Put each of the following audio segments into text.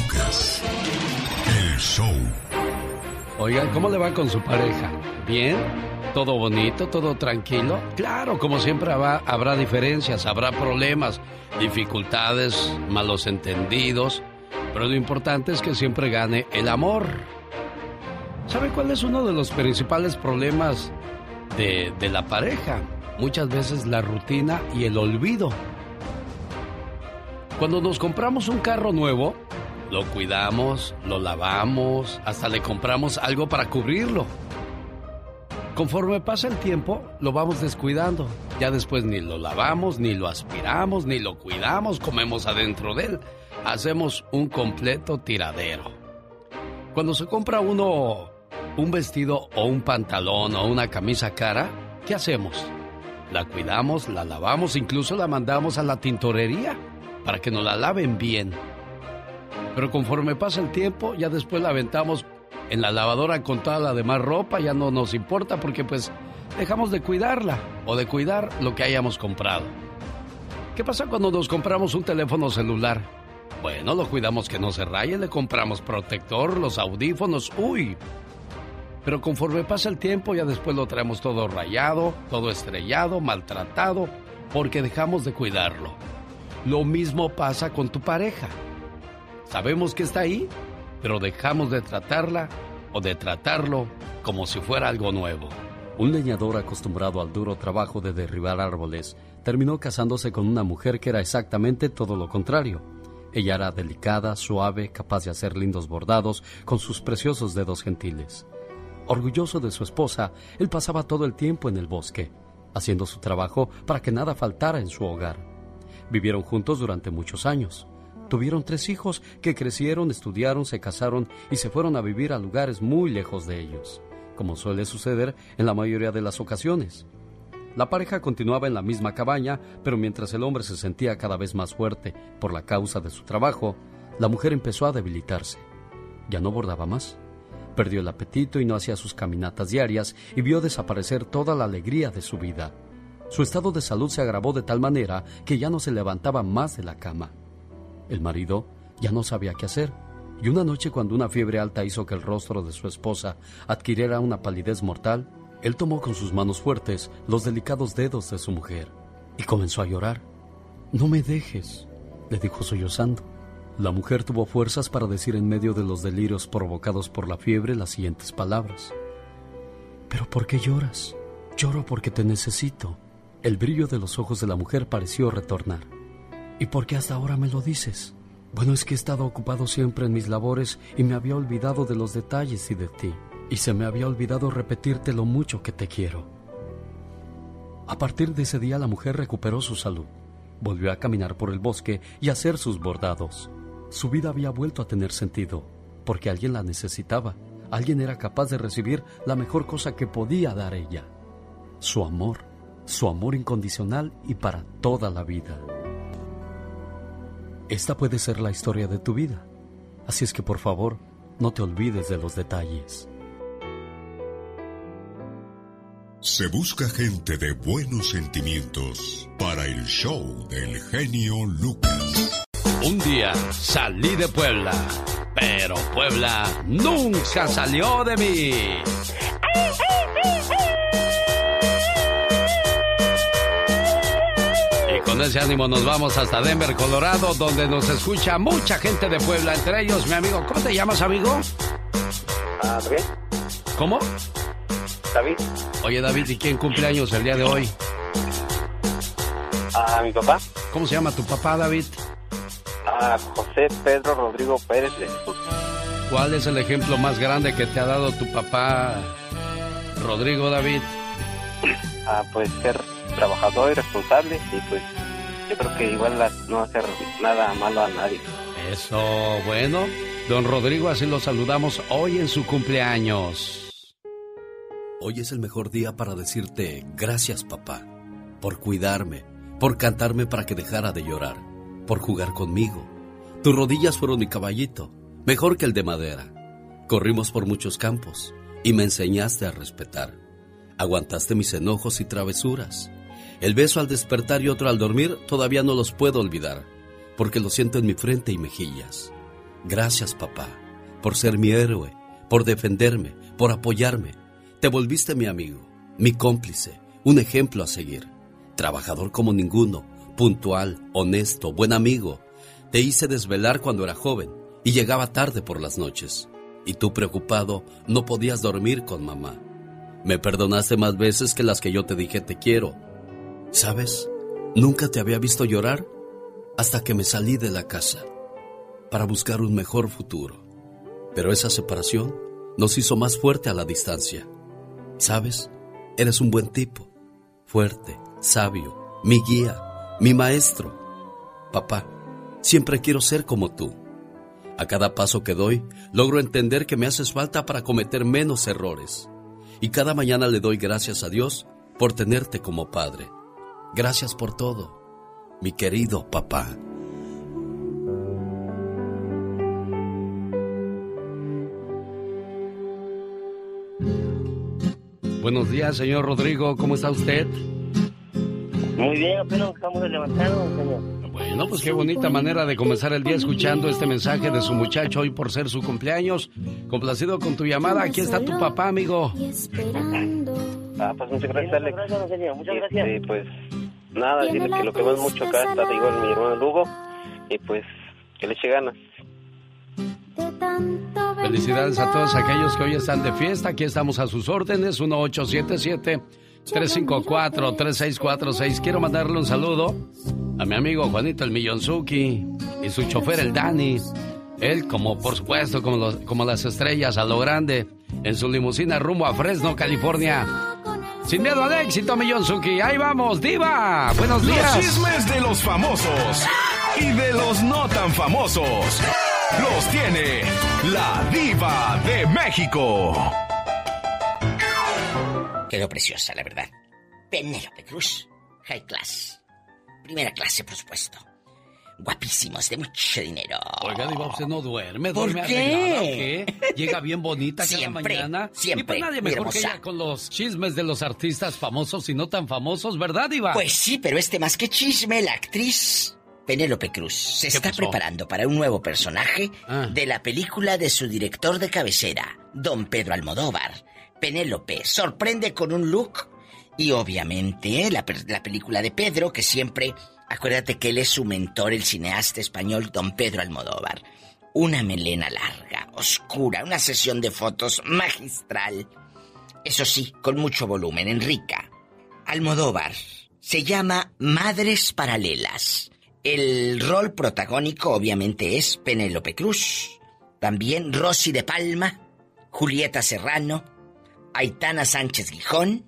Lucas. El show. Oigan, ¿cómo le va con su pareja? ¿Bien? ¿Todo bonito? ¿Todo tranquilo? Claro, como siempre habrá, diferencias, habrá problemas, dificultades, malos entendidos, pero lo importante es que siempre gane el amor. ¿Sabe cuál es uno de los principales problemas de, de la pareja? Muchas veces la rutina y el olvido. Cuando nos compramos un carro nuevo, lo cuidamos, lo lavamos, hasta le compramos algo para cubrirlo. Conforme pasa el tiempo, lo vamos descuidando. Ya después ni lo lavamos, ni lo aspiramos, ni lo cuidamos, comemos adentro de él. Hacemos un completo tiradero. Cuando se compra uno un vestido o un pantalón o una camisa cara, ¿qué hacemos? La cuidamos, la lavamos, incluso la mandamos a la tintorería para que nos la laven bien. Pero conforme pasa el tiempo, ya después la aventamos en la lavadora con toda la demás ropa, ya no nos importa porque pues dejamos de cuidarla o de cuidar lo que hayamos comprado. ¿Qué pasa cuando nos compramos un teléfono celular? Bueno, lo cuidamos que no se raye, le compramos protector, los audífonos, uy. Pero conforme pasa el tiempo, ya después lo traemos todo rayado, todo estrellado, maltratado, porque dejamos de cuidarlo. Lo mismo pasa con tu pareja. Sabemos que está ahí, pero dejamos de tratarla o de tratarlo como si fuera algo nuevo. Un leñador acostumbrado al duro trabajo de derribar árboles terminó casándose con una mujer que era exactamente todo lo contrario. Ella era delicada, suave, capaz de hacer lindos bordados con sus preciosos dedos gentiles. Orgulloso de su esposa, él pasaba todo el tiempo en el bosque, haciendo su trabajo para que nada faltara en su hogar. Vivieron juntos durante muchos años. Tuvieron tres hijos que crecieron, estudiaron, se casaron y se fueron a vivir a lugares muy lejos de ellos, como suele suceder en la mayoría de las ocasiones. La pareja continuaba en la misma cabaña, pero mientras el hombre se sentía cada vez más fuerte por la causa de su trabajo, la mujer empezó a debilitarse. Ya no bordaba más. Perdió el apetito y no hacía sus caminatas diarias y vio desaparecer toda la alegría de su vida. Su estado de salud se agravó de tal manera que ya no se levantaba más de la cama. El marido ya no sabía qué hacer, y una noche cuando una fiebre alta hizo que el rostro de su esposa adquiriera una palidez mortal, él tomó con sus manos fuertes los delicados dedos de su mujer y comenzó a llorar. No me dejes, le dijo sollozando. La mujer tuvo fuerzas para decir en medio de los delirios provocados por la fiebre las siguientes palabras. ¿Pero por qué lloras? Lloro porque te necesito. El brillo de los ojos de la mujer pareció retornar. ¿Y por qué hasta ahora me lo dices? Bueno, es que he estado ocupado siempre en mis labores y me había olvidado de los detalles y de ti. Y se me había olvidado repetirte lo mucho que te quiero. A partir de ese día la mujer recuperó su salud. Volvió a caminar por el bosque y a hacer sus bordados. Su vida había vuelto a tener sentido, porque alguien la necesitaba. Alguien era capaz de recibir la mejor cosa que podía dar ella. Su amor. Su amor incondicional y para toda la vida. Esta puede ser la historia de tu vida. Así es que por favor, no te olvides de los detalles. Se busca gente de buenos sentimientos para el show del genio Lucas. Un día salí de Puebla, pero Puebla nunca salió de mí. Con ese ánimo nos vamos hasta Denver, Colorado, donde nos escucha mucha gente de Puebla, entre ellos mi amigo. ¿Cómo te llamas, amigo? Ah, David. ¿Cómo? David. Oye, David, ¿y quién cumpleaños el día de hoy? Ah, mi papá. ¿Cómo se llama tu papá, David? Ah, José Pedro Rodrigo Pérez de. ¿Cuál es el ejemplo más grande que te ha dado tu papá, Rodrigo David? Ah, pues ser trabajador y responsable y pues yo creo que igual la- no hacer nada malo a nadie. Eso, bueno. Don Rodrigo, así lo saludamos hoy en su cumpleaños. Hoy es el mejor día para decirte gracias papá, por cuidarme, por cantarme para que dejara de llorar, por jugar conmigo. Tus rodillas fueron mi caballito, mejor que el de madera. Corrimos por muchos campos y me enseñaste a respetar. Aguantaste mis enojos y travesuras. El beso al despertar y otro al dormir todavía no los puedo olvidar, porque lo siento en mi frente y mejillas. Gracias, papá, por ser mi héroe, por defenderme, por apoyarme. Te volviste mi amigo, mi cómplice, un ejemplo a seguir. Trabajador como ninguno, puntual, honesto, buen amigo. Te hice desvelar cuando era joven y llegaba tarde por las noches. Y tú preocupado no podías dormir con mamá. Me perdonaste más veces que las que yo te dije te quiero. ¿Sabes? Nunca te había visto llorar hasta que me salí de la casa para buscar un mejor futuro. Pero esa separación nos hizo más fuerte a la distancia. ¿Sabes? Eres un buen tipo, fuerte, sabio, mi guía, mi maestro. Papá, siempre quiero ser como tú. A cada paso que doy, logro entender que me haces falta para cometer menos errores. Y cada mañana le doy gracias a Dios por tenerte como padre. Gracias por todo, mi querido papá. Buenos días, señor Rodrigo. ¿Cómo está usted? Muy bien, apenas estamos levantando, señor. Bueno, pues qué bonita manera de comenzar el día escuchando este mensaje de su muchacho hoy por ser su cumpleaños. Complacido con tu llamada. Aquí está tu papá, amigo. Ah, pues muchas gracias, Alex. Muchas gracias, muchas gracias. Este, pues nada, decirle que lo que más mucho acá está igual mi hermano Lugo y pues que le eche ganas. Felicidades a todos aquellos que hoy están de fiesta. Aquí estamos a sus órdenes. 1877-354-3646. Quiero mandarle un saludo a mi amigo Juanito el Millonzuki y su chofer el Dani. Él, como por supuesto, como, los, como las estrellas a lo grande, en su limusina rumbo a Fresno, California. Sin miedo al éxito, Millonzuki. Ahí vamos, Diva. Buenos días. Los chismes de los famosos y de los no tan famosos. Los tiene la Diva de México. Quedó preciosa, la verdad. Penélope Cruz. High class. Primera clase, por supuesto. Guapísimos, de mucho dinero. Oiga, Diva, usted no duerme, ¿Por duerme qué? arreglada, ¿o qué? Llega bien bonita cada Siempre, mañana. siempre, Y pues nadie mejor que ella con los chismes de los artistas famosos y no tan famosos, ¿verdad, Diva? Pues sí, pero este más que chisme, la actriz Penélope Cruz se ¿Qué está pasó? preparando para un nuevo personaje Ah. de la película de su director de cabecera, don Pedro Almodóvar. Penélope sorprende con un look y obviamente la, la película de Pedro, que siempre, acuérdate que él es su mentor, el cineasta español don Pedro Almodóvar. Una melena larga, oscura, una sesión de fotos magistral. Eso sí, con mucho volumen, en rica. Almodóvar se llama Madres Paralelas. El rol protagónico obviamente es Penélope Cruz, también Rosy de Palma, Julieta Serrano, Aitana Sánchez Gijón,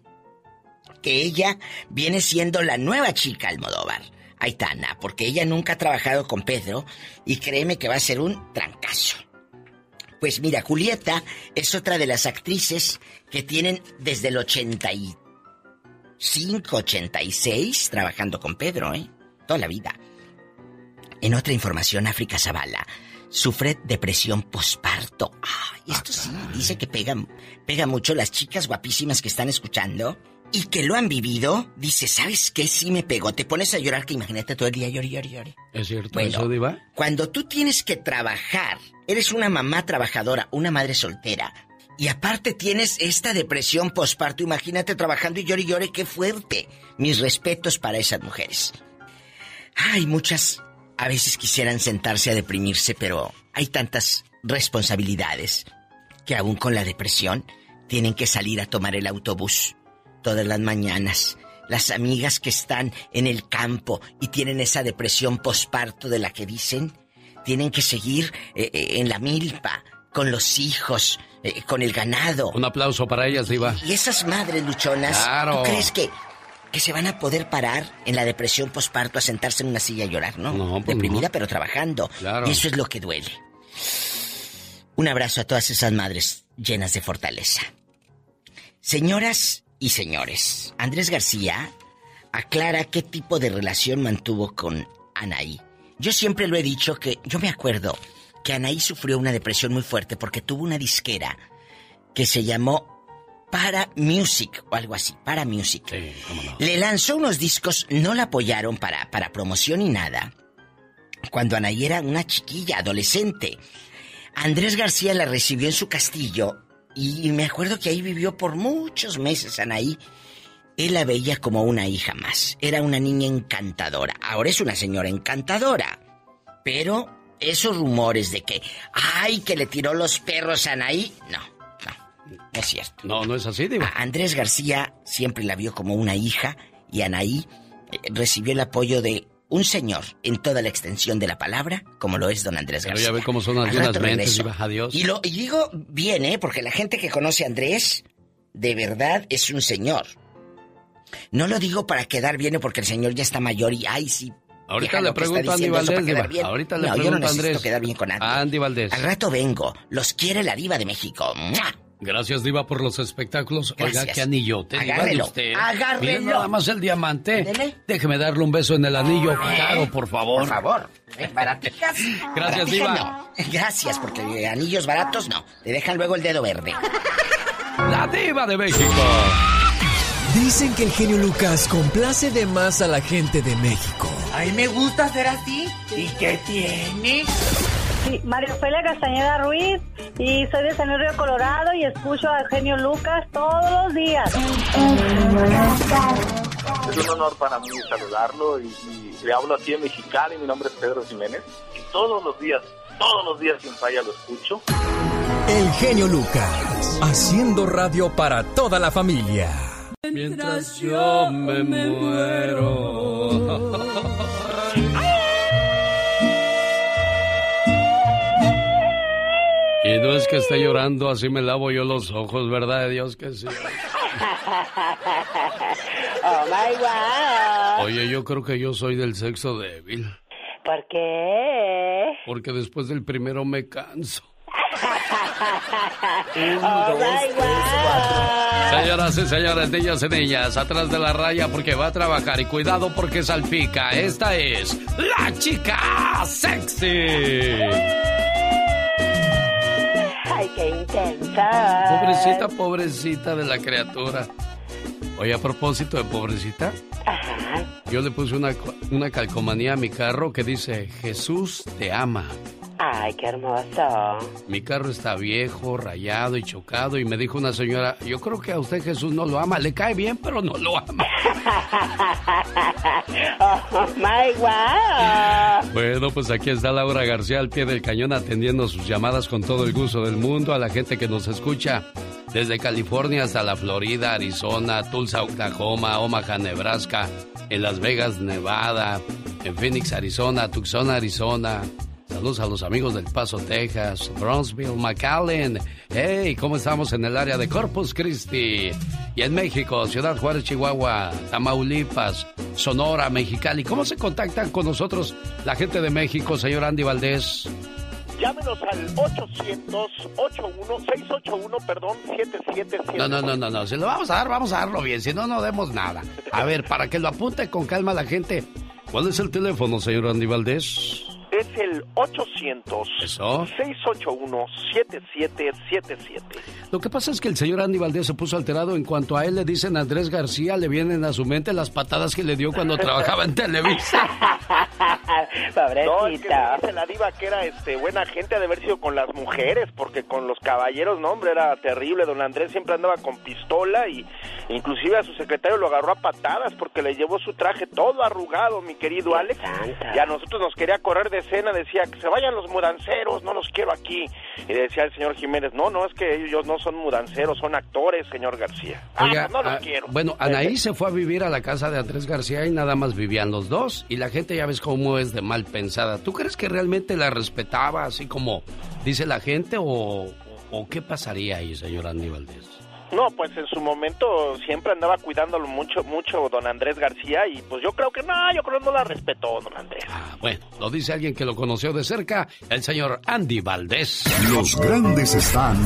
que ella viene siendo la nueva chica Almodóvar. Aitana, porque ella nunca ha trabajado con Pedro y créeme que va a ser un trancazo. Pues mira, Julieta es otra de las actrices que tienen desde el 85, 86 trabajando con Pedro, ¿eh? Toda la vida. En otra información, África Zavala sufre depresión posparto. Ay, esto sí, dice que pega, pega mucho las chicas guapísimas que están escuchando y que lo han vivido. Dice, ¿sabes qué? Sí me pegó. Te pones a llorar, que imagínate todo el día llori, llori, llori. ¿Es cierto Bueno, eso, Diva? Cuando tú tienes que trabajar, eres una mamá trabajadora, una madre soltera, y aparte tienes esta depresión posparto, imagínate trabajando y llore y llore, qué fuerte. Mis respetos para esas mujeres. Hay muchas, a veces quisieran sentarse a deprimirse, pero hay tantas responsabilidades que aún con la depresión tienen que salir a tomar el autobús todas las mañanas. Las amigas que están en el campo y tienen esa depresión posparto de la que dicen, tienen que seguir eh, eh, en la milpa, con los hijos, eh, con el ganado. Un aplauso para ellas, Diva. Y esas madres luchonas, Claro. ¿tú crees que, que se van a poder parar en la depresión posparto a sentarse en una silla a llorar, no? No, pues Deprimida no. pero trabajando. Claro. Y eso es lo que duele. Un abrazo a todas esas madres llenas de fortaleza. Señoras y señores, Andrés García aclara qué tipo de relación mantuvo con Anaí. Yo siempre lo he dicho que yo me acuerdo que Anaí sufrió una depresión muy fuerte porque tuvo una disquera que se llamó Para Music o algo así, Para Music. Sí, cómo no. Le lanzó unos discos, no la apoyaron para, para promoción ni nada. cuando Anaí era una chiquilla, adolescente. Andrés García la recibió en su castillo y me acuerdo que ahí vivió por muchos meses Anaí. Él la veía como una hija más. Era una niña encantadora. Ahora es una señora encantadora. Pero esos rumores de que, ay, que le tiró los perros a Anaí, no, no, no es cierto. No, no es así, digo. Andrés García siempre la vio como una hija y Anaí eh, recibió el apoyo de un señor en toda la extensión de la palabra, como lo es don Andrés García. Pero ya ve cómo son algunas mentes, y baja Dios. Y, lo, y digo bien, ¿eh? Porque la gente que conoce a Andrés, de verdad es un señor. No lo digo para quedar bien porque el señor ya está mayor y, ay, sí, Ahorita le pregunto a Andy Valdés, Diva. Ahorita le pregunto yo no a Andrés. quedar bien con Andy. Andy Valdés. Al rato vengo. Los quiere la diva de México. Gracias, Diva, por los espectáculos. Gracias. Oiga, qué anillote. Agárrelo. usted. Agárrelo. Miren nada más el diamante. Dele. Déjeme darle un beso en el anillo. Claro, por favor. Por favor. Baratijas. Gracias, Diva. no. Gracias, porque anillos baratos no. Le dejan luego el dedo verde. La Diva de México. Dicen que el genio Lucas complace de más a la gente de México. A mí me gusta ser así. ¿Y qué tiene? Sí, María Ofelia Castañeda Ruiz y soy de San Luis Río Colorado y escucho al genio Lucas todos los días. Es un honor para mí saludarlo y, y le hablo aquí en Mexicali, mi nombre es Pedro Jiménez y todos los días, todos los días sin falla lo escucho. El genio Lucas, haciendo radio para toda la familia. Mientras yo me muero. Y no es que esté llorando, así me lavo yo los ojos, ¿verdad? Dios que sí. oh my God. Oye, yo creo que yo soy del sexo débil. ¿Por qué? Porque después del primero me canso. oh my God. Señoras y señores, niños y niñas, atrás de la raya porque va a trabajar y cuidado porque salpica. Esta es la chica sexy. Qué intensa. Pobrecita, pobrecita de la criatura. Oye, a propósito de pobrecita, Ajá. yo le puse una, una calcomanía a mi carro que dice, Jesús te ama. Ay, qué hermoso. Mi carro está viejo, rayado y chocado y me dijo una señora, yo creo que a usted Jesús no lo ama, le cae bien, pero no lo ama. oh my God. Bueno, pues aquí está Laura García al pie del cañón atendiendo sus llamadas con todo el gusto del mundo a la gente que nos escucha desde California hasta la Florida, Arizona, Tulsa, Oklahoma, Omaha, Nebraska, en Las Vegas, Nevada, en Phoenix, Arizona, Tucson, Arizona. Saludos a los amigos del Paso, Texas, Bronzeville, McAllen. Hey, ¿cómo estamos en el área de Corpus Christi? Y en México, Ciudad Juárez, Chihuahua, Tamaulipas, Sonora, Mexicali. ¿Cómo se contactan con nosotros la gente de México, señor Andy Valdés? Llámenos al 800-81-681, perdón, 777. No, no, no, no, no. Si lo vamos a dar, vamos a darlo bien. Si no, no demos nada. A ver, para que lo apunte con calma la gente. ¿Cuál es el teléfono, señor Andy Valdés? Es el 800 Eso. 681 7777. Lo que pasa es que el señor Andy Valdés se puso alterado en cuanto a él le dicen Andrés García, le vienen a su mente las patadas que le dio cuando trabajaba en Televisa. No, es que Pobrecita. me dice la diva que era este buena gente de haber sido con las mujeres, porque con los caballeros, no, hombre, era terrible. Don Andrés siempre andaba con pistola y inclusive a su secretario lo agarró a patadas porque le llevó su traje todo arrugado, mi querido Alex. santa. Y a nosotros nos quería correr de escena, decía que se vayan los mudanceros, no los quiero aquí. Y decía el señor Jiménez, no, no, es que ellos no son mudanceros, son actores, señor García. Ah, Oiga, no los ah, quiero. Bueno, Anaí se fue a vivir a la casa de Andrés García y nada más vivían los dos. Y la gente ya ves cómo es de mal pensada. ¿Tú crees que realmente la respetaba así como dice la gente o, o qué pasaría ahí, señor Andy Valdés? No, pues en su momento siempre andaba cuidándolo mucho, mucho don Andrés García y pues yo creo que no, yo creo que no la respetó don Andrés. Ah, bueno, lo dice alguien que lo conoció de cerca, el señor Andy Valdés. Los grandes están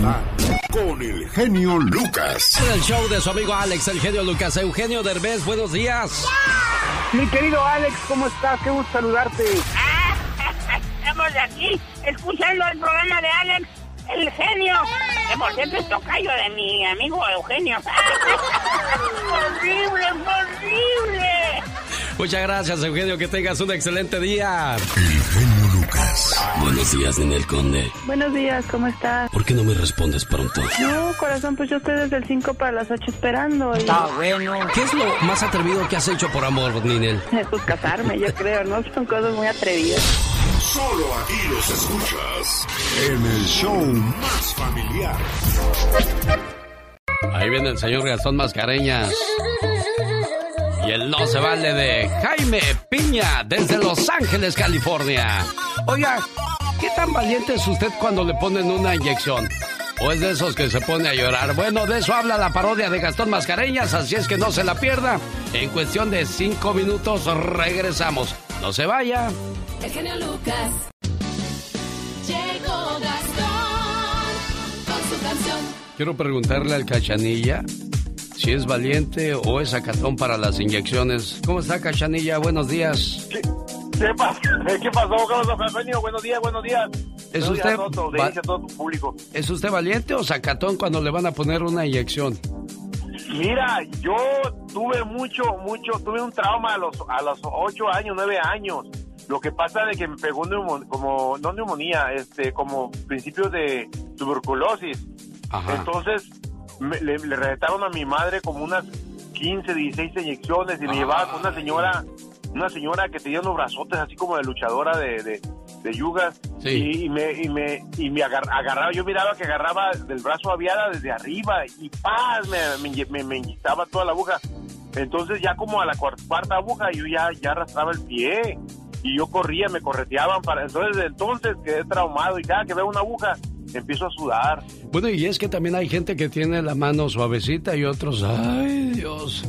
con el genio Lucas. En el show de su amigo Alex, el genio Lucas. Eugenio Derbez, buenos días. Mi querido Alex, ¿cómo estás? Qué gusto saludarte. Estamos aquí escuchando el programa de Alex, el genio. Que por cierto es tocayo de mi amigo Eugenio. ¡Horrible, horrible! Muchas gracias, Eugenio. Que tengas un excelente día. El genio Lucas. Buenos días, el Conde. Buenos días, ¿cómo estás? ¿Por qué no me respondes pronto? No, corazón, pues yo estoy desde el 5 para las 8 esperando. Y... Está bueno. ¿Qué es lo más atrevido que has hecho por amor, Ninel? Pues casarme, yo creo, ¿no? Son cosas muy atrevidas. Solo aquí los escuchas en el show más familiar. Ahí viene el señor Gastón Mascareñas. El no se vale de Jaime Piña desde Los Ángeles, California. Oiga, ¿qué tan valiente es usted cuando le ponen una inyección? ¿O es de esos que se pone a llorar? Bueno, de eso habla la parodia de Gastón Mascareñas, así es que no se la pierda. En cuestión de cinco minutos regresamos. No se vaya. El genio Lucas. Llegó Gastón con su canción. Quiero preguntarle al Cachanilla si es valiente o es acatón para las inyecciones. ¿Cómo está, Cachanilla? Buenos días. ¿Qué, qué pasó? ¿Qué pasó, Carlos? Buenos días, buenos días. ¿Es usted, a todos, va- a todo tu público. ¿Es usted valiente o sacatón cuando le van a poner una inyección? Mira, yo tuve mucho, mucho, tuve un trauma a los a los ocho años, nueve años. Lo que pasa de que me pegó neumo- como no neumonía, este, como principios de tuberculosis. Entonces me- le, le recetaron a mi madre como unas 15, 16 inyecciones y me llevaba con una señora, una señora que tenía unos brazotes así como de luchadora de, de, de yugas y, y me y me y me agar- agarraba, yo miraba que agarraba del brazo aviada desde arriba y paz me me, inyectaba toda la aguja. Entonces ya como a la cuar- cuarta aguja yo ya ya arrastraba el pie y yo corría, me correteaban para entonces desde entonces quedé traumado y cada que veo una aguja empiezo a sudar. Bueno, y es que también hay gente que tiene la mano suavecita y otros, ay Dios.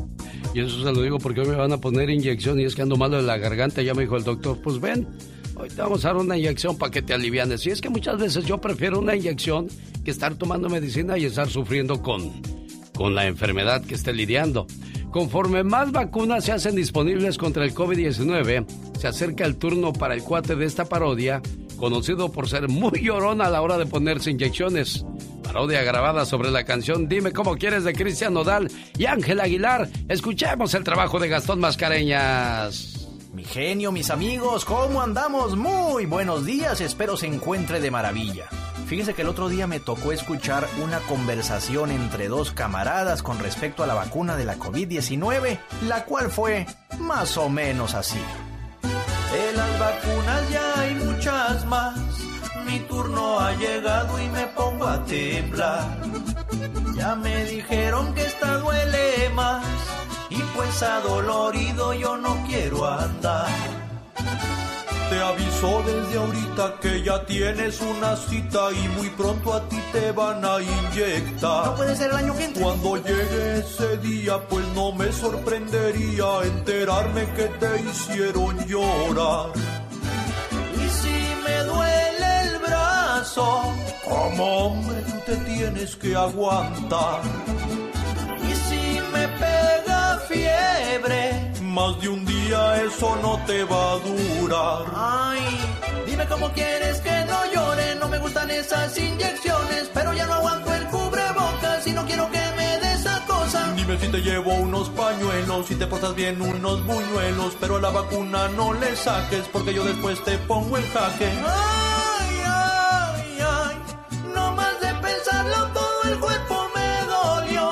Y eso se lo digo porque hoy me van a poner inyección y es que ando malo de la garganta. Ya me dijo el doctor, pues ven, hoy te vamos a dar una inyección para que te alivianes. Y es que muchas veces yo prefiero una inyección que estar tomando medicina y estar sufriendo con, con la enfermedad que esté lidiando. Conforme más vacunas se hacen disponibles contra el COVID-19, se acerca el turno para el cuate de esta parodia, conocido por ser muy llorón a la hora de ponerse inyecciones. Parodia grabada sobre la canción Dime cómo quieres de Cristian Nodal y Ángel Aguilar. Escuchemos el trabajo de Gastón Mascareñas. Mi genio, mis amigos, ¿cómo andamos? Muy buenos días, espero se encuentre de maravilla. Fíjese que el otro día me tocó escuchar una conversación entre dos camaradas con respecto a la vacuna de la COVID-19, la cual fue más o menos así. De las vacunas ya hay muchas más. Mi turno ha llegado y me pongo a temblar. Ya me dijeron que esta duele más. Y pues adolorido yo no quiero andar. Te aviso desde ahorita que ya tienes una cita y muy pronto a ti te van a inyectar. No puede ser el año que entra. Cuando llegue ese día, pues no me sorprendería enterarme que te hicieron llorar. Me duele el brazo, como hombre tú te tienes que aguantar. Y si me pega fiebre, más de un día eso no te va a durar. Ay, dime cómo quieres que no llore, no me gustan esas inyecciones, pero ya no aguanto el cubrebocas y no quiero que Dime si te llevo unos pañuelos, si te portas bien unos buñuelos, pero la vacuna no le saques porque yo después te pongo el jaque. Ay, ay, ay, no más de pensarlo todo el cuerpo me dolió.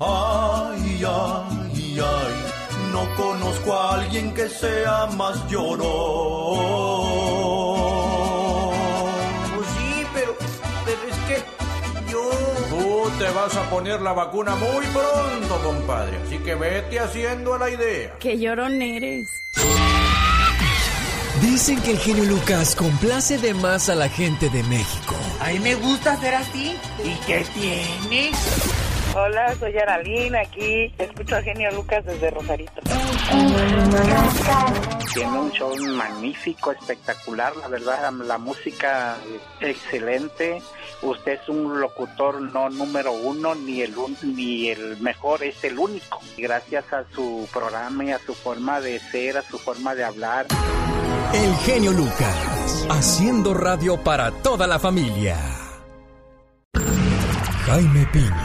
Ay, ay, ay, no conozco a alguien que sea más llorón. Te vas a poner la vacuna muy pronto, compadre. Así que vete haciendo a la idea. Qué llorón eres. Dicen que el genio Lucas complace de más a la gente de México. A mí me gusta ser así. ¿Y qué tiene? Hola, soy Aralina aquí. Escucho a Genio Lucas desde Rosarito. Tiene un show magnífico, espectacular, la verdad, la música excelente. Usted es un locutor no número uno, ni el un- ni el mejor, es el único. Gracias a su programa y a su forma de ser, a su forma de hablar. El genio Lucas, haciendo radio para toda la familia. Jaime Piña,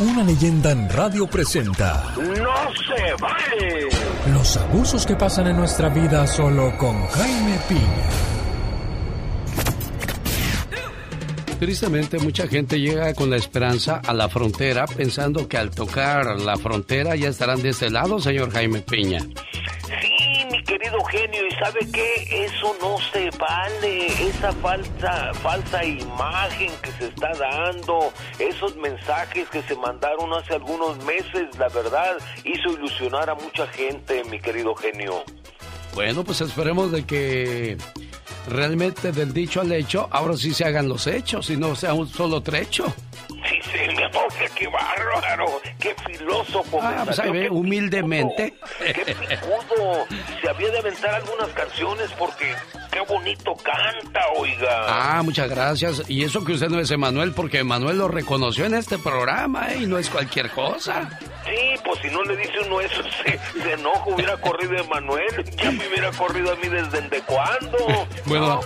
Una leyenda en radio presenta. ¡No se vale! Los abusos que pasan en nuestra vida solo con Jaime Piña. Tristemente, mucha gente llega con la esperanza a la frontera pensando que al tocar la frontera ya estarán de este lado, señor Jaime Piña. Sí, mi querido genio, ¿y sabe qué? Eso no se vale. Esa falsa, falsa imagen que se está dando, esos mensajes que se mandaron hace algunos meses, la verdad, hizo ilusionar a mucha gente, mi querido genio. Bueno, pues esperemos de que realmente del dicho al hecho, ahora sí se hagan los hechos y no sea un solo trecho. Sí, sí, mi amor, qué bárbaro, qué filósofo. Ah, pues ahí ve, Qué humildemente. Qué picudo. Se había de aventar algunas canciones porque qué bonito canta, oiga. Ah, muchas gracias. Y eso que usted no es Emanuel, porque Emanuel lo reconoció en este programa, ¿eh? Y no es cualquier cosa. Sí, pues si no le dice uno eso, se, se enoja, hubiera corrido Emanuel. Ya me hubiera corrido a mí desde de cuándo. Bueno,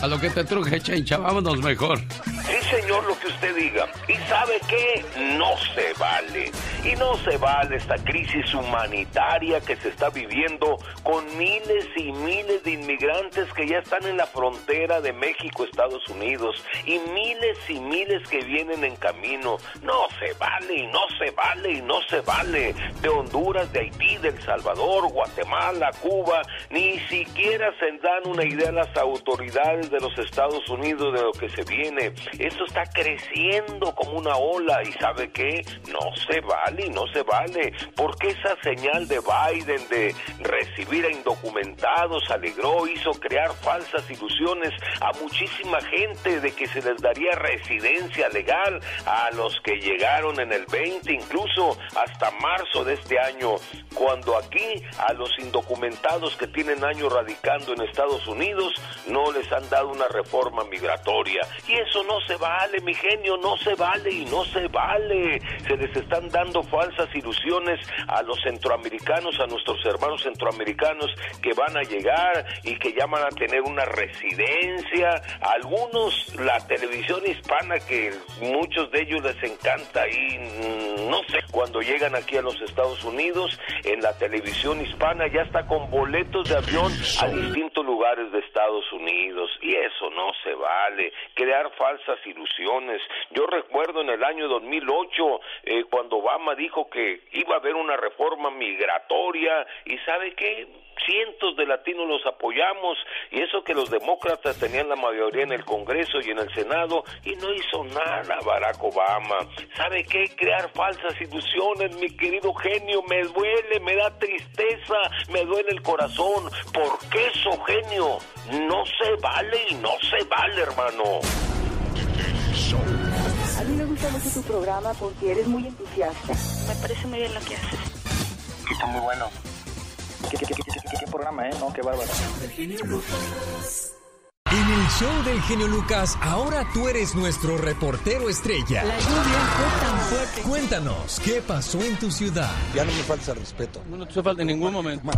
a lo que te truje, Chencha, vámonos mejor. Sí, señor, lo que usted diga. ¿Y sabe qué? No se vale. Y no se vale esta crisis humanitaria que se está viviendo con miles y miles de inmigrantes que ya están en la frontera de México, Estados Unidos, y miles y miles que vienen en camino. No se vale, y no se vale, y no se vale. De Honduras, de Haití, de El Salvador, Guatemala, Cuba, ni siquiera se dan una idea las autoridades de los Estados Unidos de lo que se viene. Está creciendo como una ola y ¿sabe qué? No se vale no se vale. Porque esa señal de Biden de recibir a indocumentados alegró, hizo crear falsas ilusiones a muchísima gente de que se les daría residencia legal a los que llegaron en el 20, incluso hasta marzo de este año, cuando aquí a los indocumentados que tienen años radicando en Estados Unidos no les han dado una reforma migratoria. Y eso no se vale, mi genio, no se vale y no se vale. Se les están dando falsas ilusiones a los centroamericanos, a nuestros hermanos centroamericanos que van a llegar y que ya van a tener una residencia. Algunos, la televisión hispana, que muchos de ellos les encanta y mm, no sé, cuando llegan aquí a los Estados Unidos, en la televisión hispana ya está con boletos de avión a distintos lugares de Estados Unidos y eso no se vale, crear falsas ilusiones. Yo recuerdo en el año 2008 eh, cuando Obama dijo que iba a haber una reforma migratoria y sabe qué, cientos de latinos los apoyamos y eso que los demócratas tenían la mayoría en el Congreso y en el Senado y no hizo nada Barack Obama. ¿Sabe qué? Crear falsas ilusiones, mi querido genio, me duele, me da tristeza, me duele el corazón, porque eso, genio, no se vale y no se vale, hermano. A mí me gusta mucho tu programa porque eres muy entusiasta. Me parece muy bien lo que haces. Está muy bueno. ¿Qué, qué, qué, qué, qué- qué programa, eh? No, qué bárbaro. En el show del genio Lucas, ahora tú eres nuestro reportero estrella. La lluvia fue tan fuerte. Cuéntanos, ¿qué pasó en tu ciudad? Ya no me falta respeto. No te falta en ningún momento.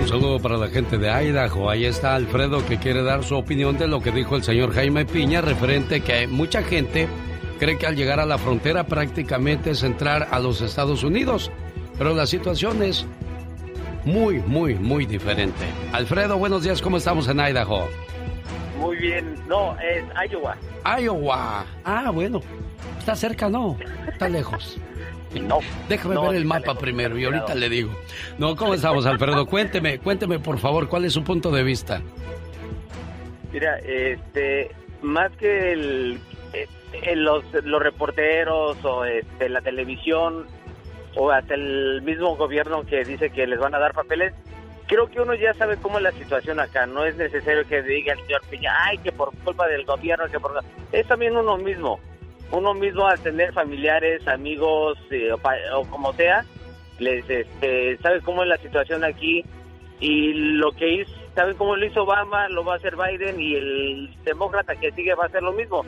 Un saludo para la gente de Idaho. Ahí está Alfredo que quiere dar su opinión de lo que dijo el señor Jaime Piña referente que mucha gente cree que al llegar a la frontera prácticamente es entrar a los Estados Unidos. Pero la situación es muy, muy, muy diferente. Alfredo, buenos días. ¿Cómo estamos en Idaho? Muy bien. No, es Iowa. Iowa. Ah, bueno. Está cerca, ¿no? Está lejos. No. Déjame No, ver el mapa primero y ahorita le digo. No, ¿cómo estamos, Alfredo? Cuénteme, cuénteme, por favor, ¿cuál es su punto de vista? Mira, este, más que el, eh, los, los reporteros o este, la televisión o hasta el mismo gobierno que dice que les van a dar papeles, creo que uno ya sabe cómo es la situación acá. No es necesario que diga el señor Piña, ay, que por culpa del gobierno, que por... Es también uno mismo. Uno mismo al tener familiares, amigos eh, o, pa- o como sea, les este, sabe cómo es la situación aquí y lo que hizo, saben cómo lo hizo Obama, lo va a hacer Biden y el demócrata que sigue va a hacer lo mismo.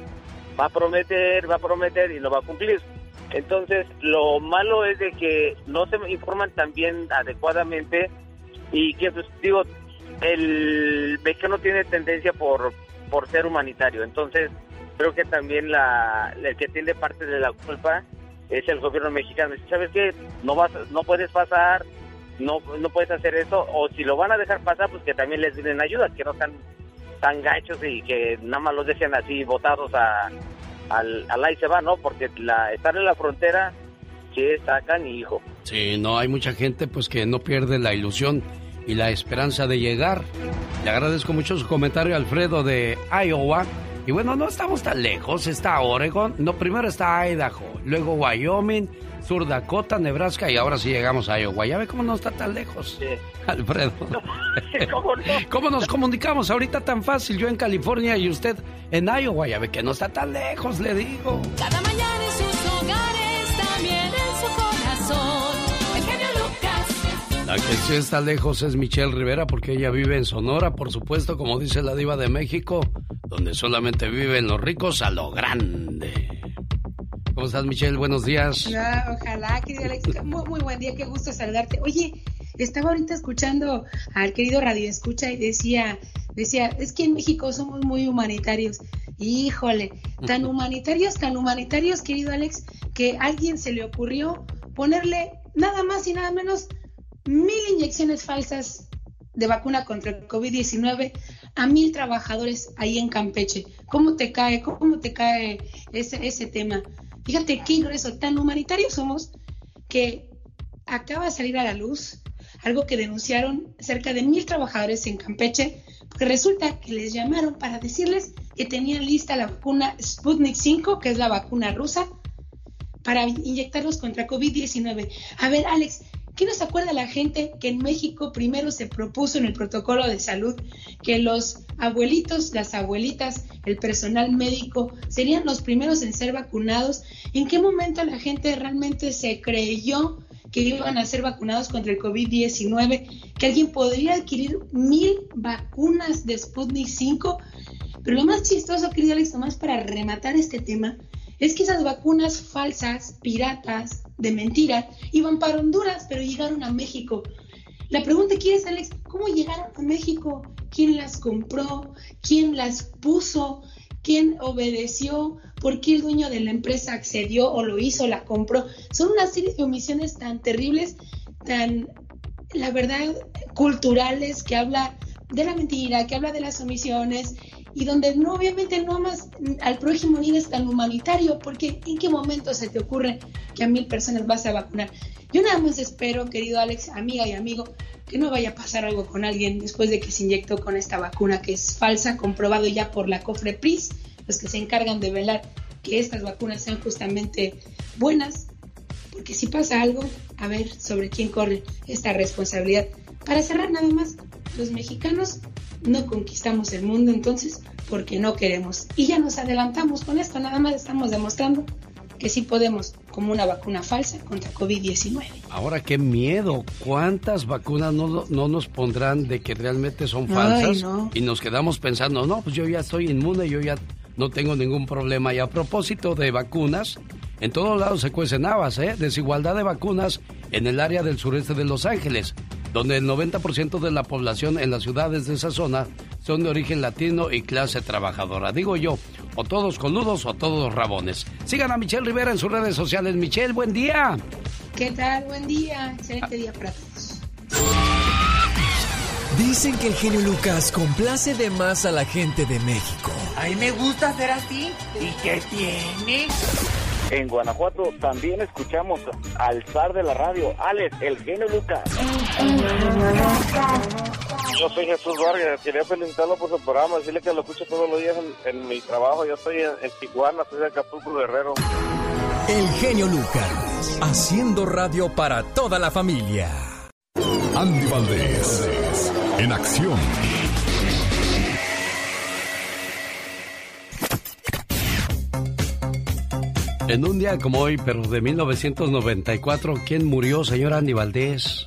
Va a prometer, va a prometer y lo va a cumplir. Entonces, lo malo es de que no se informan también adecuadamente y que, pues, digo, el mexicano tiene tendencia por, por ser humanitario. Entonces, creo que también la, el que tiene parte de la culpa es el gobierno mexicano. ¿Sabes qué? No vas, no puedes pasar, no, no puedes hacer eso, o si lo van a dejar pasar, pues que también les den ayuda, que no sean tan gachos y que nada más los dejen así botados a, al, al ahí se va, ¿no? Porque la, estar en la frontera, sí está hijo. Sí, no, hay mucha gente pues que no pierde la ilusión y la esperanza de llegar. Le agradezco mucho su comentario, Alfredo, de Iowa. Y bueno, no estamos tan lejos, está Oregon, no, primero está Idaho, luego Wyoming, Sur Dakota, Nebraska y ahora sí llegamos a Iowa. Ya ve cómo no está tan lejos, Alfredo. ¿Cómo, no? ¿Cómo nos comunicamos ahorita tan fácil? Yo en California y usted en Iowa. Ya ve que no está tan lejos, le digo. Cada mañana en sus La que sí está lejos es Michelle Rivera porque ella vive en Sonora, por supuesto, como dice la diva de México, donde solamente viven los ricos a lo grande. ¿Cómo estás, Michelle? Buenos días. Ojalá, querido Alex. Muy, muy buen día, qué gusto saludarte. Oye, estaba ahorita escuchando al querido Radio Escucha y decía, decía, es que en México somos muy humanitarios. Híjole, tan humanitarios, tan humanitarios, querido Alex, que a alguien se le ocurrió ponerle nada más y nada menos mil inyecciones falsas de vacuna contra el COVID-19 a mil trabajadores ahí en Campeche. ¿Cómo te cae, cómo te cae ese, ese tema? Fíjate qué grueso, tan humanitarios somos que acaba de salir a la luz algo que denunciaron cerca de mil trabajadores en Campeche, porque resulta que les llamaron para decirles que tenían lista la vacuna Sputnik 5, que es la vacuna rusa, para inyectarlos contra COVID-19. A ver, Alex, ¿qué nos acuerda la gente que en México primero se propuso en el protocolo de salud que los abuelitos, las abuelitas, el personal médico serían los primeros en ser vacunados? ¿En qué momento la gente realmente se creyó que iban a ser vacunados contra el COVID-19? Que alguien podría adquirir mil vacunas de Sputnik 5? Pero lo más chistoso, querido Alex, nomás para rematar este tema, es que esas vacunas falsas, piratas, de mentira, iban para Honduras, pero llegaron a México. La pregunta aquí es, Alex, ¿cómo llegaron a México? ¿Quién las compró? ¿Quién las puso? ¿Quién obedeció? ¿Por qué el dueño de la empresa accedió o lo hizo, la compró? Son una serie de omisiones tan terribles, tan, la verdad, culturales, que habla de la mentira, que habla de las omisiones y donde no, obviamente no más al prójimo ni es tan humanitario, porque ¿en qué momento se te ocurre que a mil personas vas a vacunar? Yo nada más espero, querido Alex, amiga y amigo, que no vaya a pasar algo con alguien después de que se inyectó con esta vacuna que es falsa, comprobado ya por la COFREPRIS, los que se encargan de velar que estas vacunas sean justamente buenas, porque si pasa algo, a ver sobre quién corre esta responsabilidad. Para cerrar nada más, los mexicanos no conquistamos el mundo entonces porque no queremos. Y ya nos adelantamos con esto, nada más estamos demostrando que sí podemos, como una vacuna falsa contra COVID-19. Ahora, qué miedo. ¿Cuántas vacunas no, no, nos pondrán de que realmente son falsas? Ay, no. Y nos quedamos pensando, no, pues yo ya estoy inmune, yo ya no tengo ningún problema. Y a propósito de vacunas, en todos lados se cuecen habas, ¿eh? Desigualdad de vacunas en el área del sureste de Los Ángeles, donde el 90% de la población en las ciudades de esa zona son de origen latino y clase trabajadora. Digo yo, o todos coludos o todos rabones. Sigan a Michelle Rivera en sus redes sociales. Michelle, buen día. ¿Qué tal? Buen día. Excelente día para todos. Dicen que el genio Lucas complace de más a la gente de México. A mí me gusta ser así. ¿Y qué tiene? En Guanajuato también escuchamos al zar de la radio, Alex, el genio Lucas. Yo soy Jesús Vargas, quería felicitarlo por su programa, decirle que lo escucho todos los días en, en mi trabajo. Yo estoy en, en Tijuana, soy de Acapulco, Guerrero. El genio Lucas, haciendo radio para toda la familia. Andy Valdés, en acción. En un día como hoy, pero de 1994, ¿quién murió, señor Andy Valdés?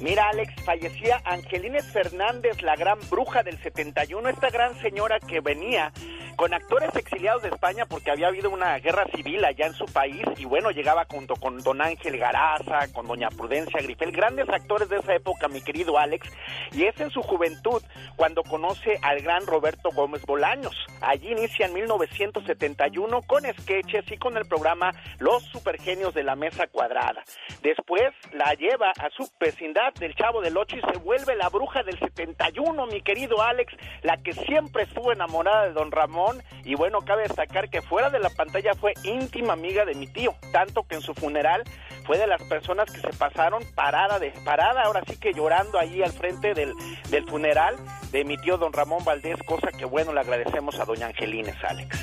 Mira, Alex, fallecía Angelines Fernández, la gran bruja del 71, esta gran señora que venía con actores exiliados de España porque había habido una guerra civil allá en su país y bueno, llegaba junto con don Ángel Garaza, con doña Prudencia Grifel, grandes actores de esa época, mi querido Alex, y es en su juventud cuando conoce al gran Roberto Gómez Bolaños. Allí inicia en 1971 con sketches y con el programa Los Supergenios de la Mesa Cuadrada. Después la lleva a su vecindad del Chavo del Ocho y se vuelve la bruja del 71, mi querido Alex, la que siempre estuvo enamorada de don Ramón y bueno, cabe destacar que fuera de la pantalla fue íntima amiga de mi tío, tanto que en su funeral fue de las personas que se pasaron parada de parada, ahora sí que llorando ahí al frente del, del funeral de mi tío don Ramón Valdés, cosa que bueno le agradecemos a doña Angelines, Alex.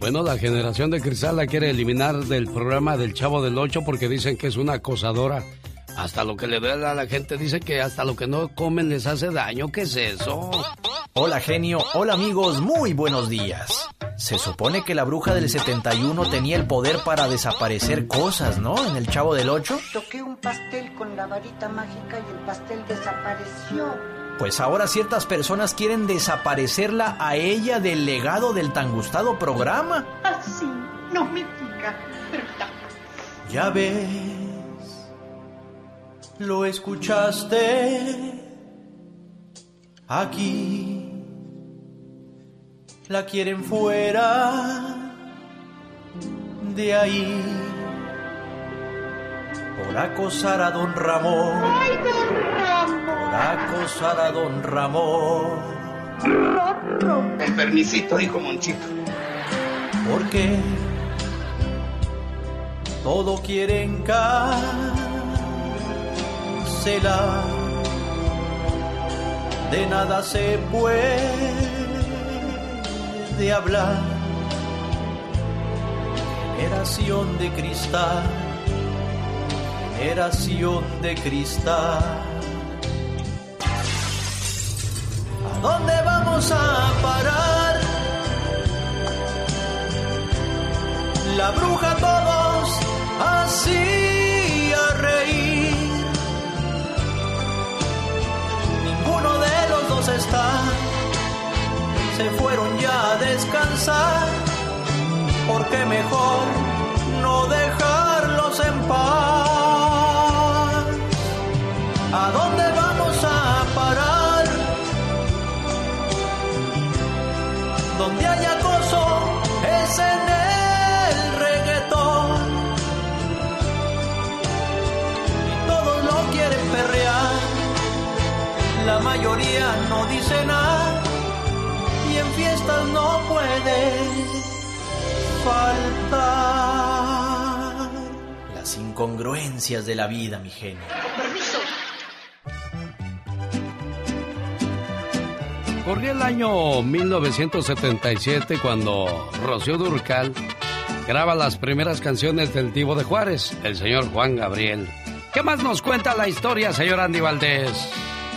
Bueno, la generación de cristal la quiere eliminar del programa del Chavo del Ocho porque dicen que es una acosadora. Hasta lo que le duele a la gente dice que hasta lo que no comen les hace daño. ¿Qué es eso? Hola genio, hola amigos, muy buenos días. Se supone que la bruja del 71 tenía el poder para desaparecer cosas, ¿no? En el Chavo del Ocho. Toqué un pastel con la varita mágica y el pastel desapareció. Pues ahora ciertas personas quieren desaparecerla a ella del legado del tan gustado programa. Así, no me diga, ¿verdad? Ya ves, lo escuchaste aquí. La quieren fuera de ahí por acosar a don Ramón. ¡Ay, don Ramón! Por acosar a don Ramón. Con permisito, hijo Monchito. Porque todo quieren De nada se puede hablar. Generación de cristal, generación de cristal. ¿A dónde vamos a parar? La bruja todos hacía de los dos está. Se fueron ya a descansar. Porque mejor no dejarlos en paz. ¿A dónde vamos a parar? Donde hay mayoría no dice nada. Y en fiestas no puede faltar. Las incongruencias de la vida, mi genio. Corría el año 1977 cuando Rocío Durcal graba las primeras canciones del Divo de Juárez, el señor Juan Gabriel. ¿Qué más nos cuenta la historia, señor Andy Valdés?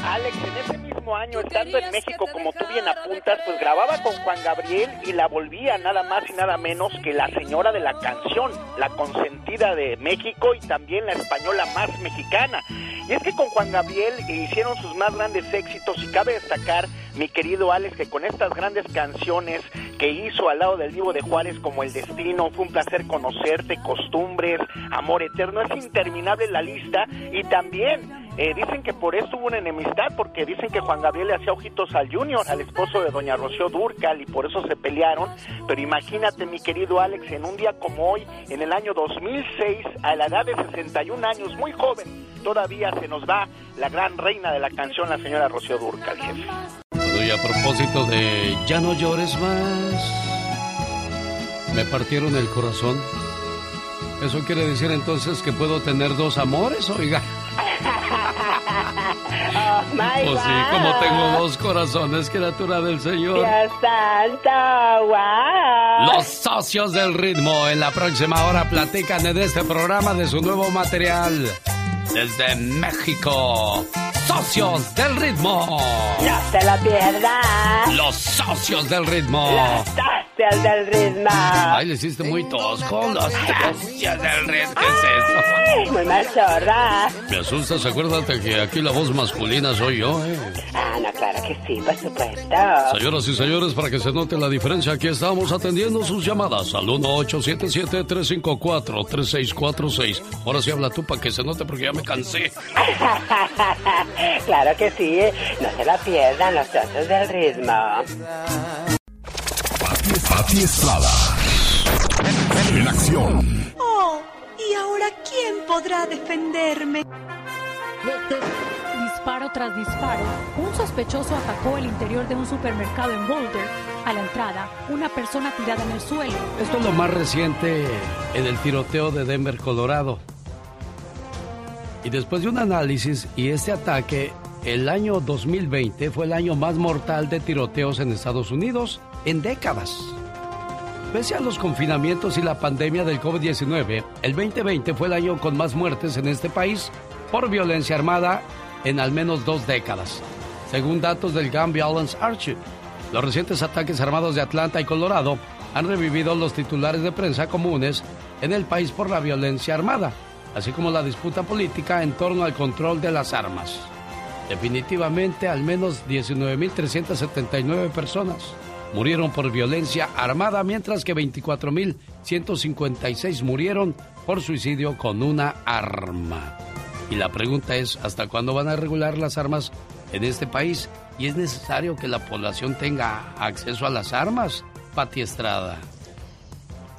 Alex, en ese mismo año, estando en México, como tú bien apuntas, pues grababa con Juan Gabriel y la volvía nada más y nada menos que la señora de la canción, la consentida de México y también la española más mexicana. Y es que con Juan Gabriel hicieron sus más grandes éxitos y cabe destacar, mi querido Alex, que con estas grandes canciones que hizo al lado del Divo de Juárez como El Destino, Fue un placer conocerte, Costumbres, Amor Eterno, es interminable la lista y también eh, dicen que por eso hubo una enemistad, porque dicen que Juan Gabriel le hacía ojitos al Junior, al esposo de doña Rocío Durcal, y por eso se pelearon. Pero imagínate, mi querido Alex, en un día como hoy, en el año 2006, a la edad de 61 años, muy joven, todavía se nos va la gran reina de la canción, la señora Rocío Durcal, jefe. Y a propósito de Ya no llores más, me partieron el corazón. ¿Eso quiere decir entonces que puedo tener dos amores, oiga? Oh, my Pues sí, como tengo dos corazones, criatura del Señor. Dios santo, wow. Los socios del ritmo en la próxima hora platican en este programa de su nuevo material. Desde México, socios del ritmo. No te lo pierdas. Los socios del ritmo. Los bestias del ritmo. Ay, le hiciste muy tosco. Las bestias del ritmo. ¿Qué es eso? Ay, muy machorra. Me asustas, acuérdate que aquí la voz masculina soy yo, ¿eh? Ah, no, claro que sí, por supuesto. Señoras y señores, para que se note la diferencia, aquí estamos atendiendo sus llamadas al 1877-354-3646. Ahora sí habla tú para que se note porque ya me cansé. claro que sí, no se la pierdan los trozos del ritmo. Pati Estrada. En acción. Oh, ¿y ahora quién podrá defenderme? Disparo tras disparo, un sospechoso atacó el interior de un supermercado en Boulder. A la entrada, una persona tirada en el suelo. Esto es lo más reciente en el tiroteo de Denver, Colorado. Y después de un análisis y este ataque, el año 2020 fue el año más mortal de tiroteos en Estados Unidos en décadas. Pese a los confinamientos y la pandemia del COVID-19, el 2020 fue el año con más muertes en este país por violencia armada en al menos dos décadas, según datos del Gun Violence Archive. Los recientes ataques armados de Atlanta y Colorado han revivido los titulares de prensa comunes en el país por la violencia armada, así como la disputa política en torno al control de las armas. Definitivamente, al menos 19.379 personas murieron por violencia armada, mientras que 24.156 murieron por suicidio con una arma. Y la pregunta es, ¿hasta cuándo van a regular las armas en este país? ¿Y es necesario que la población tenga acceso a las armas? Pati Estrada.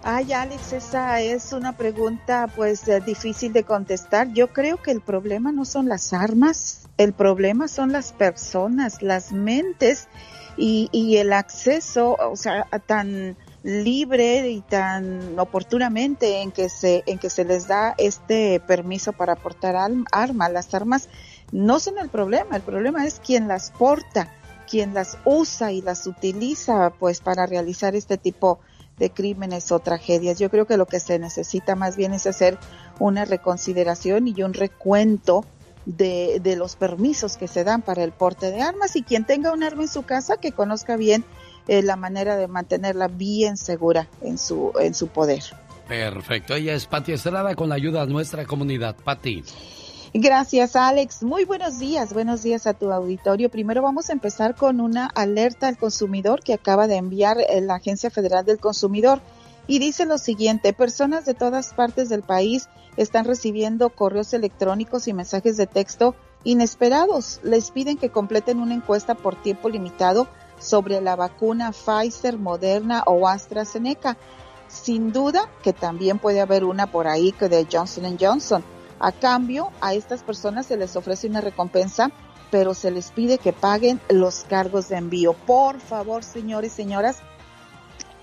Ay, Alex, esa es una pregunta pues eh, difícil de contestar. Yo creo que el problema no son las armas, el problema son las personas, las mentes y, el acceso, o sea, tan libre y tan oportunamente en que se en que se les da este permiso para portar armas. Las armas no son el problema, el problema es quien las porta, quien las usa y las utiliza pues para realizar este tipo de crímenes o tragedias. Yo creo que lo que se necesita más bien es hacer una reconsideración y un recuento de, de los permisos que se dan para el porte de armas y quien tenga un arma en su casa que conozca bien eh, la manera de mantenerla bien segura en su, en su poder. Perfecto, ella es Pati Estrada con la ayuda de nuestra comunidad. Pati. Gracias, Alex. Muy buenos días, buenos días a tu auditorio. Primero vamos a empezar con una alerta al consumidor que acaba de enviar eh, la Agencia Federal del Consumidor. Y dice lo siguiente, personas de todas partes del país están recibiendo correos electrónicos y mensajes de texto inesperados. Les piden que completen una encuesta por tiempo limitado sobre la vacuna Pfizer, Moderna o AstraZeneca. Sin duda que también puede haber una por ahí que de Johnson Johnson. A cambio, a estas personas se les ofrece una recompensa, pero se les pide que paguen los cargos de envío. Por favor, señores y señoras,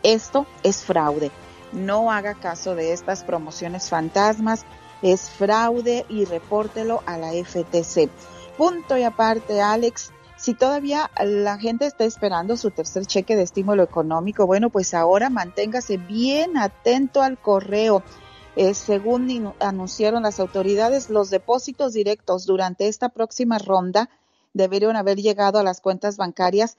esto es fraude. No haga caso de estas promociones fantasmas. Es fraude y repórtelo a la FTC. Punto y aparte, Alex, si todavía la gente está esperando su tercer cheque de estímulo económico, bueno, pues ahora manténgase bien atento al correo. Eh, según anunciaron las autoridades, los depósitos directos durante esta próxima ronda deberían haber llegado a las cuentas bancarias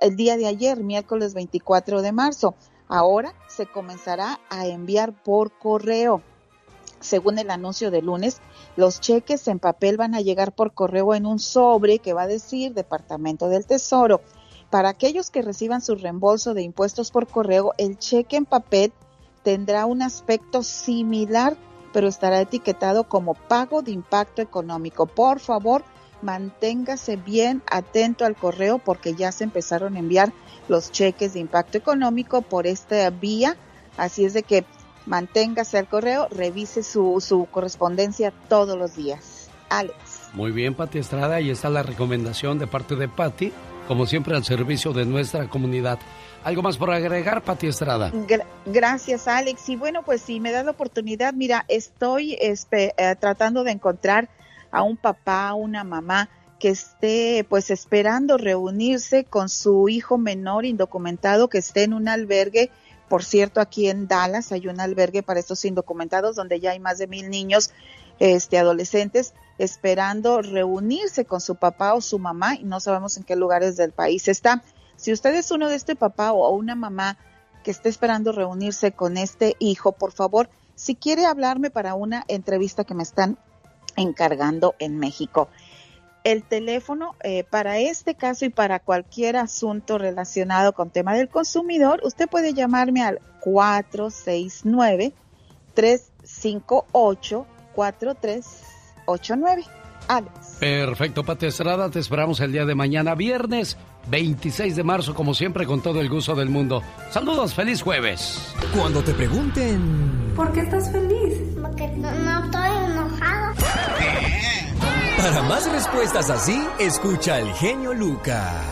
el día de ayer, miércoles 24 de marzo. Ahora se comenzará a enviar por correo. Según el anuncio de lunes, los cheques en papel van a llegar por correo en un sobre que va a decir Departamento del Tesoro. Para aquellos que reciban su reembolso de impuestos por correo, el cheque en papel tendrá un aspecto similar, pero estará etiquetado como pago de impacto económico. Por favor, manténgase bien atento al correo porque ya se empezaron a enviar los cheques de impacto económico por esta vía. Así es de que manténgase al correo, revise su, su correspondencia todos los días. Alex. Muy bien, Pati Estrada, y está la recomendación de parte de Pati, como siempre al servicio de nuestra comunidad. ¿Algo más por agregar, Pati Estrada? gracias, Alex. Y bueno, pues si me da la oportunidad, mira, estoy eh, tratando de encontrar a un papá, una mamá que esté pues esperando reunirse con su hijo menor indocumentado que esté en un albergue por cierto, aquí en Dallas hay un albergue para estos indocumentados donde ya hay más de mil niños, este, adolescentes, esperando reunirse con su papá o su mamá y no sabemos en qué lugares del país está. Si usted es uno de este papá o una mamá que esté esperando reunirse con este hijo, por favor, si quiere hablarme para una entrevista que me están encargando en México. El teléfono eh, para este caso y para cualquier asunto relacionado con tema del consumidor, usted puede llamarme al 469 358 4389. Alex. Perfecto, Pati Estrada, te esperamos el día de mañana, viernes 26 de marzo, como siempre, con todo el gusto del mundo. Saludos, feliz jueves. Cuando te pregunten... ¿Por qué estás feliz? Porque no, no estoy enojado. Para más respuestas así, escucha al genio Luca.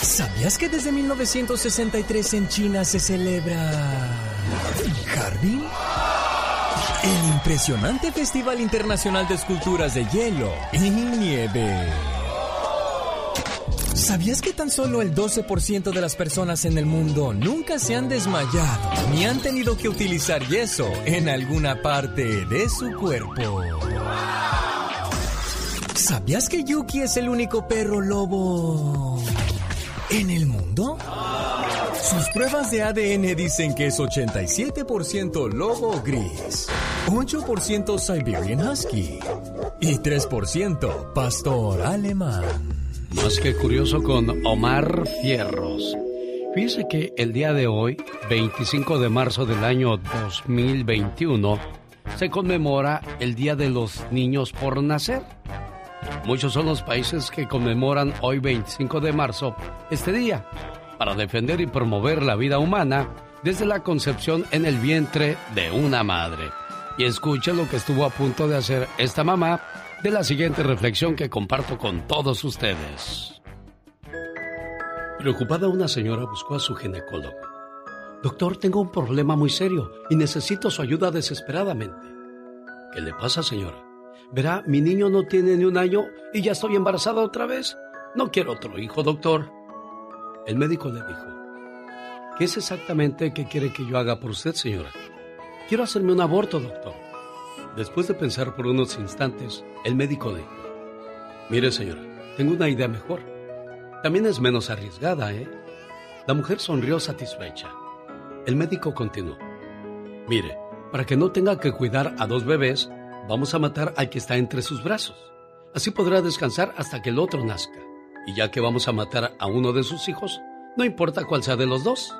¿Sabías que desde 1963 en China se celebra... Harbin? El impresionante Festival Internacional de Esculturas de Hielo y Nieve. ¿Sabías que tan solo el 12% de las personas en el mundo nunca se han desmayado ni han tenido que utilizar yeso en alguna parte de su cuerpo? ¿Sabías que Yuki es el único perro lobo en el mundo? Sus pruebas de ADN dicen que es 87% lobo gris, 8% Siberian Husky y 3% pastor alemán. Más que curioso con Omar Fierros. Fíjese que el día de hoy, 25 de marzo del año 2021, se conmemora el Día de los Niños por Nacer. Muchos son los países que conmemoran hoy 25 de marzo este día para defender y promover la vida humana desde la concepción en el vientre de una madre. Y escuche lo que estuvo a punto de hacer esta mamá la siguiente reflexión que comparto con todos ustedes. Preocupada una señora buscó a su ginecólogo. Doctor, tengo un problema muy serio y necesito su ayuda desesperadamente. ¿Qué le pasa, señora? Verá, mi niño no tiene ni un año y ya estoy embarazada otra vez. No quiero otro hijo, doctor. El médico le dijo, ¿qué es exactamente que quiere que yo haga por usted, señora? Quiero hacerme un aborto, doctor. Después de pensar por unos instantes, el médico dijo, mire, señora, tengo una idea mejor. También es menos arriesgada, ¿eh? La mujer sonrió satisfecha. El médico continuó, mire, para que no tenga que cuidar a dos bebés, vamos a matar al que está entre sus brazos. Así podrá descansar hasta que el otro nazca. Y ya que vamos a matar a uno de sus hijos, no importa cuál sea de los dos.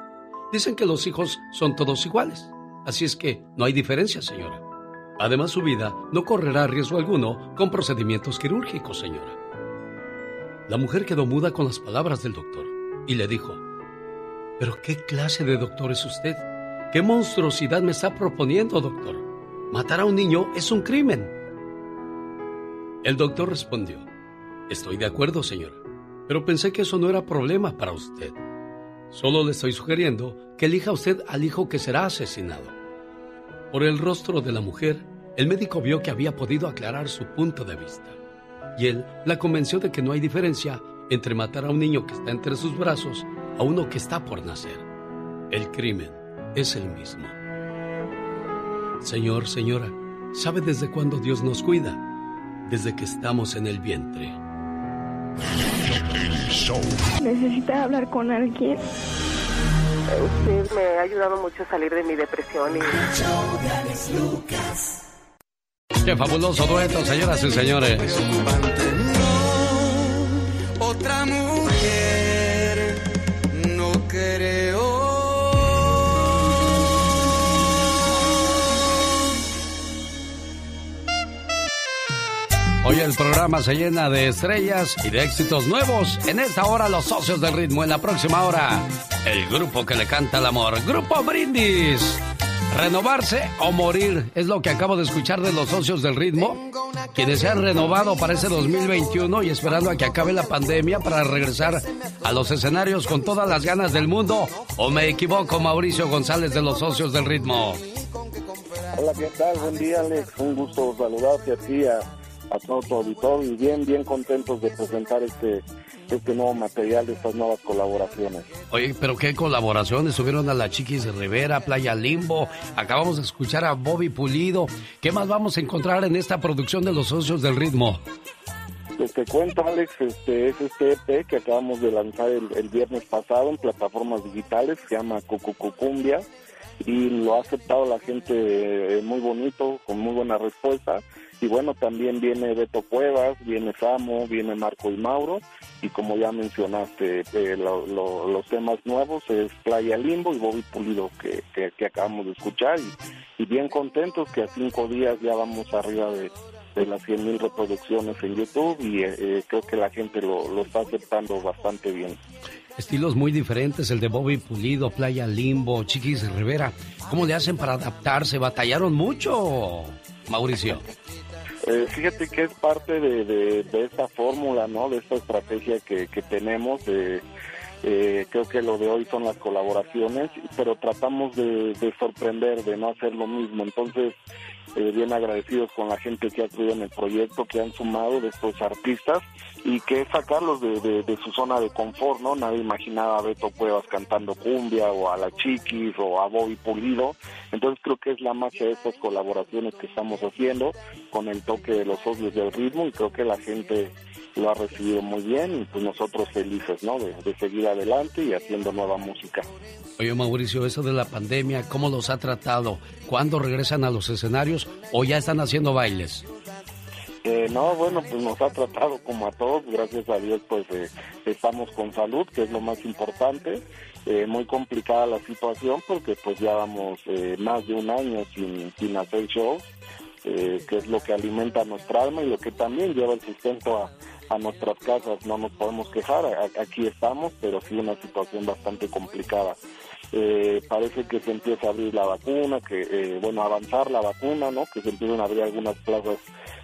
Dicen que los hijos son todos iguales. Así es que no hay diferencia, señora. Además, su vida no correrá riesgo alguno con procedimientos quirúrgicos, señora. La mujer quedó muda con las palabras del doctor y le dijo, ¿pero qué clase de doctor es usted? ¿Qué monstruosidad me está proponiendo, doctor? Matar a un niño es un crimen. El doctor respondió, estoy de acuerdo, señora pero pensé que eso no era problema para usted. Solo le estoy sugiriendo que elija usted al hijo que será asesinado. Por el rostro de la mujer, el médico vio que había podido aclarar su punto de vista. Y él la convenció de que no hay diferencia entre matar a un niño que está entre sus brazos a uno que está por nacer. El crimen es el mismo. Señor, señora, ¿sabe desde cuándo Dios nos cuida? Desde que estamos en el vientre. Necesita hablar con alguien. Usted me ha ayudado mucho a salir de mi depresión y... Qué fabuloso dueto, señoras y señores. Otra mujer Hoy el programa se llena de estrellas y de éxitos nuevos. En esta hora, los socios del ritmo. En la próxima hora, el grupo que le canta el amor. Grupo Brindis. Renovarse o morir es lo que acabo de escuchar de los socios del ritmo, quienes se han renovado para ese 2021 y esperando a que acabe la pandemia para regresar a los escenarios con todas las ganas del mundo. ¿O me equivoco, Mauricio González de los socios del ritmo? Hola, ¿qué tal? Buen día, Alex. Un gusto saludarte a ti, a, a todo tu auditorio y bien, bien contentos de presentar este, este nuevo material, estas nuevas colaboraciones. Oye, pero qué colaboraciones, subieron a la Chiquis Rivera, Playa Limbo, acabamos de escuchar a Bobby Pulido. ¿Qué más vamos a encontrar en esta producción de los socios del ritmo? Pues te cuento, Alex, este es este EP que acabamos de lanzar el, el viernes pasado en plataformas digitales, se llama Cucucucumbia y lo ha aceptado la gente eh, muy bonito, con muy buena respuesta. Y bueno, también viene Beto Cuevas, viene Samo, viene Marco y Mauro. Y como ya mencionaste, eh, lo- lo- los temas nuevos es Playa Limbo y Bobby Pulido que, que, acabamos de escuchar. Y, bien contentos que a cinco días ya vamos arriba de, de las 100 mil reproducciones en YouTube y eh, eh, creo que la gente lo, lo está aceptando bastante bien. Estilos muy diferentes, el de Bobby Pulido, Playa Limbo, Chiquis Rivera. ¿Cómo le hacen para adaptarse? ¿Batallaron mucho, Mauricio? Eh, fíjate que es parte de, de, esta fórmula, ¿no? De esta estrategia que, que tenemos. de, eh, creo que lo de hoy son las colaboraciones, pero tratamos de, de sorprender, de no hacer lo mismo. Entonces, eh, bien agradecidos con la gente que ha creído en el proyecto, que han sumado de estos artistas y que es sacarlos de, de, su zona de confort, ¿no? Nadie imaginaba a Beto Cuevas cantando cumbia o a la Chiquis o a Bobby Pulido. Entonces creo que es la magia de estas colaboraciones que estamos haciendo con el toque de los socios del ritmo y creo que la gente lo ha recibido muy bien y pues nosotros felices, ¿no? De, de seguir adelante y haciendo nueva música. Oye, Mauricio, eso de la pandemia, ¿cómo los ha tratado? ¿Cuándo regresan a los escenarios o ya están haciendo bailes? Eh, no, bueno, pues nos ha tratado como a todos, gracias a Dios pues eh, estamos con salud, que es lo más importante. Eh, muy complicada la situación porque pues ya vamos eh, más de un año sin, hacer shows, eh, que es lo que alimenta nuestra alma y lo que también lleva el sustento a, nuestras casas. No nos podemos quejar, aquí estamos, pero sí una situación bastante complicada. Eh, parece que se empieza a abrir la vacuna, que eh, bueno, avanzar la vacuna, ¿no? Que se empiezan a abrir algunas plazas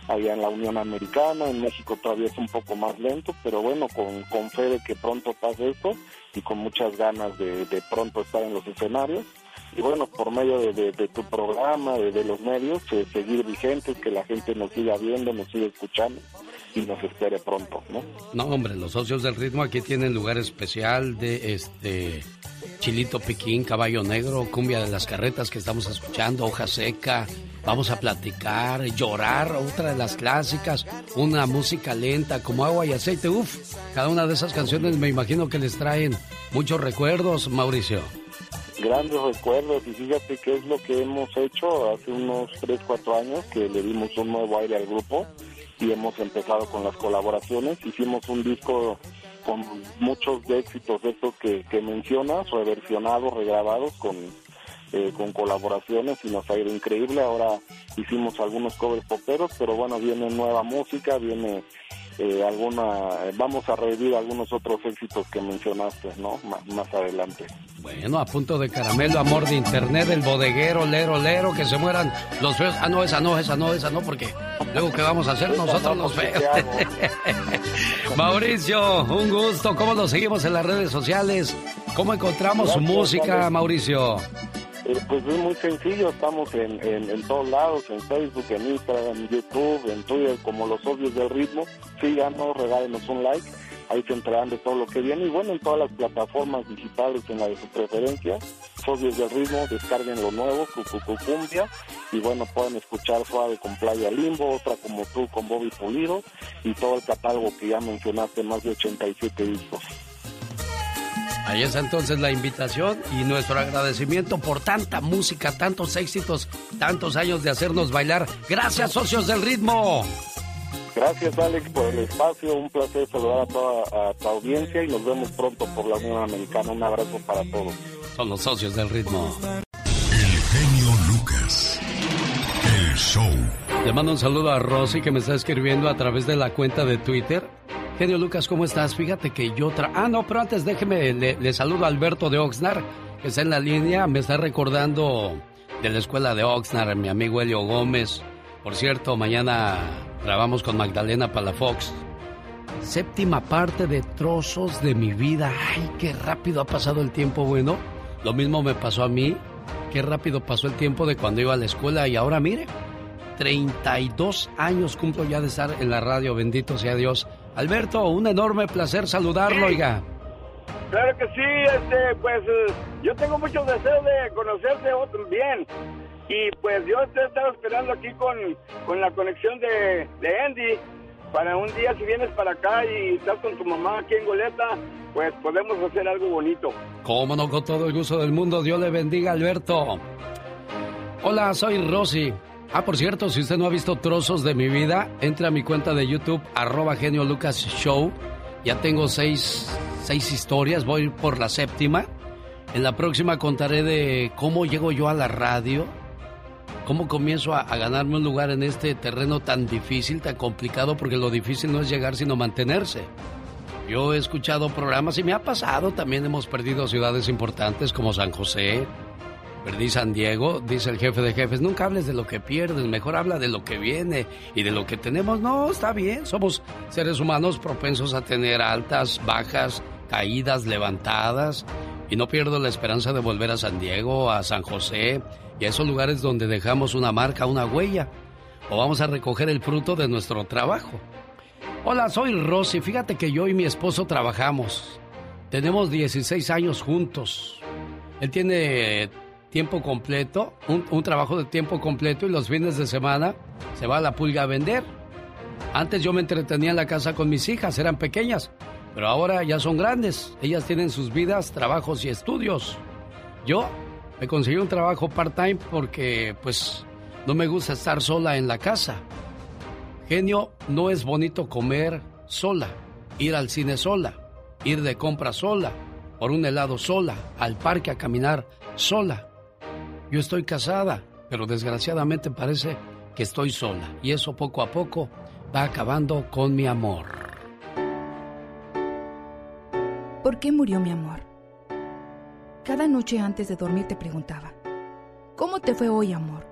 allá en la Unión Americana, en México todavía es un poco más lento, pero bueno, con, con fe de que pronto pase esto y con muchas ganas de, pronto estar en los escenarios. Y bueno, por medio de, de- de tu programa, de, de los medios, eh, seguir vigentes, que la gente nos siga viendo, nos siga escuchando y nos espere pronto, ¿no? No, hombre, los socios del ritmo aquí tienen lugar especial de este Chilito Piquín, Caballo Negro, Cumbia de las Carretas que estamos escuchando, Hoja Seca, vamos a platicar, llorar, otra de las clásicas, una música lenta como agua y aceite, uf, cada una de esas canciones me imagino que les traen muchos recuerdos, Mauricio. grandes recuerdos y fíjate que es lo que hemos hecho hace unos 3, 4 años que le dimos un nuevo aire al grupo y hemos empezado con las colaboraciones. Hicimos un disco con muchos de éxitos de estos que, mencionas, reversionados, regrabados con, eh, con colaboraciones y nos ha ido increíble. Ahora hicimos algunos covers poperos, pero bueno, viene nueva música, viene eh, alguna, vamos a revivir algunos otros éxitos que mencionaste, ¿no? Más, más adelante. Bueno, a punto de caramelo, amor de internet, el bodeguero, lero, lero, que se mueran los feos. Ah, no, esa no, esa no, esa no, porque luego ¿qué vamos a hacer nosotros los feos? Mauricio, un gusto. ¿Cómo lo seguimos en las redes sociales? ¿Cómo encontramos su música. Mauricio? Eh, pues es muy sencillo, estamos en, en, todos lados, en Facebook, en Instagram, en YouTube, en Twitter, como los obvios del ritmo. Síganos, regálenos un like, ahí se enterarán de todo lo que viene. Y bueno, en todas las plataformas digitales, en la de su preferencia, Socios del Ritmo, descarguen lo nuevo, Cucucucumbia, y bueno, pueden escuchar Suave con Playa Limbo, otra como tú con Bobby Pulido, y todo el catálogo que ya mencionaste, más de 87 discos. Ahí está entonces la invitación y nuestro agradecimiento por tanta música, tantos éxitos, tantos años de hacernos bailar. Gracias, socios del ritmo. Gracias Alex por el espacio, un placer saludar a toda a tu audiencia y nos vemos pronto por la Unión Americana. Un abrazo para todos. Son los socios del ritmo. El genio Lucas. El show. Le mando un saludo a Rosy que me está escribiendo a través de la cuenta de Twitter. Genio Lucas, ¿cómo estás? Fíjate que yo... Tra ah, no, pero antes déjeme, le, saludo a Alberto de Oxnard, que está en la línea. Me está recordando de la escuela de Oxnard, mi amigo Helio Gómez. Por cierto, mañana grabamos con Magdalena Palafox. Séptima parte de trozos de mi vida. Ay, qué rápido ha pasado el tiempo, bueno. Lo mismo me pasó a mí. Qué rápido pasó el tiempo de cuando iba a la escuela y ahora mire, 32 años cumplo ya de estar en la radio, bendito sea Dios. Alberto, un enorme placer saludarlo, oiga. Claro que sí, este, pues eh, yo tengo mucho deseo de conocerte otro bien. Y pues yo te estaba esperando aquí con, con la conexión de, de Andy. para un día si vienes para acá y estás con tu mamá aquí en Goleta, pues podemos hacer algo bonito. Cómo no, con todo el gusto del mundo. Dios le bendiga, Alberto. Hola, soy Rosy. Ah, por cierto, si usted no ha visto trozos de mi vida, entre a mi cuenta de YouTube, arroba genio Lucas Show. Ya tengo seis, seis historias, voy por la séptima. En la próxima contaré de cómo llego yo a la radio, cómo comienzo a, a, ganarme un lugar en este terreno tan difícil, tan complicado, porque lo difícil no es llegar, sino mantenerse. Yo he escuchado programas y me ha pasado, también hemos perdido ciudades importantes como San José, Perdí San Diego, dice el jefe de jefes, nunca hables de lo que pierdes, mejor habla de lo que viene y de lo que tenemos. No, está bien, somos seres humanos propensos a tener altas, bajas, caídas, levantadas. Y no pierdo la esperanza de volver a San Diego, a San José y a esos lugares donde dejamos una marca, una huella. O vamos a recoger el fruto de nuestro trabajo. Hola, soy Rosy. Fíjate que yo y mi esposo trabajamos. Tenemos 16 años juntos. Él tiene tiempo completo, un, un, trabajo de tiempo completo y los fines de semana se va a la pulga a vender. Antes yo me entretenía en la casa con mis hijas, eran pequeñas, pero ahora ya son grandes. Ellas tienen sus vidas, trabajos y estudios. Yo me conseguí un trabajo part-time porque pues no me gusta estar sola en la casa. Genio, no es bonito comer sola, ir al cine sola, ir de compra sola, por un helado sola, al parque a caminar sola. Yo estoy casada, pero desgraciadamente parece que estoy sola y eso poco a poco va acabando con mi amor. ¿Por qué murió mi amor? Cada noche antes de dormir te preguntaba, ¿cómo te fue hoy, amor?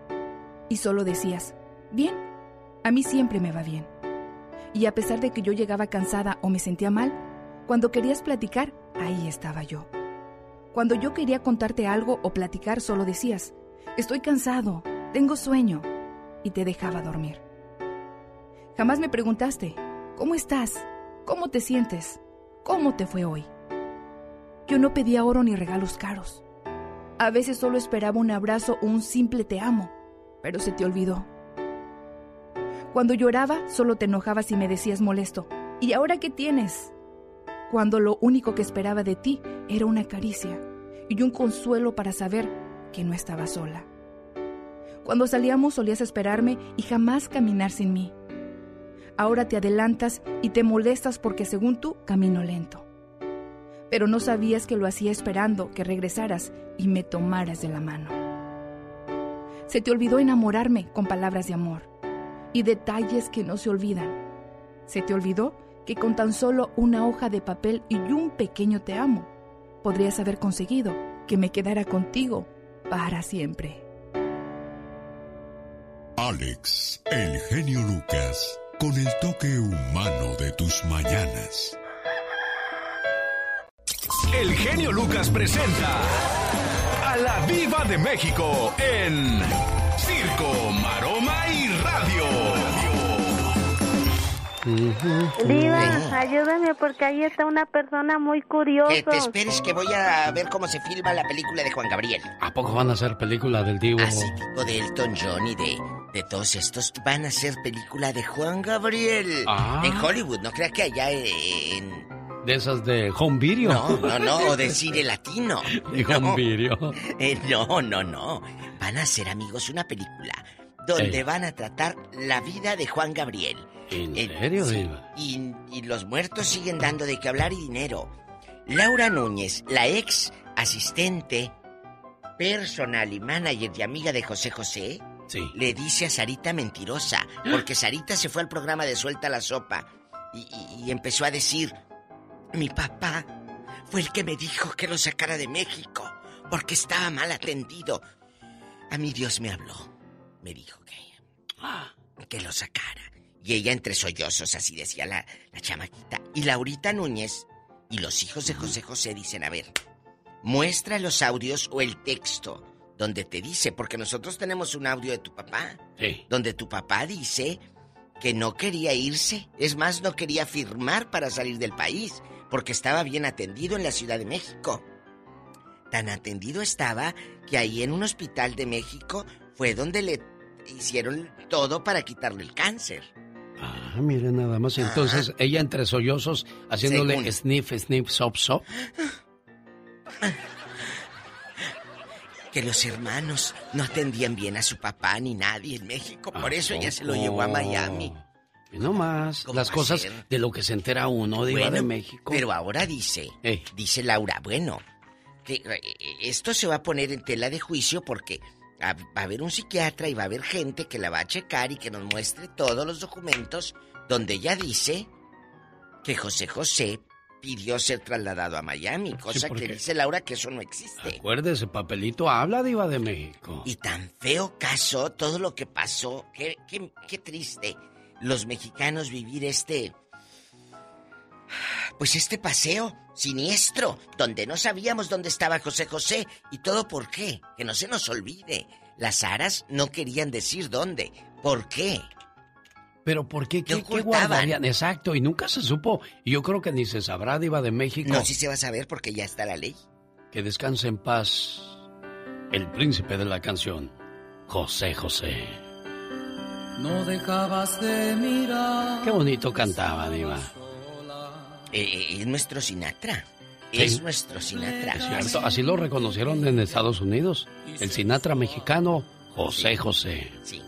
Y solo decías, bien, a mí siempre me va bien. Y a pesar de que yo llegaba cansada o me sentía mal, cuando querías platicar, ahí estaba yo. Cuando yo quería contarte algo o platicar, solo decías, estoy cansado, tengo sueño, y te dejaba dormir. Jamás me preguntaste, ¿cómo estás? ¿Cómo te sientes? ¿Cómo te fue hoy? Yo no pedía oro ni regalos caros. A veces solo esperaba un abrazo o un simple te amo, pero se te olvidó. Cuando lloraba, solo te enojabas y me decías molesto, ¿y ahora qué tienes? Cuando lo único que esperaba de ti era una caricia y un consuelo para saber que no estaba sola. Cuando salíamos solías esperarme y jamás caminar sin mí. Ahora te adelantas y te molestas porque según tú camino lento. Pero no sabías que lo hacía esperando que regresaras y me tomaras de la mano. Se te olvidó enamorarme con palabras de amor y detalles que no se olvidan. Se te olvidó que con tan solo una hoja de papel y un pequeño te amo, podrías haber conseguido que me quedara contigo para siempre. Alex, el genio Lucas, con el toque humano de tus mañanas. El genio Lucas presenta a la Viva de México en Circo, Maroma y Radio. Diva, ayúdame porque ahí está una persona muy curiosa. Que te esperes que voy a ver cómo se filma la película de Juan Gabriel. ¿A poco van a hacer película del Divo? Así tipo de Elton John y de, de todos estos van a ser película de Juan Gabriel. Ah. En Hollywood, no crea que allá en... De esas de home video. No, no, no, o de cine latino. De home no. video. Eh, no, no, no. Van a ser, amigos, una película donde Ey. van a tratar la vida de Juan Gabriel. ¿En Eh, serio, sí, Diva? y, y los muertos siguen dando de qué hablar y dinero. Laura Núñez, la ex asistente personal y manager y amiga de José José, Sí. le dice a Sarita mentirosa, porque Sarita se fue al programa de Suelta la Sopa y, y- y empezó a decir, mi papá fue el que me dijo que lo sacara de México, porque estaba mal atendido. A mí Dios me habló, me dijo que, que lo sacara. Y ella entre sollozos, así decía la, la chamaquita. Y Laurita Núñez y los hijos de José José dicen, a ver, muestra los audios o el texto donde te dice, porque nosotros tenemos un audio de tu papá, Sí. donde tu papá dice que no quería irse, es más, no quería firmar para salir del país, porque estaba bien atendido en la Ciudad de México. Tan atendido estaba que ahí en un hospital de México fue donde le hicieron todo para quitarle el cáncer. Ah, mire nada más. Entonces, ella entre sollozos haciéndole Según. sniff, sniff, sop, sop. Que los hermanos no atendían bien a su papá ni nadie en México. Por ¿A eso ella se lo llevó a Miami. Y no más, ¿Cómo las cosas ser? de lo que se entera uno, Diva Bueno, de México. Pero ahora dice, dice Laura, bueno, que eh, esto se va a poner en tela de juicio porque va a haber un psiquiatra y va a haber gente que la va a checar y que nos muestre todos los documentos donde ella dice que José José pidió ser trasladado a Miami, cosa que dice Laura que eso no existe. Acuérdese, papelito habla, Diva de México. Y tan feo caso, todo lo que pasó, qué, qué, qué triste los mexicanos vivir este... Pues este paseo siniestro, donde no sabíamos dónde estaba José José y todo por qué, que no se nos olvide. Las aras no querían decir dónde, ¿por qué? Pero ¿por qué? ¿Qué, qué guardarían? Exacto, y nunca se supo. Y yo creo que ni se sabrá, Diva de México. No, sí se va a saber porque ya está la ley. Que descanse en paz el príncipe de la canción, José José. No dejabas de mirar. Qué bonito cantaba, Diva. Eh, eh, es nuestro Sinatra. Sí. Es nuestro Sinatra. Es cierto, así lo reconocieron en Estados Unidos. El Sinatra mexicano, José José. Sí.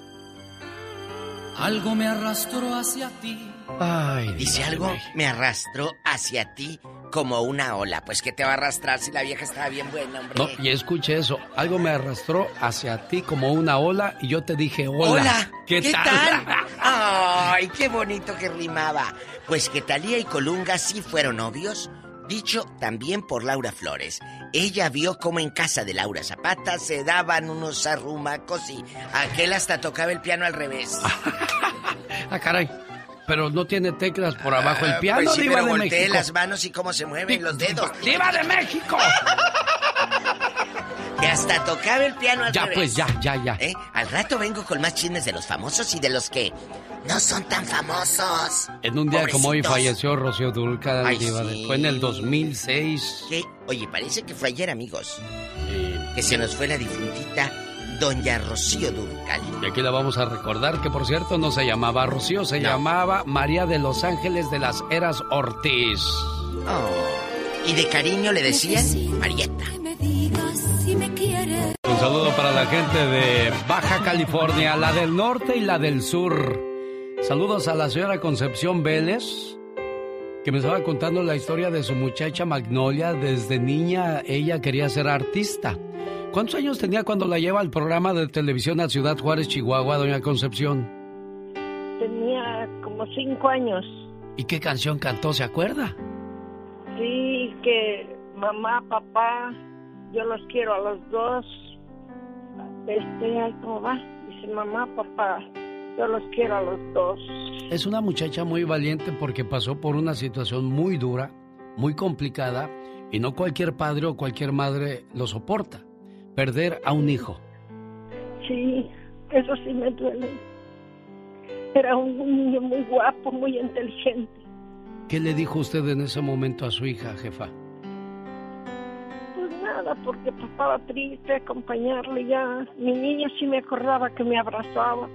Algo me arrastró hacia ti. Ay, Dice algo, me arrastró hacia ti como una ola. Pues que te va a arrastrar si la vieja estaba bien buena, hombre. No, y escuche eso. Algo me arrastró hacia ti como una ola y yo te dije hola. Hola, ¿Qué, tal? Ay, qué bonito que rimaba. Pues que Talía y Colunga sí fueron novios, dicho también por Laura Flores. Ella vio cómo en casa de Laura Zapata se daban unos arrumacos y aquel hasta tocaba el piano al revés. Ah, caray. Pero no tiene teclas por abajo el piano, Pues sí, Diva pero de volteé México. las manos y cómo se mueven los dedos. ¡Diva de México! Que hasta tocaba el piano al Ya, revés. pues, ya, ya, ya. ¿Eh? Al rato vengo con más chismes de los famosos y de los que no son tan famosos. En un día como hoy falleció Rocío Dulca, Ay, Diva de- sí. Fue en el 2006. ¿Qué? Oye, parece que fue ayer, amigos. Que se nos fue la difuntita Doña Rocío Durcal. Y aquí la vamos a recordar, que por cierto no se llamaba Rocío, se llamaba María de los Ángeles de las Eras Ortiz. Oh. Y de cariño le decían Marieta. Un saludo para la gente de Baja California, la del norte y la del sur. Saludos a la señora Concepción Vélez, que me estaba contando la historia de su muchacha Magnolia. Desde niña ella quería ser artista. ¿Cuántos años tenía cuando la lleva al programa de televisión a Ciudad Juárez, Chihuahua, doña Concepción? Tenía como cinco años. ¿Y qué canción cantó, se acuerda? Sí, que mamá, papá, yo los quiero a los dos. Este, ¿cómo va? Dice mamá, papá, yo los quiero a los dos. Es una muchacha muy valiente porque pasó por una situación muy dura, muy complicada, y no cualquier padre o cualquier madre lo soporta. Perder a un hijo. Sí, eso sí me duele. Era un niño muy guapo, muy inteligente. ¿Qué le dijo usted en ese momento a su hija, jefa? Pues nada, porque pues, estaba triste acompañarle ya. Mi niña sí me acordaba que me abrazaba.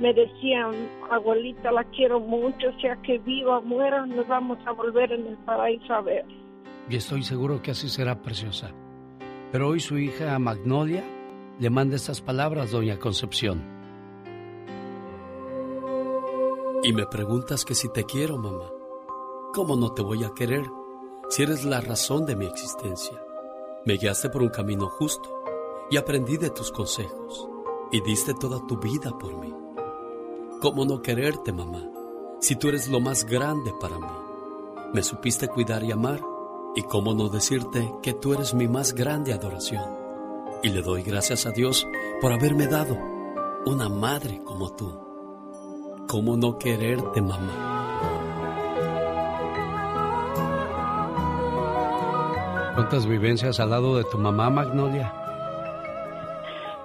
Me decía, abuelita, la quiero mucho, sea que viva o muera, nos vamos a volver en el paraíso a ver. Y estoy seguro que así será preciosa. Pero hoy su hija Magnolia le manda estas palabras, doña Concepción. Y me preguntas que si te quiero, mamá. ¿Cómo no te voy a querer si eres la razón de mi existencia? Me guiaste por un camino justo y aprendí de tus consejos y diste toda tu vida por mí. ¿Cómo no quererte, mamá, si tú eres lo más grande para mí? Me supiste cuidar y amar y cómo no decirte que tú eres mi más grande adoración. Y le doy gracias a Dios por haberme dado una madre como tú. ¿Cómo no quererte, mamá? ¿Cuántas vivencias al lado de tu mamá, Magnolia?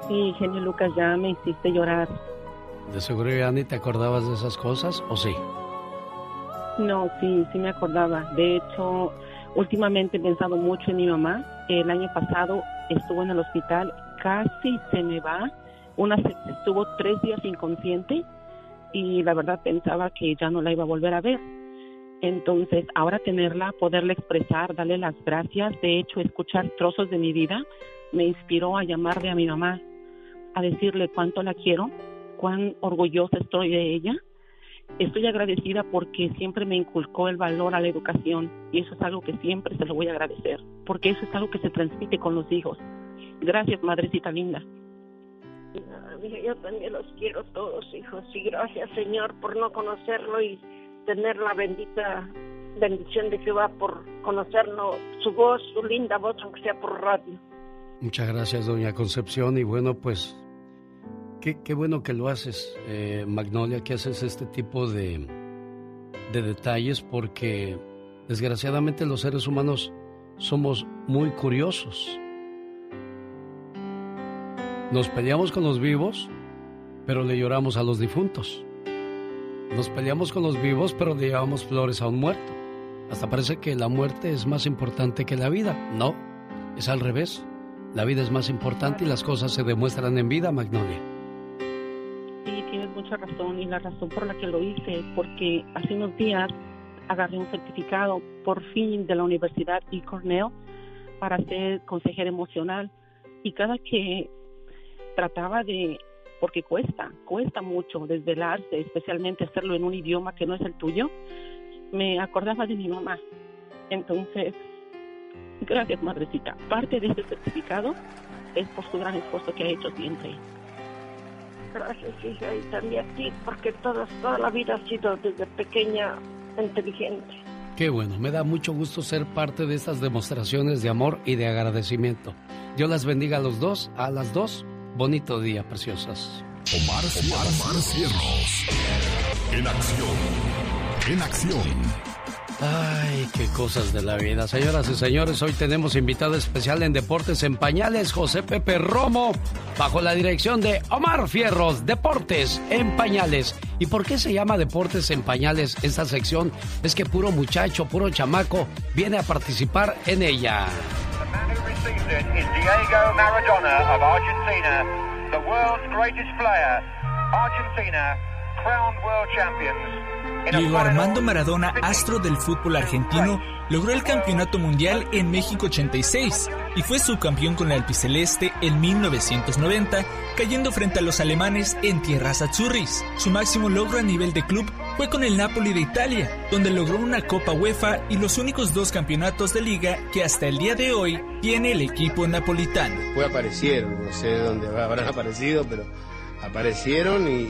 Sí, genio Lucas, ya me hiciste llorar. ¿De seguro ya ni te acordabas de esas cosas o sí? No, sí, sí me acordaba. De hecho, últimamente he pensado mucho en mi mamá. El año pasado estuvo en el hospital, casi se me va. Una estuvo tres días inconsciente y la verdad pensaba que ya no la iba a volver a ver. Entonces, ahora tenerla, poderle expresar, darle las gracias, de hecho, escuchar trozos de mi vida, me inspiró a llamarle a mi mamá, a decirle cuánto la quiero, cuán orgullosa estoy de ella. Estoy agradecida porque siempre me inculcó el valor a la educación y eso es algo que siempre se lo voy a agradecer, porque eso es algo que se transmite con los hijos. Gracias, madrecita linda. Yo también los quiero todos, hijos, y gracias, Señor, por no conocerlo y tener la bendita bendición de Jehová por conocernos, su voz, su linda voz, aunque sea por radio. Muchas gracias, doña Concepción. Y bueno, pues, qué, bueno que lo haces, eh, Magnolia, que haces este tipo de, de detalles, porque desgraciadamente los seres humanos somos muy curiosos. Nos peleamos con los vivos, pero le lloramos a los difuntos. Nos peleamos con los vivos, pero le llevamos flores a un muerto. Hasta parece que la muerte es más importante que la vida. No, es al revés. La vida es más importante y las cosas se demuestran en vida, Magnolia. Mucha razón y la razón por la que lo hice, porque hace unos días agarré un certificado por fin de la Universidad E. Cornell para ser consejera emocional y cada que trataba de, porque cuesta, cuesta mucho desvelarse, especialmente hacerlo en un idioma que no es el tuyo, me acordaba de mi mamá. Entonces, gracias madrecita. Parte de este certificado es por su gran esfuerzo que ha hecho siempre. Gracias, hija, y también a ti, porque toda, toda la vida ha sido desde pequeña inteligente. Qué bueno, me da mucho gusto ser parte de estas demostraciones de amor y de agradecimiento. Dios las bendiga a los dos, a las dos. Bonito día, preciosas. Omar, Omar, Omar Cierros. En acción. En acción. Ay, qué cosas de la vida. Señoras y señores, hoy tenemos invitado especial en Deportes en Pañales, José Pepe Romo, bajo la dirección de Omar Fierros, Deportes en Pañales. ¿Y por qué se llama Deportes en Pañales esta sección? Es que puro muchacho, puro chamaco viene a participar en ella. Argentina, Diego Armando Maradona, astro del fútbol argentino, logró el campeonato mundial en México 86 y fue subcampeón con la albiceleste en 1990, cayendo frente a los alemanes en tierras azzurris. Su máximo logro a nivel de club fue con el Napoli de Italia, donde logró una Copa UEFA y los únicos dos campeonatos de liga que hasta el día de hoy tiene el equipo napolitano. Fue aparecieron, no sé dónde habrán aparecido, pero aparecieron y,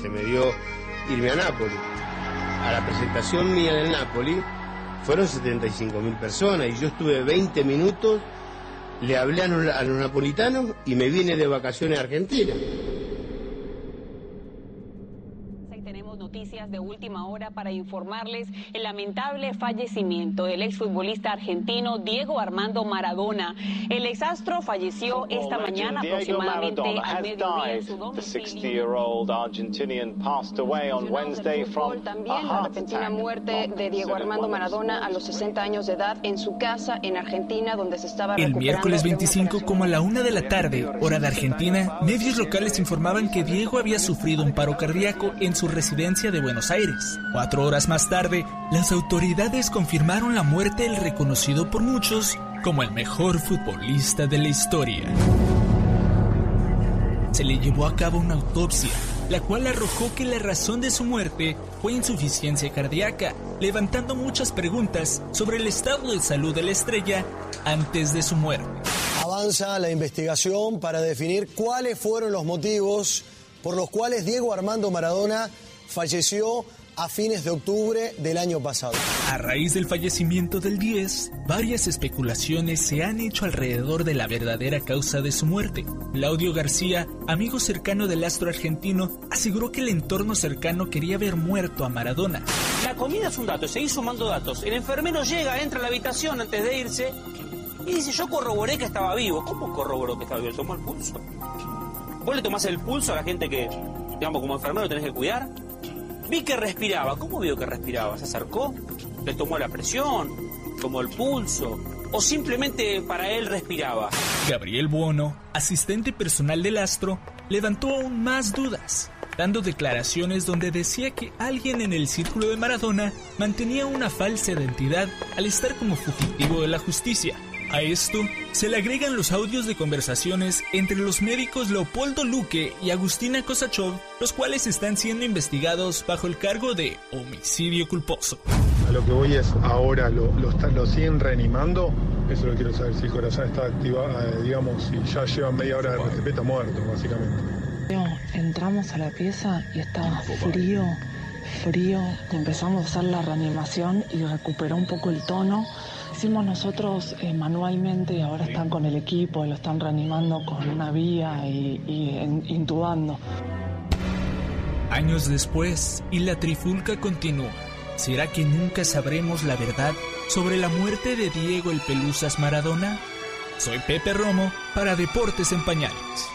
se, me dio irme a Nápoles. A la presentación mía en el Nápoles fueron 75 mil personas y yo estuve 20 minutos, le hablé a los, a los napolitanos y me vine de vacaciones a Argentina. Noticias de última hora para informarles el lamentable fallecimiento del exfutbolista argentino Diego Armando Maradona. El exastro falleció esta mañana aproximadamente al mediodía en su domicilio. También la repentina muerte de Diego Armando Maradona a los 60 años de edad en su casa en Argentina donde se estaba El miércoles 25 como a la una de la tarde, hora de Argentina, medios locales informaban que Diego había sufrido un paro cardíaco en su residencia de Buenos Aires. Cuatro horas más tarde, las autoridades confirmaron la muerte del reconocido por muchos como el mejor futbolista de la historia. Se le llevó a cabo una autopsia, la cual arrojó que la razón de su muerte fue insuficiencia cardíaca, levantando muchas preguntas sobre el estado de salud de la estrella antes de su muerte. Avanza la investigación para definir cuáles fueron los motivos por los cuales Diego Armando Maradona falleció a fines de octubre del año pasado. A raíz del fallecimiento del 10, varias especulaciones se han hecho alrededor de la verdadera causa de su muerte. Claudio García, amigo cercano del astro argentino, aseguró que el entorno cercano quería ver muerto a Maradona. La comida es un dato, seguís sumando datos. El enfermero llega, entra a la habitación antes de irse y dice, yo corroboré que estaba vivo. ¿Cómo corroboró que estaba vivo? ¿Tomó el pulso? ¿Vos le tomás el pulso a la gente que, digamos, como enfermero tenés que cuidar? Vi que respiraba. ¿Cómo vio que respiraba? ¿Se acercó? ¿Le tomó la presión? ¿Tomó el pulso? ¿O simplemente para él respiraba? Gabriel Buono, asistente personal del astro, levantó aún más dudas. dando declaraciones donde decía que alguien en el círculo de Maradona mantenía una falsa identidad al estar como fugitivo de la justicia. A esto se le agregan los audios de conversaciones entre los médicos Leopoldo Luque y Agustina Kosachov, los cuales están siendo investigados bajo el cargo de homicidio culposo. A lo que voy es, ahora lo, lo, siguen reanimando. Eso lo quiero saber, si el corazón está activado, eh, digamos, y ya lleva media hora de respeto muerto, básicamente. Entramos a la pieza y estaba frío, frío. Empezamos a hacer la reanimación y recuperó un poco el tono hicimos nosotros eh, manualmente y ahora están con el equipo, lo están reanimando con una vía y, intubando. Años después, y la trifulca continúa. ¿Será que nunca sabremos la verdad sobre la muerte de Diego el Pelusas Maradona? Soy Pepe Romo para Deportes en Pañales.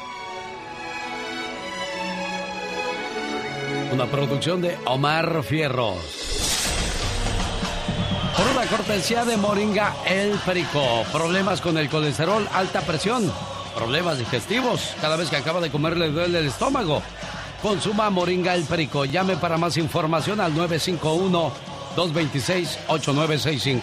Una producción de Omar Fierros. Por una cortesía de Moringa El Perico. Problemas con el colesterol, alta presión, problemas digestivos. Cada vez que acaba de comer le duele el estómago. Consuma Moringa El Perico. Llame para más información al 951-226-8965.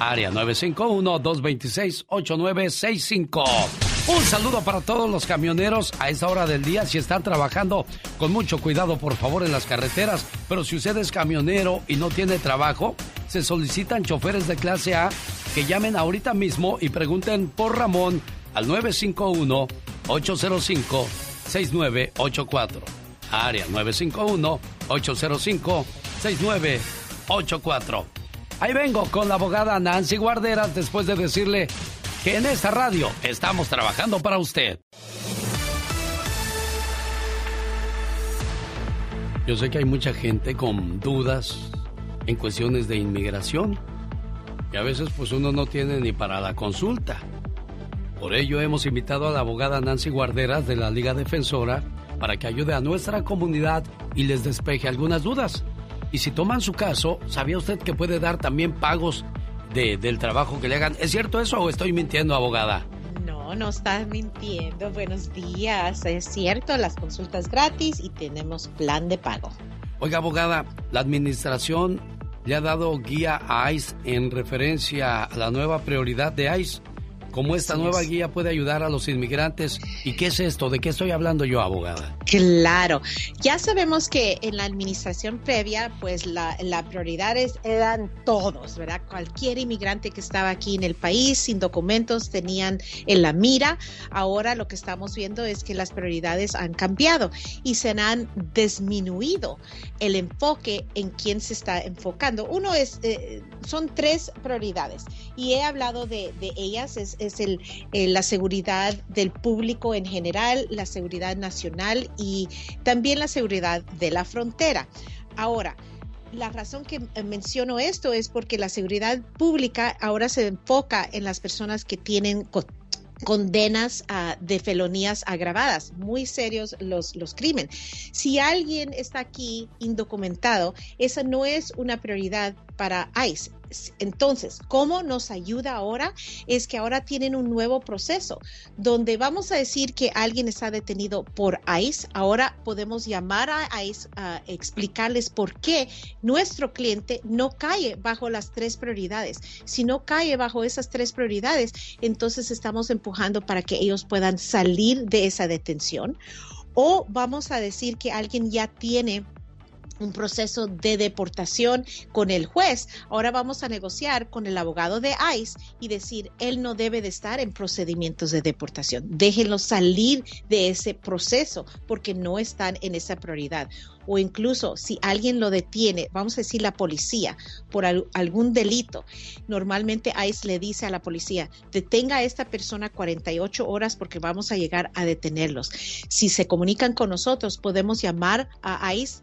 Área 951-226-8965. Un saludo para todos los camioneros a esta hora del día. Si están trabajando, con mucho cuidado, por favor, en las carreteras. Pero si usted es camionero y no tiene trabajo, se solicitan choferes de clase A que llamen ahorita mismo y pregunten por Ramón al 951-805-6984. Área 951-805-6984. Ahí vengo con la abogada Nancy Guarderas después de decirle que en esta radio estamos trabajando para usted. Yo sé que hay mucha gente con dudas en cuestiones de inmigración y a veces pues uno no tiene ni para la consulta. Por ello hemos invitado a la abogada Nancy Guarderas de la Liga Defensora para que ayude a nuestra comunidad y les despeje algunas dudas. Y si toman su caso, ¿sabía usted que puede dar también pagos del trabajo que le hagan. ¿Es cierto eso o estoy mintiendo, abogada? No, no estás mintiendo. Buenos días. Es cierto, las consultas gratis y tenemos plan de pago. Oiga, abogada, la administración le ha dado guía a ICE en referencia a la nueva prioridad de ICE cómo esta nueva guía puede ayudar a los inmigrantes. ¿Y qué es esto? ¿De qué estoy hablando yo, abogada? Claro, ya sabemos que en la administración previa, pues la, la prioridad eran todos, ¿verdad? Cualquier inmigrante que estaba aquí en el país sin documentos tenían en la mira. Ahora lo que estamos viendo es que las prioridades han cambiado y se han disminuido el enfoque en quién se está enfocando. Uno es, eh, son tres prioridades y he hablado de, de ellas. Es, es el, eh, la seguridad del público en general, la seguridad nacional y también la seguridad de la frontera. Ahora, la razón que eh, menciono esto es porque la seguridad pública ahora se enfoca en las personas que tienen condenas ah, de felonías agravadas, muy serios los, los crímenes. Si alguien está aquí indocumentado, esa no es una prioridad para ICE. Entonces, ¿cómo nos ayuda ahora? Es que ahora tienen un nuevo proceso donde vamos a decir que alguien está detenido por ICE. Ahora podemos llamar a ICE a explicarles por qué nuestro cliente no cae bajo las tres prioridades. Si no cae bajo esas tres prioridades, entonces estamos empujando para que ellos puedan salir de esa detención. O vamos a decir que alguien ya tiene un proceso de deportación con el juez. Ahora vamos a negociar con el abogado de ICE y decir, él no debe de estar en procedimientos de deportación. Déjenlo salir de ese proceso porque no están en esa prioridad. O incluso si alguien lo detiene, vamos a decir la policía, por algún delito, normalmente ICE le dice a la policía, detenga a esta persona 48 horas porque vamos a llegar a detenerlos. Si se comunican con nosotros, podemos llamar a ICE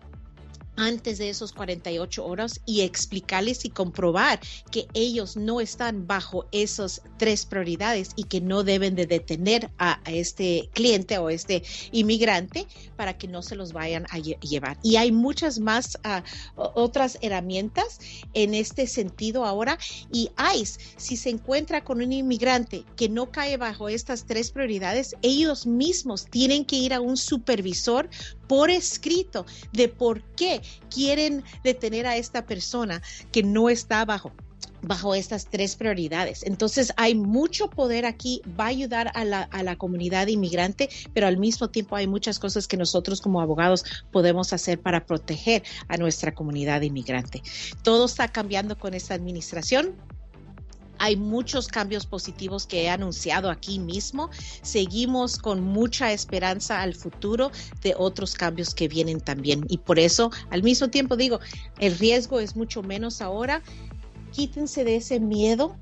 antes de esos 48 horas y explicarles y comprobar que ellos no están bajo esas tres prioridades y que no deben de detener a, este cliente o este inmigrante para que no se los vayan a llevar. Y hay muchas más ah, otras herramientas en este sentido ahora. Y ICE, si se encuentra con un inmigrante que no cae bajo estas tres prioridades, ellos mismos tienen que ir a un supervisor por escrito de por qué quieren detener a esta persona que no está bajo bajo estas tres prioridades. Entonces hay mucho poder aquí, va a ayudar a la, a la, comunidad inmigrante, pero al mismo tiempo hay muchas cosas que nosotros como abogados podemos hacer para proteger a nuestra comunidad inmigrante. Todo está cambiando con esta administración hay muchos cambios positivos que he anunciado aquí mismo. Seguimos con mucha esperanza al futuro de otros cambios que vienen también. Y por eso, al mismo tiempo digo, el riesgo es mucho menos ahora quítense de ese miedo,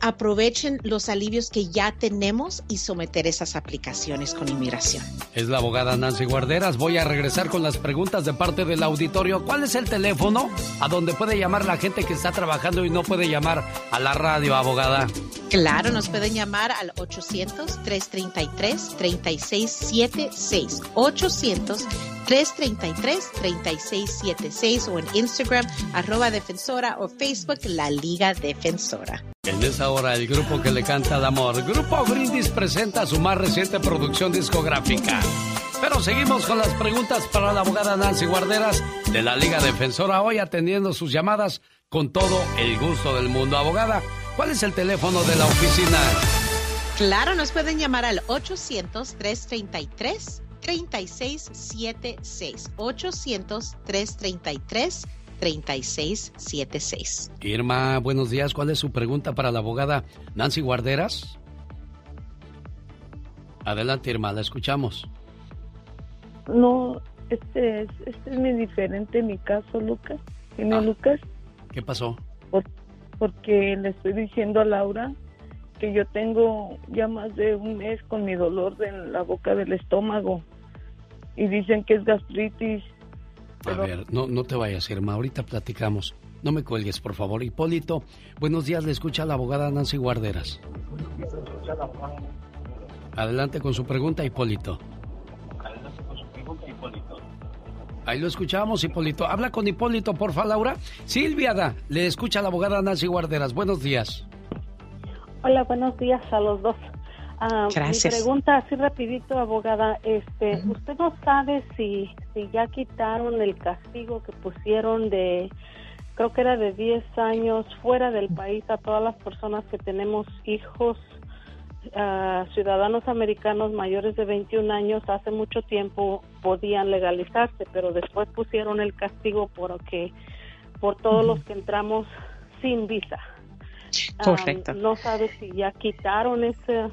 aprovechen los alivios que ya tenemos y someter esas aplicaciones con inmigración. Es la abogada Nancy Guarderas. Voy a regresar con las preguntas de parte del auditorio. ¿Cuál es el teléfono a donde puede llamar la gente que está trabajando y no puede llamar a la radio, abogada? Claro, nos pueden llamar al 800-333-3676. 800-333-3676 o en Instagram, arroba defensora o Facebook, la Liga Defensora. En esa hora, el grupo que le canta al amor, Grupo Brindis presenta su más reciente producción discográfica. Pero seguimos con las preguntas para la abogada Nancy Guarderas de la Liga Defensora, hoy atendiendo sus llamadas con todo el gusto del mundo. Abogada, ¿cuál es el teléfono de la oficina? Claro, nos pueden llamar al 800-333-3676. 800-333-3676. 3676. Irma, buenos días. ¿Cuál es su pregunta para la abogada Nancy Guarderas? Adelante, Irma, la escuchamos. No, este es, este es muy diferente mi caso, Lucas. Ah. Lucas? ¿Qué pasó? porque le estoy diciendo a Laura que yo tengo ya más de un mes con mi dolor en la boca del estómago y dicen que es gastritis a ver, no, no te vayas, Irma. Ahorita platicamos. No me cuelgues, por favor. Hipólito, buenos días. Le escucha la abogada Nancy Guarderas. Adelante con su pregunta, Hipólito. Adelante con su pregunta, Hipólito. Ahí lo escuchamos, Hipólito. Habla con Hipólito, por favor, Laura. Silvia, da, le escucha la abogada Nancy Guarderas. Buenos días. Hola, buenos días a los dos. Ah, mi pregunta, así rapidito, abogada, este, ¿usted no sabe si, si ya quitaron el castigo que pusieron de, creo que era de 10 años fuera del país a todas las personas que tenemos hijos ah, ciudadanos americanos mayores de 21 años hace mucho tiempo podían legalizarse, pero después pusieron el castigo porque por todos los que entramos sin visa. Correcto. no sabe si ya quitaron ese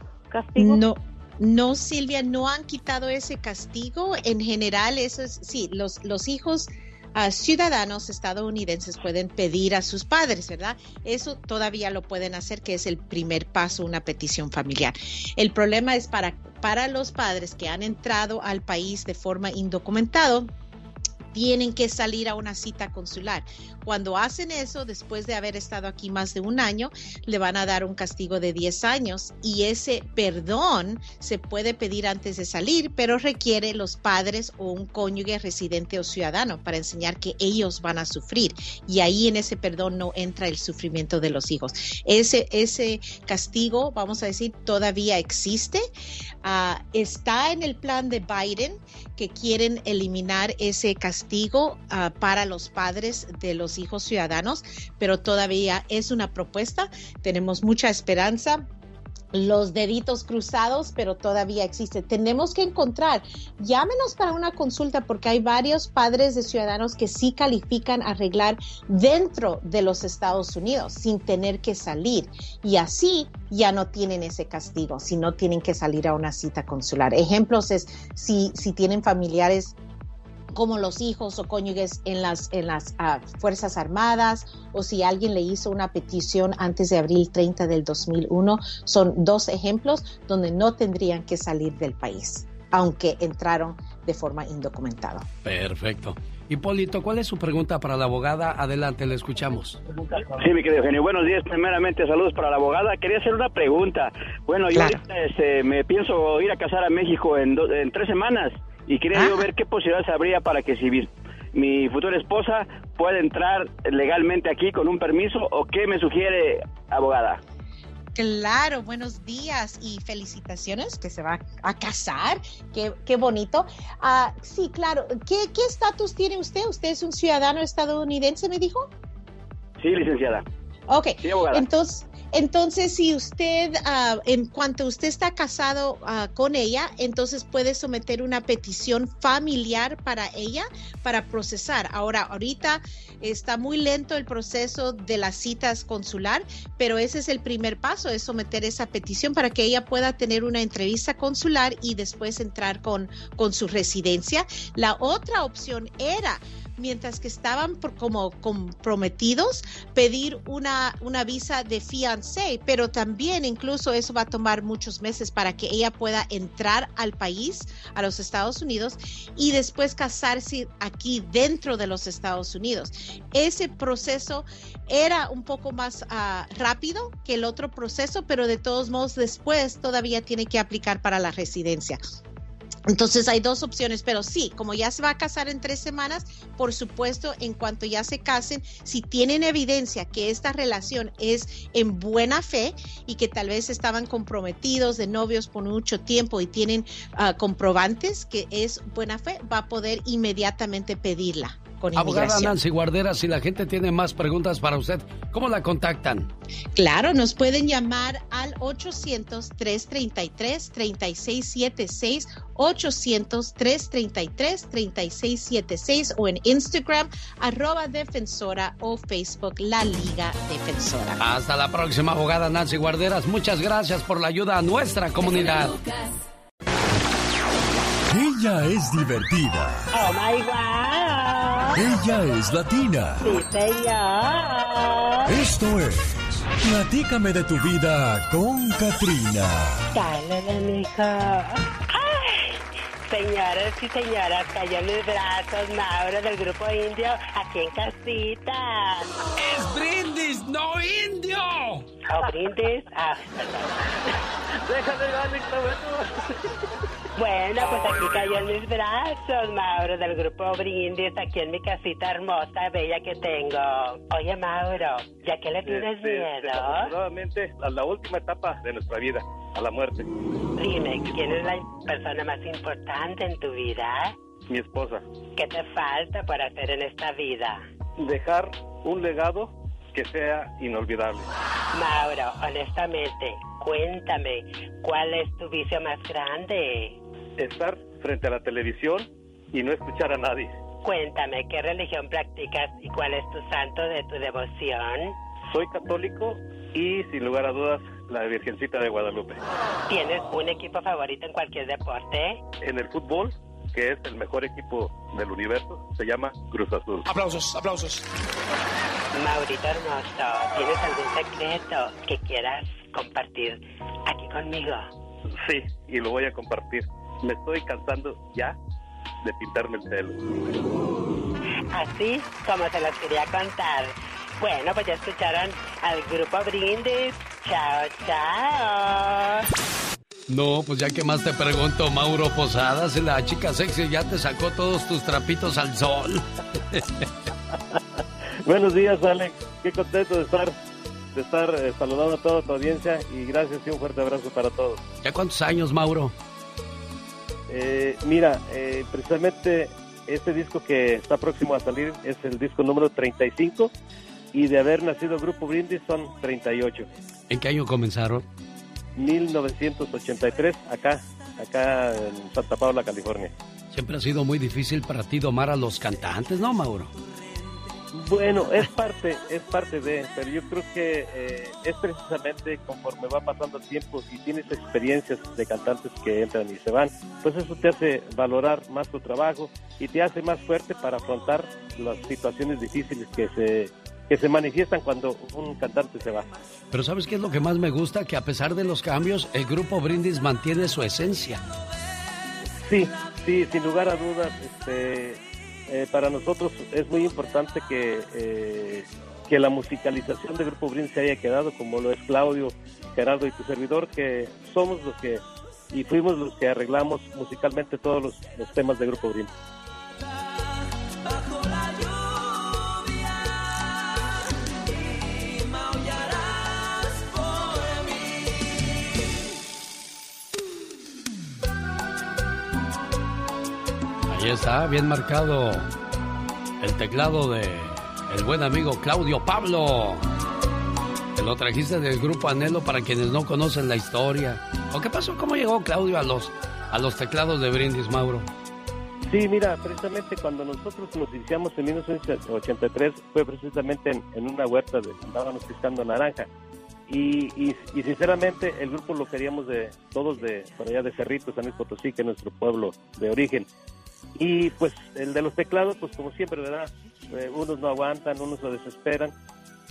no, no, Silvia, no han quitado ese castigo. En general, eso es, sí, los, los hijos uh, ciudadanos estadounidenses pueden pedir a sus padres, ¿verdad? Eso todavía lo pueden hacer, que es el primer paso, una petición familiar. El problema es para, para los padres que han entrado al país de forma indocumentado tienen que salir a una cita consular. Cuando hacen eso, después de haber estado aquí más de un año, le van a dar un castigo de 10 años y ese perdón se puede pedir antes de salir, pero requiere los padres o un cónyuge residente o ciudadano para enseñar que ellos van a sufrir y ahí en ese perdón no entra el sufrimiento de los hijos. Ese, ese castigo, vamos a decir, todavía existe. Ah, está en el plan de Biden que quieren eliminar ese castigo castigo ah, para los padres de los hijos ciudadanos, pero todavía es una propuesta. Tenemos mucha esperanza los deditos cruzados, pero todavía existe. Tenemos que encontrar, llámenos para una consulta porque hay varios padres de ciudadanos que sí califican arreglar dentro de los Estados Unidos sin tener que salir y así ya no tienen ese castigo, si no tienen que salir a una cita consular. Ejemplos es si, si tienen familiares como los hijos o cónyuges en las, en las ah, Fuerzas Armadas o si alguien le hizo una petición antes de abril 30 del 2001. Son dos ejemplos donde no tendrían que salir del país. aunque entraron de forma indocumentada. Perfecto. Hipólito, ¿cuál es su pregunta para la abogada? Adelante, le escuchamos. Sí, mi querido Eugenio. Buenos días. Primeramente, saludos para la abogada. Quería hacer una pregunta. Bueno, yo este, me pienso ir a casar a México en, en tres semanas y quería yo ah. ver qué posibilidades habría para que si mi futura esposa pueda entrar legalmente aquí con un permiso o qué me sugiere, abogada. Claro, buenos días y felicitaciones que se va a casar. Qué, qué bonito. Ah, sí, claro. ¿Qué estatus tiene usted? ¿Usted es un ciudadano estadounidense, me dijo? Sí, licenciada. Ok, entonces, entonces, si usted, ah, en cuanto usted está casado ah, con ella, entonces puede someter una petición familiar para ella para procesar. Ahora, ahorita está muy lento el proceso de las citas consular, pero ese es el primer paso, es someter esa petición para que ella pueda tener una entrevista consular y después entrar con, con su residencia. La otra opción era mientras que estaban como comprometidos, pedir una, una visa de fiancé, pero también incluso eso va a tomar muchos meses para que ella pueda entrar al país, a los Estados Unidos, y después casarse aquí dentro de los Estados Unidos. Ese proceso era un poco más ah, rápido que el otro proceso, pero de todos modos después todavía tiene que aplicar para la residencia. Entonces hay dos opciones, pero sí, como ya se va a casar en tres semanas, por supuesto, en cuanto ya se casen, si tienen evidencia que esta relación es en buena fe y que tal vez estaban comprometidos de novios por mucho tiempo y tienen ah, comprobantes que es buena fe, va a poder inmediatamente pedirla. Abogada Nancy Guardera, si la gente tiene más preguntas para usted, ¿cómo la contactan? Claro, nos pueden llamar al 800-333-3676, 800-333-3676 o en Instagram, arroba defensora o Facebook, la Liga Defensora. Hasta la próxima, abogada Nancy Guarderas. Muchas gracias por la ayuda a nuestra comunidad. Ella es divertida. Oh my God. Ella es latina. Sí, señor. Esto es Platícame de tu vida con Katrina. Dale, mija. Señoras y señoras, cayó en mis brazos Mauro del grupo indio aquí en casita. ¡Es brindis, no indio! ¿O brindis? Ah, Déjame darle Bueno, pues aquí cayó en mis brazos, Mauro, del grupo Brindis, aquí en mi casita hermosa, bella que tengo. Oye, Mauro, ¿ya que le tienes miedo? Nuevamente, a la última etapa de nuestra vida, a la muerte. Dime, ¿quién es la persona más importante en tu vida? Mi esposa. ¿Qué te falta para hacer en esta vida? Dejar un legado que sea inolvidable. Mauro, honestamente, cuéntame, ¿cuál es tu vicio más grande? Estar frente a la televisión y no escuchar a nadie. Cuéntame, ¿qué religión practicas y cuál es tu santo de tu devoción? Soy católico y, sin lugar a dudas, la Virgencita de Guadalupe. ¿Tienes un equipo favorito en cualquier deporte? En el fútbol, que es el mejor equipo del universo, se llama Cruz Azul. Aplausos, aplausos. Maurito hermoso, ¿tienes algún secreto que quieras compartir aquí conmigo? Sí, y lo voy a compartir me estoy cansando ya de pintarme el pelo. Así como se los quería contar. Bueno, pues ya escucharon al grupo Brindis. Chao, chao. No, pues ya que más te pregunto, Mauro Posadas, la chica sexy ya te sacó todos tus trapitos al sol. Buenos días, Alex. Qué contento de estar de estar eh, saludando a toda tu audiencia y gracias y un fuerte abrazo para todos. ¿Ya cuántos años, Mauro? Eh, mira, eh, precisamente este disco que está próximo a salir es el disco número 35 y de haber nacido Grupo Brindis son 38. ¿En qué año comenzaron? 1983, acá, acá en Santa Paula, California. Siempre ha sido muy difícil para ti domar a los cantantes, ¿no, Mauro? Bueno, es parte, es parte de, pero yo creo que eh, es precisamente conforme va pasando el tiempo y tienes experiencias de cantantes que entran y se van, pues eso te hace valorar más tu trabajo y te hace más fuerte para afrontar las situaciones difíciles que se que se manifiestan cuando un cantante se va. Pero ¿sabes qué es lo que más me gusta? Que a pesar de los cambios, el grupo Brindis mantiene su esencia. Sí, sí, sin lugar a dudas, este, eh, para nosotros es muy importante que, eh, que la musicalización de Grupo Brindis se haya quedado, como lo es Claudio, Gerardo y tu servidor, que somos los que, y fuimos los que arreglamos musicalmente todos los, los temas de Grupo Brindis. Ahí está, bien marcado el teclado de el buen amigo Claudio Pablo. Te lo trajiste del grupo Anhelo para quienes no conocen la historia. ¿O qué pasó? ¿Cómo llegó Claudio a los, a los teclados de Brindis, Mauro? Sí, mira, precisamente cuando nosotros nos iniciamos en 1983 fue precisamente en, una huerta de estábamos piscando naranja. Y, y, sinceramente el grupo lo queríamos de todos de por allá de Cerritos, San Luis Potosí, que es nuestro pueblo de origen. Y pues el de los teclados, pues como siempre, ¿verdad? Eh, unos no aguantan, unos lo desesperan.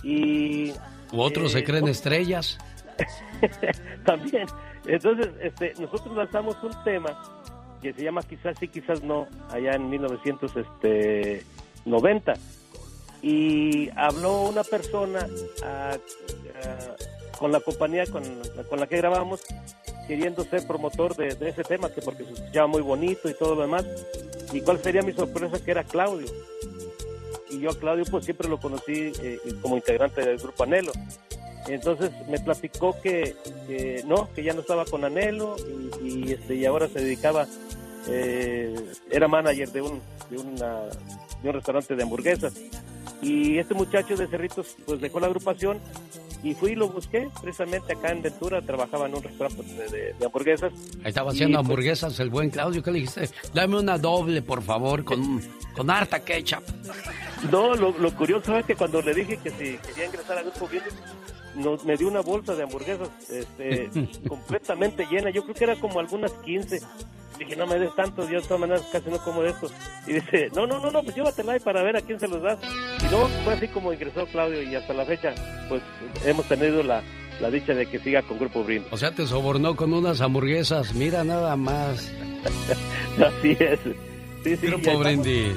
Y. ¿U otros se eh, creen estrellas? También. Entonces, este, nosotros lanzamos un tema que se llama Quizás sí, quizás no, allá en 1990. Y habló una persona con la compañía con, con la que grabamos queriendo ser promotor de, ese tema, que porque se escuchaba muy bonito y todo lo demás. ¿Y cuál sería mi sorpresa? Que era Claudio. Y yo a Claudio pues siempre lo conocí eh, como integrante del grupo Anhelo. Entonces me platicó que, no, que ya no estaba con Anhelo y, este, y ahora se dedicaba, eh, era manager de un, de, una, de un restaurante de hamburguesas. Y este muchacho de Cerritos pues dejó la agrupación y fui y lo busqué precisamente acá en Ventura, trabajaba en un restaurante de, hamburguesas. Ahí estaba haciendo pues, hamburguesas el buen Claudio, ¿qué le dijiste? Dame una doble, por favor, con, con harta ketchup. No, lo, curioso es que cuando le dije que si quería ingresar a Grupo Bienes, nos, me dio una bolsa de hamburguesas este, completamente llena, yo creo que era como algunas 15 dije, no me des tanto, yo de todas maneras casi no como de esto. Y dice, no, no, no, no, pues llévatela ahí para ver a quién se los das. Y no, fue así como ingresó Claudio y hasta la fecha, pues hemos tenido la, la dicha de que siga con Grupo Brindis. O sea, te sobornó con unas hamburguesas, mira nada más. así es. Sí, sí, Grupo Brindis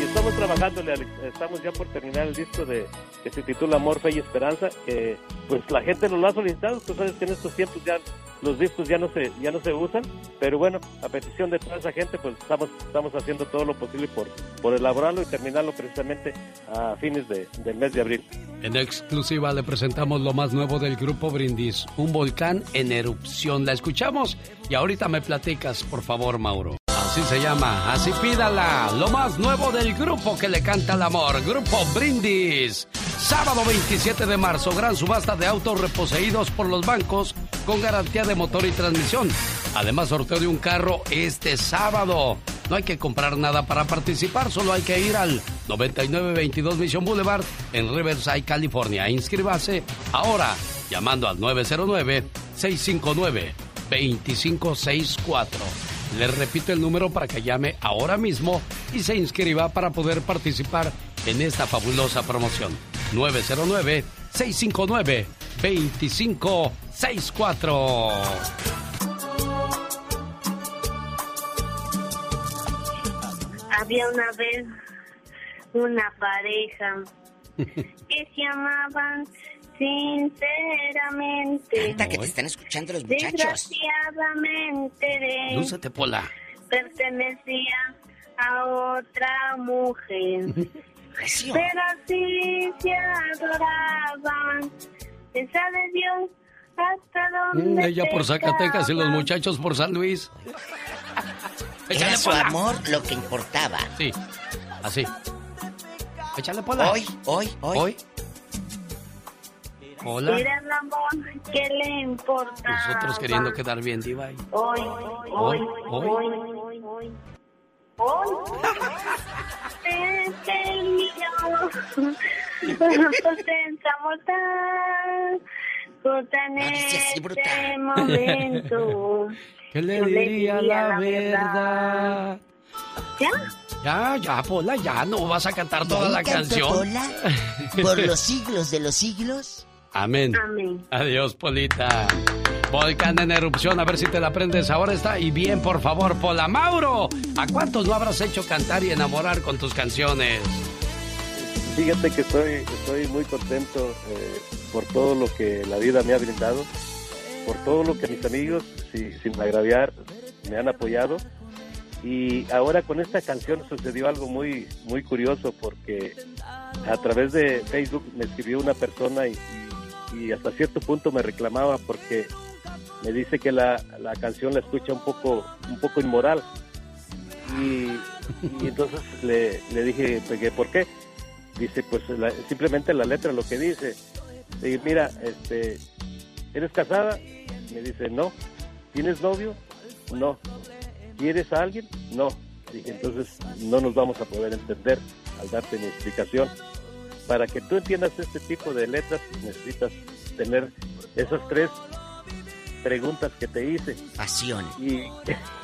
y estamos trabajando, estamos ya por terminar el disco de que se titula Amor, Fe y Esperanza, pues la gente lo ha solicitado, tú sabes que en estos tiempos ya los discos ya no se ya no se usan, pero bueno, a petición de toda esa gente pues estamos estamos haciendo todo lo posible por por elaborarlo y terminarlo precisamente a fines de, del mes de abril. En exclusiva le presentamos lo más nuevo del grupo Brindis, un volcán en erupción. La escuchamos y ahorita me platicas, por favor, Mauro. Así se llama, así pídala. Lo más nuevo del grupo que le canta el amor, Grupo Brindis. Sábado 27 de marzo, gran subasta de autos reposeídos por los bancos con garantía de motor y transmisión. Además, sorteo de un carro este sábado. No hay que comprar nada para participar, solo hay que ir al 9922 Mission Boulevard en Riverside, California. Inscríbase ahora llamando al 909 659 2564. Le repito el número para que llame ahora mismo y se inscriba para poder participar en esta fabulosa promoción. 909-659-2564. Había una vez una pareja que se llamaban Sinceramente. que te están escuchando los muchachos. Desgraciadamente. Lúcete, Pola. Pertenecía a otra mujer. Pero así se adoraban. Esa de Dios hasta mm, donde. ella por Zacatecas y los muchachos por San Luis. Era su amor lo que importaba. Sí, así. Échale pola. Hoy, hoy, hoy. Hoy Hola. El amor que le importa. Nosotros queriendo quedar bien, Diva. Hoy, hoy, hoy, hoy, hoy, hoy. Hoy. Este mío. Potencia mortal. Tan este momento. ¿Qué le diría la verdad? ¿Ya? Ya, ya, Pola, ya no vas a cantar toda la canción. Pola? ¿Por los siglos de los siglos? Amén. Amén. Adiós, Polita. Volcán en erupción, a ver si te la prendes ahora está. Y bien, por favor, Pola Mauro. ¿A cuántos lo habrás hecho cantar y enamorar con tus canciones? Fíjate que estoy, estoy muy contento eh, por todo lo que la vida me ha brindado, por todo lo que mis amigos, sin agraviar, me han apoyado. Y ahora con esta canción sucedió algo muy, muy curioso porque a través de Facebook me escribió una persona y, y hasta cierto punto me reclamaba porque me dice que la, la canción la escucha un poco, un poco inmoral. Y, entonces le, le dije, pues, ¿por qué? Dice, pues simplemente la letra lo que dice. Le mira, este, ¿eres casada? Me dice, no. ¿Tienes novio? No. ¿Quieres a alguien? No. Entonces no nos vamos a poder entender al darte mi explicación. Para que tú entiendas este tipo de letras necesitas tener esas tres preguntas que te hice. Pasión.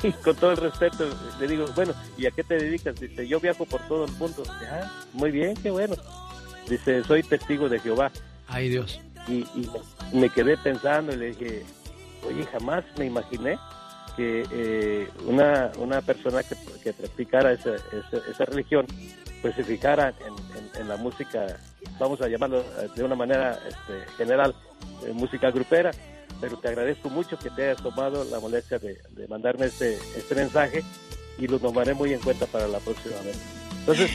Y, con todo el respeto le digo, bueno, ¿y a qué te dedicas? Dice, yo viajo por todo el mundo. Ah, muy bien, qué bueno. Dice, soy testigo de Jehová. Ay, Dios. Y, me quedé pensando y le dije, oye, jamás me imaginé que eh, una, una persona que, que practicara esa, esa, religión, pues se fijara en, en, la música, vamos a llamarlo eh, de una manera este, general, eh, música grupera pero te agradezco mucho que te hayas tomado la molestia de, mandarme este, este mensaje y lo tomaré muy en cuenta para la próxima vez. Entonces,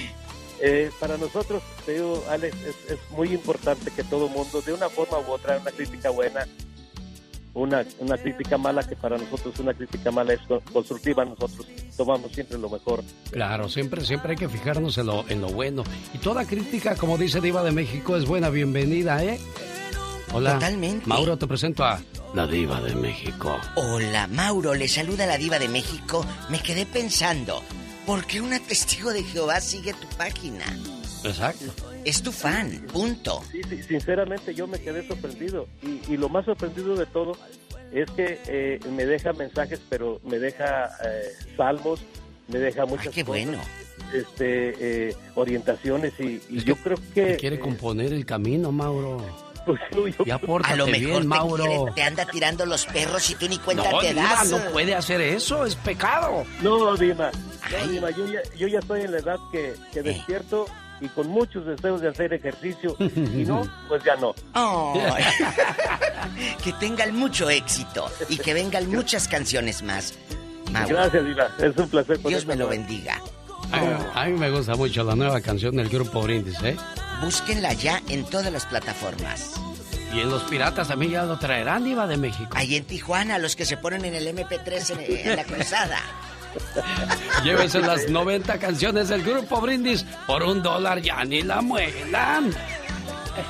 eh, para nosotros, te digo, Alex, es, muy importante que todo mundo, de una forma u otra, una crítica buena, una, una crítica mala, que para nosotros una crítica mala es constructiva, nosotros tomamos siempre lo mejor. Claro, siempre, siempre hay que fijarnos en lo, en lo bueno. Y toda crítica, como dice Diva de México, es buena, bienvenida, ¿eh? Hola. Totalmente. Mauro, te presento a la diva de México. Hola, Mauro, le saluda la diva de México. Me quedé pensando, ¿por qué una testigo de Jehová sigue tu página? Exacto. Es tu fan, punto. Sí, sí, sinceramente yo me quedé sorprendido. Y, lo más sorprendido de todo es que eh, me deja mensajes, pero me deja eh, salmos, me deja muchas qué bueno. Este, eh, orientaciones y, yo creo que... Quiere componer el camino, Mauro. Pues, a lo mejor Mauro. Te, anda tirando los perros y tú ni cuenta no, te das. no puede hacer eso, es pecado. No, Dima, yo, ya, yo, ya, estoy en la edad que, que eh. despierto y con muchos deseos de hacer ejercicio. y no, pues ya no. que tengan mucho éxito y que vengan muchas canciones más. Gracias, Dima. Es un placer. Dios me lo bendiga. A, mí me gusta mucho la nueva canción del grupo Brindis, ¿eh? Búsquenla ya en todas las plataformas. Y en los piratas también ya lo traerán, Diva de México. Ahí en Tijuana, los que se ponen en el MP3 en, la cruzada. Llévense las 90 canciones del grupo Brindis por un dólar, ya ni la muelan.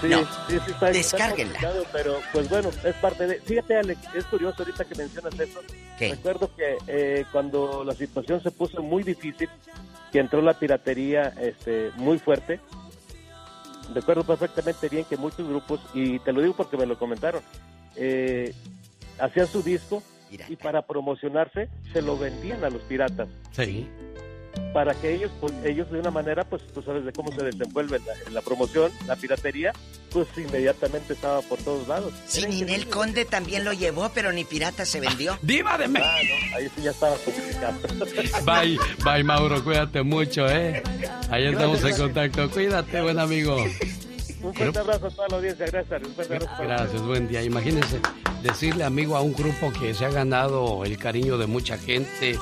Sí, no, sí, sí, está, descárguenla. pero pues bueno, es parte de... Fíjate, Alex, es curioso ahorita que mencionas eso. Recuerdo que eh, cuando la situación se puso muy difícil, que entró la piratería este, muy fuerte, recuerdo perfectamente bien que muchos grupos, y te lo digo porque me lo comentaron, eh, hacían su disco y para promocionarse se lo vendían a los piratas. Sí para que ellos, pues, ellos de una manera, pues tú sabes de cómo se desenvuelve la, la promoción, la piratería, pues inmediatamente estaba por todos lados. Sí, Ninel Conde también lo llevó, pero ni pirata se vendió. ¡Diva de México! Ah, ahí sí ya estaba complicado. Bye, bye Mauro, cuídate mucho, ¿eh? Ahí estamos en contacto. Cuídate, buen amigo. Un fuerte abrazo a toda la audiencia, gracias. Gracias, buen día. Imagínense decirle amigo a un grupo que se ha ganado el cariño de mucha gente,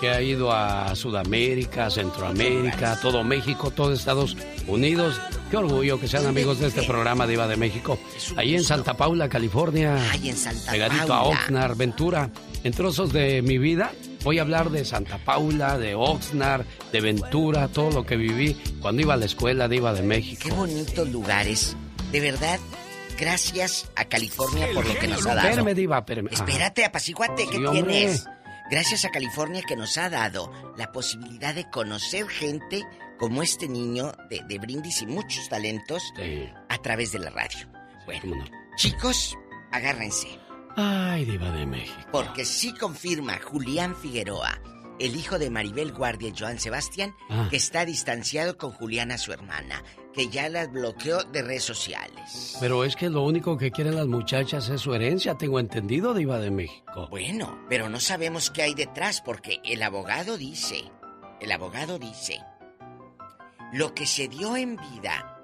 que ha ido a Sudamérica, Centroamérica, todo México, todo Estados Unidos. Qué orgullo que sean amigos de este programa de Iba de México. Ahí en Santa Paula, California. Ahí en Santa pegadito a Oxnard, Ventura. En trozos de mi vida voy a hablar de Santa Paula, de Oxnard, de Ventura, todo lo que viví cuando iba a la escuela de Iba de México. Qué bonitos lugares. De verdad, gracias a California por lo que nos ha dado. Espérame, Diva, Espérate, apaciguate, ¿qué tienes? Gracias a California que nos ha dado la posibilidad de conocer gente como este niño de, Brindis y muchos talentos a través de la radio. Bueno, chicos, agárrense. Ay, diva de México. Porque sí confirma Julián Figueroa el hijo de Maribel Guardia, Joan Sebastián, Ah. que está distanciado con Juliana, su hermana, que ya la bloqueó de redes sociales. Pero es que lo único que quieren las muchachas es su herencia, tengo entendido, Diva de México. Bueno, pero no sabemos qué hay detrás porque el abogado dice, el abogado dice, lo que se dio en vida,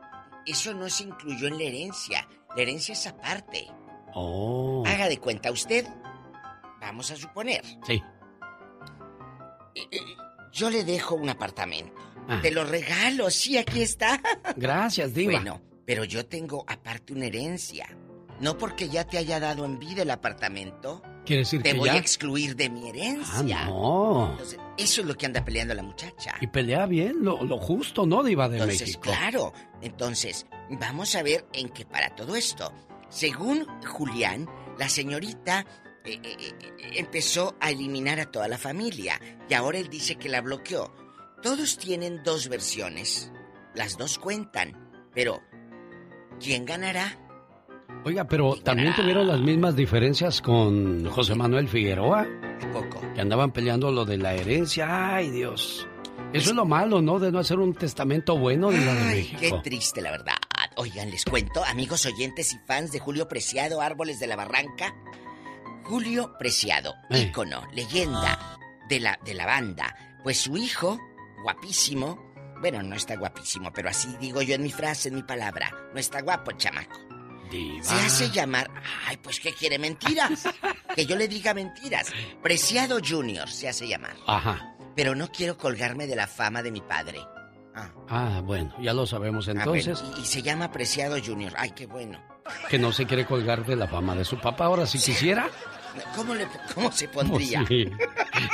eso no se incluyó en la herencia, la herencia es aparte. Oh. Haga de cuenta usted, vamos a suponer, Sí. yo le dejo un apartamento, Ah. te lo regalo, sí, aquí está. Gracias, Diva. Bueno, pero yo tengo aparte una herencia. No porque ya te haya dado en vida el apartamento, Quiere decir te que voy ya. a excluir de mi Ah, herencia. no. Entonces, eso es lo que anda peleando la muchacha. Y pelea bien, lo, lo justo, ¿no, Diva de Entonces, México? claro. Entonces, vamos a ver en qué para todo esto. Según Julián, la señorita eh, eh, eh, empezó a eliminar a toda la familia y ahora él dice que la bloqueó. Todos tienen dos versiones. Las dos cuentan. Pero, ¿quién ganará? Oiga, pero también tuvieron las mismas diferencias con José Manuel Figueroa. poco? Que andaban peleando lo de la herencia. Ay, Dios. Eso es lo malo, ¿no? De no hacer un testamento bueno, de Ay, México. qué triste, la verdad. Oigan, les cuento, amigos oyentes y fans de Julio Preciado, Árboles de la Barranca. Julio Preciado, Eh. ícono, leyenda de la, de la banda. Pues su hijo, guapísimo, bueno, no está guapísimo, pero así digo yo en mi frase, en mi palabra, no está guapo, el chamaco. Se hace llamar, ay, pues ¿qué quiere? Mentiras. que yo le diga mentiras. Preciado Junior se hace llamar. Ajá. Pero no quiero colgarme de la fama de mi padre. Ah, bueno, ya lo sabemos Ah, entonces. y se llama Preciado Junior. Ay, qué bueno. Que no se quiere colgar de la fama de su papá. Ahora, si quisiera. ¿Cómo, le, cómo se pondría? Pues sí.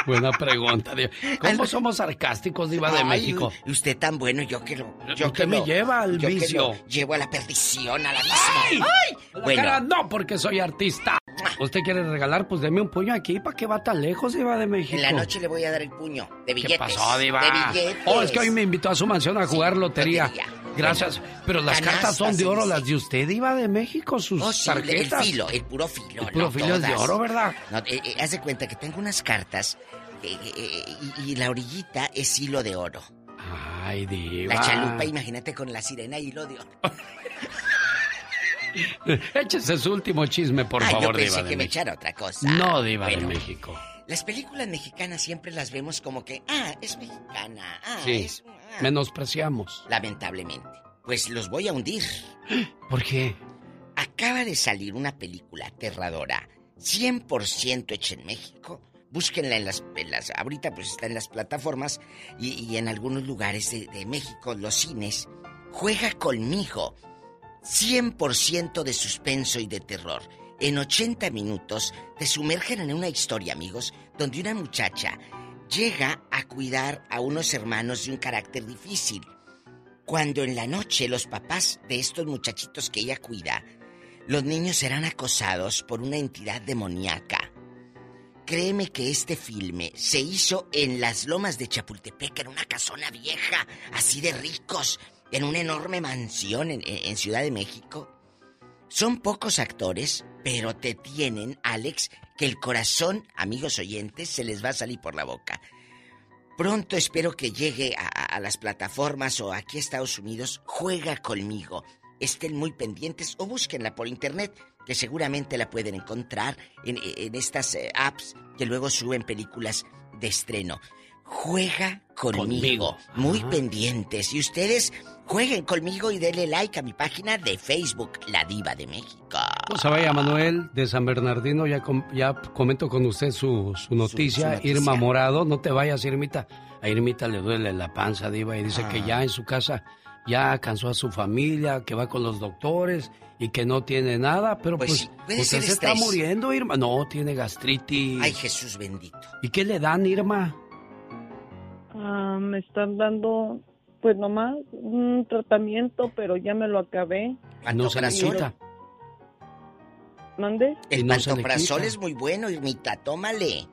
Buena pregunta, Diva. ¿Cómo somos sarcásticos, Diva de Ay, México? y usted tan bueno, yo que lo. Yo Usted que me lo- lleva al yo que vicio. lo llevo a la perdición, a la misma. ¡Ay! ¡Ay! La Bueno, cara no, porque soy artista. ¿Usted quiere regalar? Pues deme un puño aquí. ¿Para qué va tan lejos, Diva de México? en la noche le voy a dar el puño de billetes. ¿Qué pasó, Diva? De billetes. Oh, es que hoy me invitó a su mansión a jugar lotería. lotería. Gracias. Pero las canasta cartas son de oro, las de usted, Diva de México, sus Oh, sí, el tarjetas. filo, el puro filo. El puro no filo es de oro, ¿verdad? No, eh, eh, haz de cuenta que tengo unas cartas eh, eh, y, y la orillita es hilo de oro. Ay, Diva. La chalupa, imagínate con la sirena hilo de oro. Échese su último chisme, por Ay, favor, yo pensé Diva de que me echara otra cosa. No, Diva Bueno, de México. Las películas mexicanas siempre las vemos como que, ah, es mexicana, ah, Sí. es... ah. Menospreciamos. Lamentablemente. Pues los voy a hundir. ¿Por qué? Acaba de salir una película aterradora, 100% hecha en México. Búsquenla en las, en las- Ahorita pues está en las plataformas y, y en algunos lugares de, de México, los cines. Juega conmigo. 100% de suspenso y de terror. En 80 minutos te sumergen en una historia, amigos, donde una muchacha llega a cuidar a unos hermanos de un carácter difícil. Cuando en la noche los papás de estos muchachitos que ella cuida, los niños serán acosados por una entidad demoníaca. Créeme que este filme se hizo en las lomas de Chapultepec, en una casona vieja, así de ricos, en una enorme mansión en, en Ciudad de México. Son pocos actores, pero te tienen, Alex, que el corazón, amigos oyentes, se les va a salir por la boca. Pronto espero que llegue a, las plataformas o aquí a Estados Unidos. Juega conmigo. Estén muy pendientes o búsquenla por internet, que seguramente la pueden encontrar en, en estas eh, apps que luego suben películas de estreno. Juega conmigo. Conmigo. Muy Ajá. pendientes. Y ustedes jueguen conmigo y denle like a mi página de Facebook, La Diva de México. Pues se vaya Manuel de San Bernardino, ya, com- ya comento con usted su, su noticia. su noticia. Irma Morado, no te vayas, Irmita. A Irmita le duele la panza, Diva, y dice Ah. que ya en su casa ya cansó a su familia, que va con los doctores y que no tiene nada, pero Pues pues, usted se está muriendo, Irma. No, tiene gastritis. Ay, Jesús bendito. ¿Y qué le dan, Irma? Ah, me están dando, pues nomás un tratamiento, pero ya me lo acabé. Se quita. ¿Mande? El se pantoprazol quita. es muy bueno, Irmita, tómale.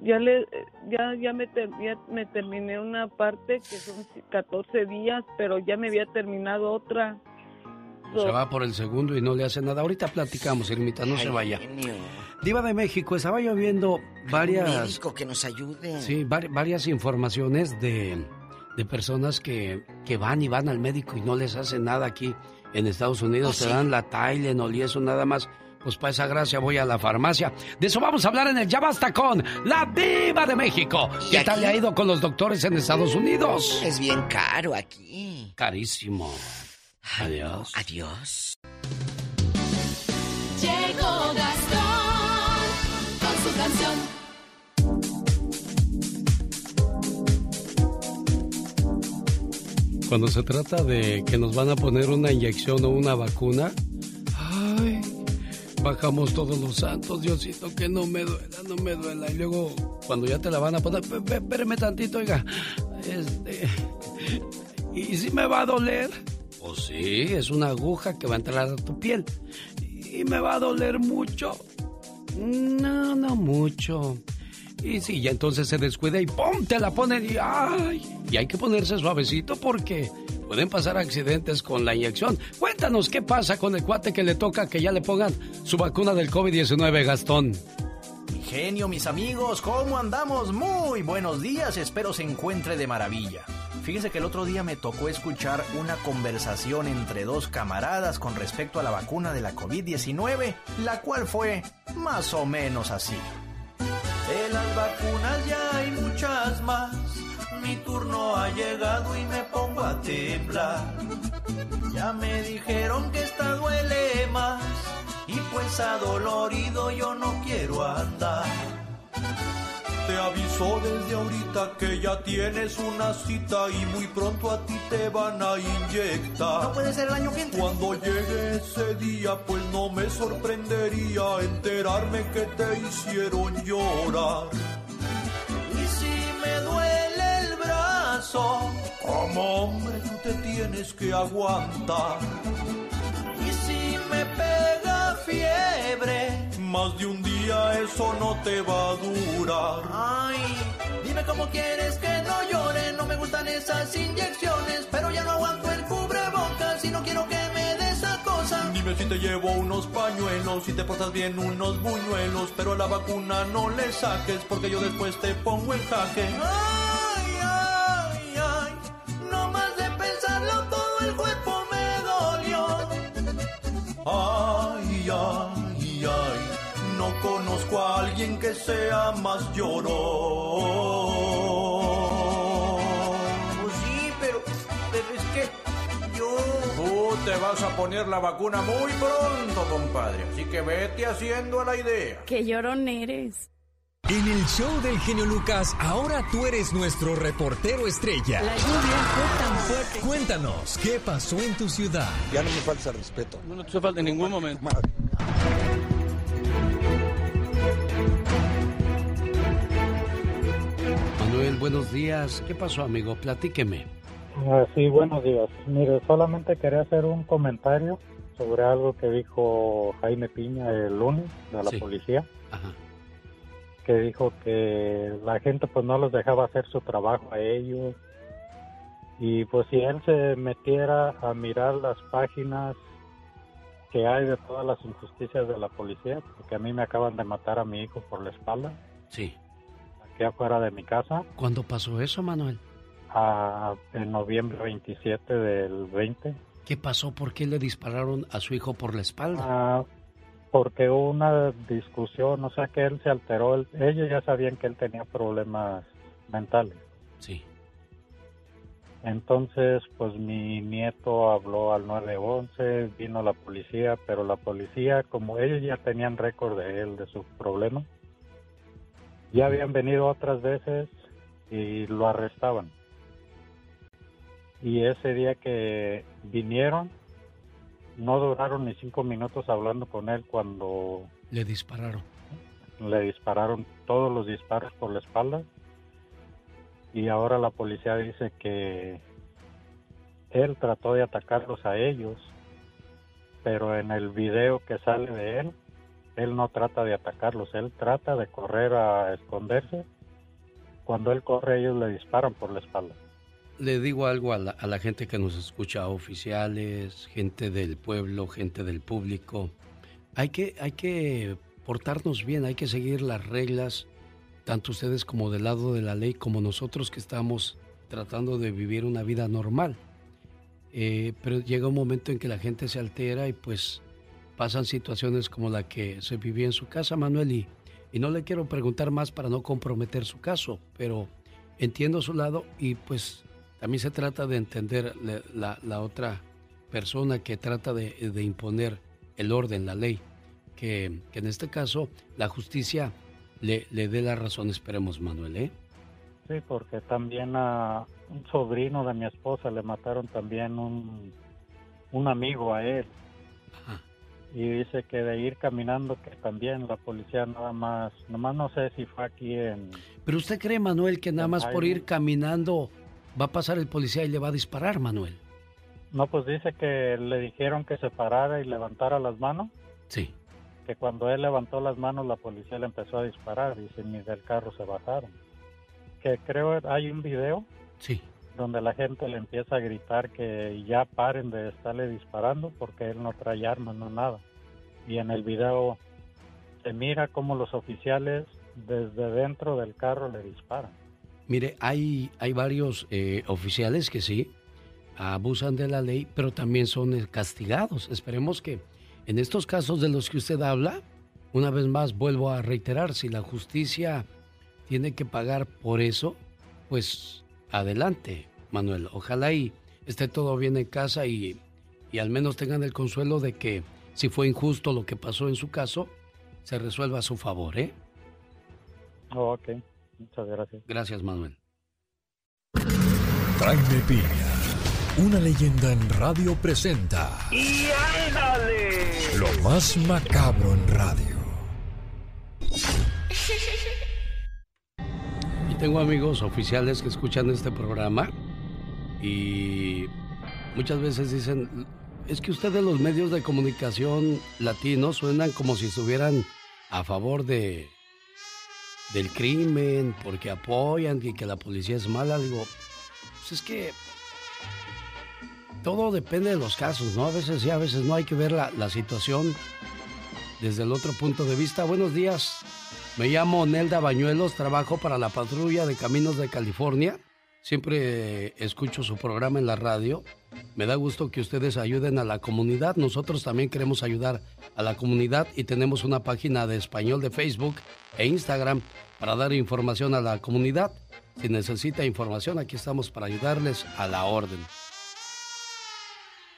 Ya le, ya, ya me, ya me terminé una parte que son 14 días, pero ya me había terminado otra. Se va por el segundo y no le hace nada. Ahorita platicamos, Irmita, no se Ay, vaya. genio. Diva de México, estaba yo viendo varias... Un médico que nos ayude. Sí, varias informaciones de, de personas que, que, van y van al médico y no les hacen nada aquí en Estados Unidos. Se ¿Oh, dan la Tylenol y eso nada más. Pues para esa gracia voy a la farmacia. De eso vamos a hablar en el Ya Basta con la Diva de México. ¿Qué tal le ha ido con los doctores en Estados Unidos? Es bien caro aquí. Carísimo. Adiós. Adiós. Cuando se trata de que nos van a poner una inyección o una vacuna, ay, bajamos todos los santos, Diosito, que no me duela, no me duela. Y luego, cuando ya te la van a poner, espéreme tantito, oiga, este, ¿y si me va a doler? Pues sí, es una aguja que va a entrar a tu piel. ¿Y me va a doler mucho? No, no mucho. Y sí, ya entonces se descuida y ¡pum! te la ponen y ¡ay! Y hay que ponerse suavecito porque pueden pasar accidentes con la inyección. Cuéntanos qué pasa con el cuate que le toca que ya le pongan su vacuna del COVID-19, Gastón. Mi genio, mis amigos, ¿cómo andamos? Muy buenos días, espero se encuentre de maravilla. Fíjense que el otro día me tocó escuchar una conversación entre dos camaradas con respecto a la vacuna de la COVID-19, la cual fue más o menos así. De las vacunas ya hay muchas más. Mi turno ha llegado y me pongo a temblar. Ya me dijeron que esta duele más. Y pues adolorido yo no quiero andar. Te aviso desde ahorita que ya tienes una cita y muy pronto a ti te van a inyectar. No puede ser el año que Cuando llegue ese día, pues no me sorprendería enterarme que te hicieron llorar. Y si me duele el brazo, como hombre tú te tienes que aguantar. Y si me pega fiebre, más de un día eso no te va a durar. Ay, dime cómo quieres que no llore. No me gustan esas inyecciones, pero ya no aguanto el cubrebocas y no quiero que me des esa cosa. Dime si te llevo unos pañuelos, si te portas bien unos buñuelos, pero a la vacuna no le saques porque yo después te pongo en jaque. Ay, conozco a alguien que sea más llorón. Pues sí, pero, pero es que yo... Tú te vas a poner la vacuna muy pronto, compadre. Así que vete haciendo a la idea. Qué llorón eres. En el show del genio Lucas, ahora tú eres nuestro reportero estrella. La lluvia fue tan fuerte. Cuéntanos, ¿qué pasó en tu ciudad? Ya no me falta respeto. No te falta en ningún momento. Manuel, buenos días. ¿Qué pasó, amigo? Platíqueme. Ah, sí, buenos días. Mire, solamente quería hacer un comentario sobre algo que dijo Jaime Piña el lunes de la policía. Que dijo que la gente pues no los dejaba hacer su trabajo a ellos. Y pues si él se metiera a mirar las páginas que hay de todas las injusticias de la policía, porque a mí me acaban de matar a mi hijo por la espalda. Sí aquí afuera de mi casa. ¿Cuándo pasó eso, Manuel? Ah, en noviembre 27 del 20. ¿Qué pasó? ¿Por qué le dispararon a su hijo por la espalda? Ah, porque hubo una discusión, o sea que él se alteró. ellos ya sabían que él tenía problemas mentales. Sí. Entonces, pues mi nieto habló al 911, vino la policía, pero la policía, como ellos ya tenían récord de él, de sus problemas, ya habían venido otras veces y lo arrestaban. Y ese día que vinieron, no duraron ni cinco minutos hablando con él cuando... Le dispararon. Le dispararon todos los disparos por la espalda. Y ahora la policía dice que él trató de atacarlos a ellos, pero en el video que sale de él, él no trata de atacarlos, él trata de correr a esconderse. Cuando él corre, ellos le disparan por la espalda. Le digo algo a la, gente que nos escucha, oficiales, gente del pueblo, gente del público. Hay que, hay que portarnos bien, hay que seguir las reglas, tanto ustedes como del lado de la ley, como nosotros que estamos tratando de vivir una vida normal. Eh, pero llega un momento en que la gente se altera y pues pasan situaciones como la que se vivía en su casa, Manuel, y, y no le quiero preguntar más para no comprometer su caso, pero entiendo su lado y pues también se trata de entender la, otra persona que trata de, imponer el orden, la ley, que, que, en este caso la justicia le, le dé la razón, esperemos, Manuel, ¿eh? Sí, porque también a un sobrino de mi esposa le mataron también un, un amigo a él. Y dice que de ir caminando que también la policía nada más, nomás no sé si fue aquí en... Pero usted cree, Manuel, que nada más por ir caminando va a pasar el policía y le va a disparar, Manuel. No, pues dice que le dijeron que se parara y levantara las manos. Sí. Que cuando él levantó las manos la policía le empezó a disparar y ni del carro se bajaron que creo hay un video. Sí. Donde la gente le empieza a gritar que ya paren de estarle disparando porque él no trae armas, no nada. Y en el video se mira como los oficiales desde dentro del carro le disparan. Mire, hay, hay varios eh, oficiales que sí abusan de la ley, pero también son castigados. Esperemos que en estos casos de los que usted habla, una vez más vuelvo a reiterar, si la justicia tiene que pagar por eso, pues adelante, Manuel. Ojalá y esté todo bien en casa y, y al menos tengan el consuelo de que si fue injusto lo que pasó en su caso, se resuelva a su favor, ¿eh? Oh, ok, muchas gracias. Gracias, Manuel. Jaime Piña, una leyenda en radio presenta. ¡Y ándale! Lo más macabro en radio. tengo amigos oficiales que escuchan este programa y muchas veces dicen, es que ustedes los medios de comunicación latinos suenan como si estuvieran a favor de del crimen, porque apoyan y que la policía es mala. Digo, pues es que todo depende de los casos, ¿no? A veces sí, a veces no hay que ver la, la situación desde el otro punto de vista. Buenos días. Me llamo Nelda Bañuelos, trabajo para la patrulla de caminos de California. Siempre escucho su programa en la radio. Me da gusto que ustedes ayuden a la comunidad. Nosotros también queremos ayudar a la comunidad y tenemos una página de español de Facebook e Instagram para dar información a la comunidad. Si necesita información, aquí estamos para ayudarles a la orden.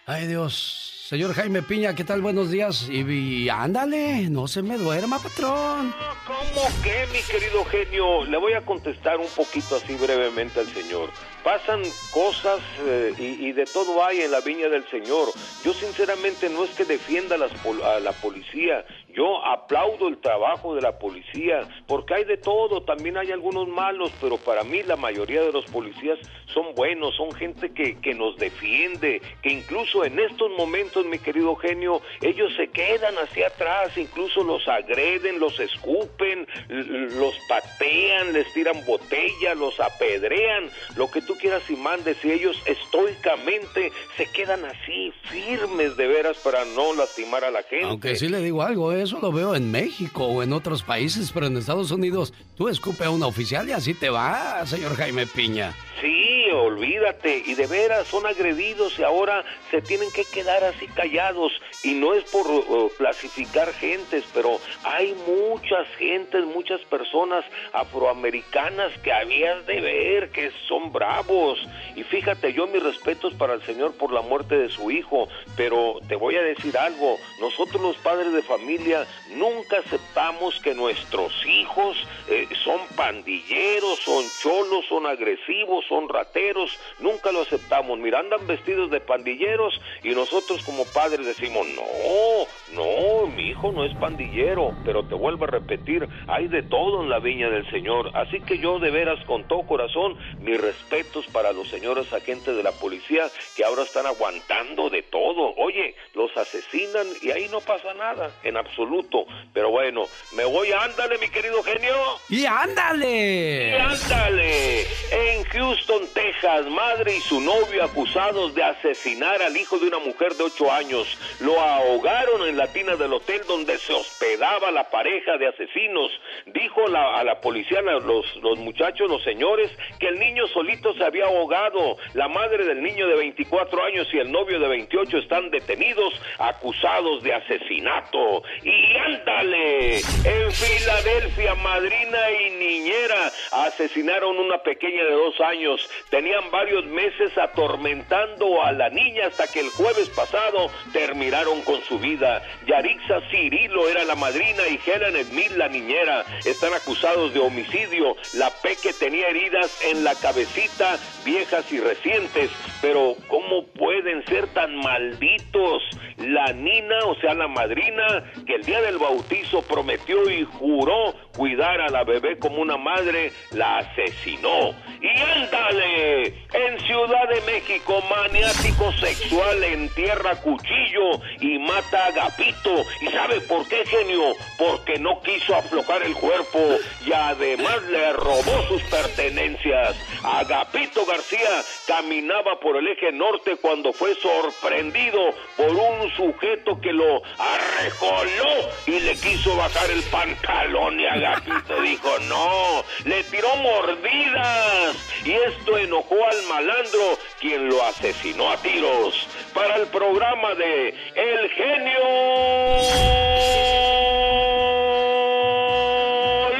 Ay Dios, Señor Jaime Piña, ¿qué tal? Buenos días. Y, ándale, no se me duerma, patrón. ¿Cómo que, mi querido genio? Le voy a contestar un poquito así brevemente al señor. Pasan cosas eh, y, de todo hay en la viña del Señor. Yo sinceramente no es que defienda a la policía, yo aplaudo el trabajo de la policía, porque hay de todo, también hay algunos malos, pero para mí la mayoría de los policías son buenos, son gente que, que nos defiende, que incluso en estos momentos, mi querido genio, ellos se quedan hacia atrás, incluso los agreden, los escupen, los patean, les tiran botella, los apedrean, lo que tú quieras y mandes, y ellos estoicamente se quedan así, firmes de veras para no lastimar a la gente. Aunque sí le digo algo, ¿eh? Eso lo veo en México o en otros países, pero en Estados Unidos tú escupe a un oficial y así te va, señor Jaime Piña. Sí, olvídate, y de veras son agredidos y ahora se tienen que quedar así callados. Y no es por uh, clasificar gentes, pero hay muchas gentes, muchas personas afroamericanas que habías de ver que son bravos. Y fíjate, yo mis respetos para el Señor por la muerte de su hijo, pero te voy a decir algo, nosotros los padres de familia media nunca aceptamos que nuestros hijos eh, son pandilleros, son cholos, son agresivos, son rateros, nunca lo aceptamos. Mira, andan vestidos de pandilleros y nosotros como padres decimos, no, no, mi hijo no es pandillero, pero te vuelvo a repetir, hay de todo en la viña del Señor. Así que yo de veras con todo corazón, mis respetos para los señores agentes de la policía que ahora están aguantando de todo. Oye, los asesinan y ahí no pasa nada, en absoluto. Pero bueno, me voy, ándale, mi querido genio. Y ándale. Y ándale. En Houston Texas, madre y su novio acusados de asesinar al hijo de una mujer de 8 años. Lo ahogaron en la tina del hotel donde se hospedaba la pareja de asesinos. Dijo la- a la policía, los, los muchachos, los señores, que el niño solito se había ahogado. La madre del niño de 24 años y el novio de 28 están detenidos, acusados de asesinato. Y ándale, en Filadelfia, madrina y niñera asesinaron una pequeña de dos años. Tenían varios meses atormentando a la niña hasta que el jueves pasado terminaron con su vida. Yarixa Cirilo era la madrina y Helen Smith la niñera. Están acusados de homicidio. La Peque tenía heridas en la cabecita, viejas y recientes. Pero ¿cómo pueden ser tan malditos? La Nina, o sea, la madrina, que el día del bautizo prometió y juró cuidar a la bebé como una madre, la asesinó. Y ándale, en Ciudad de México, maniático sexual entierra cuchillo y mata a Agapito. ¿Y sabe por qué, genio? Porque no quiso aflojar el cuerpo y además le robó sus pertenencias. Agapito García caminaba por el eje norte cuando fue sorprendido por un sujeto que lo arrejoló y le quiso bajar el pantalón y Agapito dijo no, le tiró mordidas y esto enojó al malandro quien lo asesinó a tiros. Para el programa de El Genio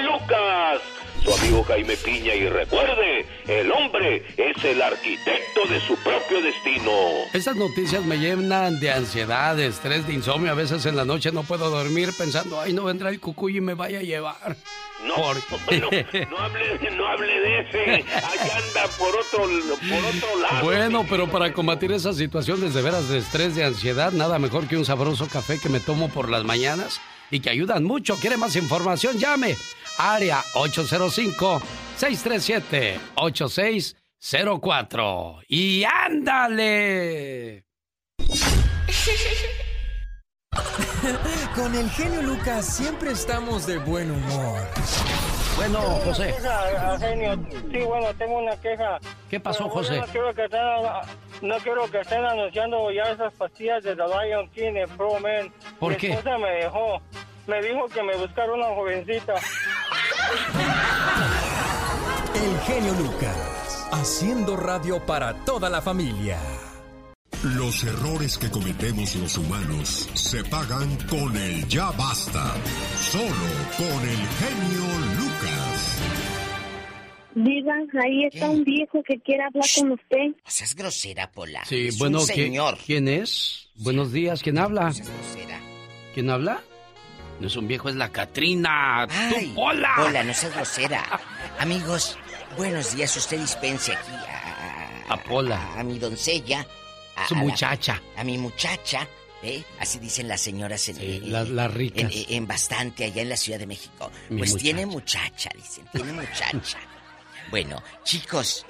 Lucas, su amigo Jaime Piña y recuerde, el hombre es el arquitecto de su propio destino. Estas noticias me llenan de ansiedad, de estrés, de insomnio. A veces en la noche no puedo dormir pensando, ay, no vendrá el cucuy y me vaya a llevar. No, bueno, no hable, no hable de ese. Allá anda por otro, por otro lado. Bueno, pero para combatir esas situaciones de veras de estrés, de ansiedad, nada mejor que un sabroso café que me tomo por las mañanas y que ayudan mucho. ¿Quiere más información? Llame. Área 805-637-8604. ¡Y ándale! Con el genio Lucas siempre estamos de buen humor. Bueno, José. Queja, genio. Sí, bueno, tengo una queja. ¿Qué pasó, bueno, José? No quiero, que estén, no quiero que estén anunciando ya esas pastillas de The Lion King en Pro Man. ¿Por Mi qué? esposa me dejó. Me dijo que me buscara una jovencita. El genio Lucas, haciendo radio para toda la familia. Los errores que cometemos los humanos se pagan con el ya basta. Solo con el genio Lucas. Diva, ahí está un viejo que quiere hablar con usted. No seas grosera, Pola. Sí, es bueno, un ¿qui- señor. ¿quién es? Buenos días, ¿quién habla? ¿Quién habla? No es un viejo, es la Catrina. ¡Tú, Ay, Pola! Pola, no seas grosera. Amigos, buenos días. Usted dispense aquí a... A Pola. A, mi doncella. A, Su a la- muchacha. a mi muchacha. ¿eh? Así dicen las señoras en, en- las- las ricas. en- en bastante allá en la Ciudad de México. Mi pues muchacha. tiene muchacha, dicen. Tiene muchacha. bueno, chicos.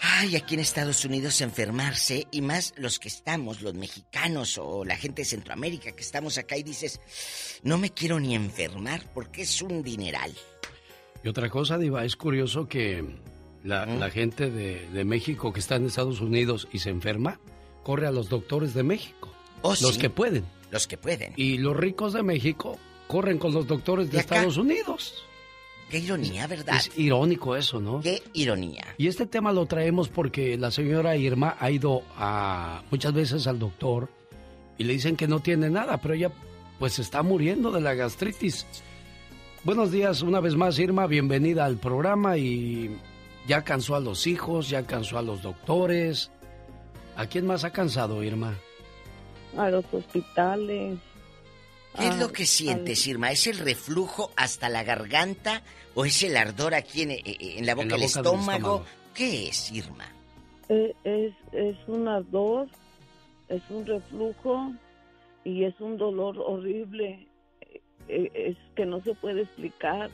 Ay, aquí en Estados Unidos enfermarse y más los que estamos, los mexicanos o la gente de Centroamérica que estamos acá y dices, no me quiero ni enfermar porque es un dineral. Y otra cosa, Diva, es curioso que la, la gente de, de México que está en Estados Unidos y se enferma, corre a los doctores de México. Oh, los sí. que pueden. Los que pueden. Y los ricos de México corren con los doctores de. Estados Unidos. Qué ironía, ¿verdad? Es irónico eso, ¿no? Qué ironía. Y este tema lo traemos porque la señora Irma ha ido a muchas veces al doctor y le dicen que no tiene nada, pero ella pues está muriendo de la gastritis. Buenos días una vez más Irma, bienvenida al programa y ya cansó a los hijos, ya cansó a los doctores. ¿A quién más ha cansado Irma? A los hospitales. ¿Qué es Ah, lo que sientes, Irma? ¿Es el reflujo hasta la garganta o es el ardor aquí en, eh, en la boca, En la del, boca del estómago? estómago. ¿Qué es, Irma? Eh, Es, es un ardor, es un reflujo y es un dolor horrible. Eh, Es que no se puede explicar,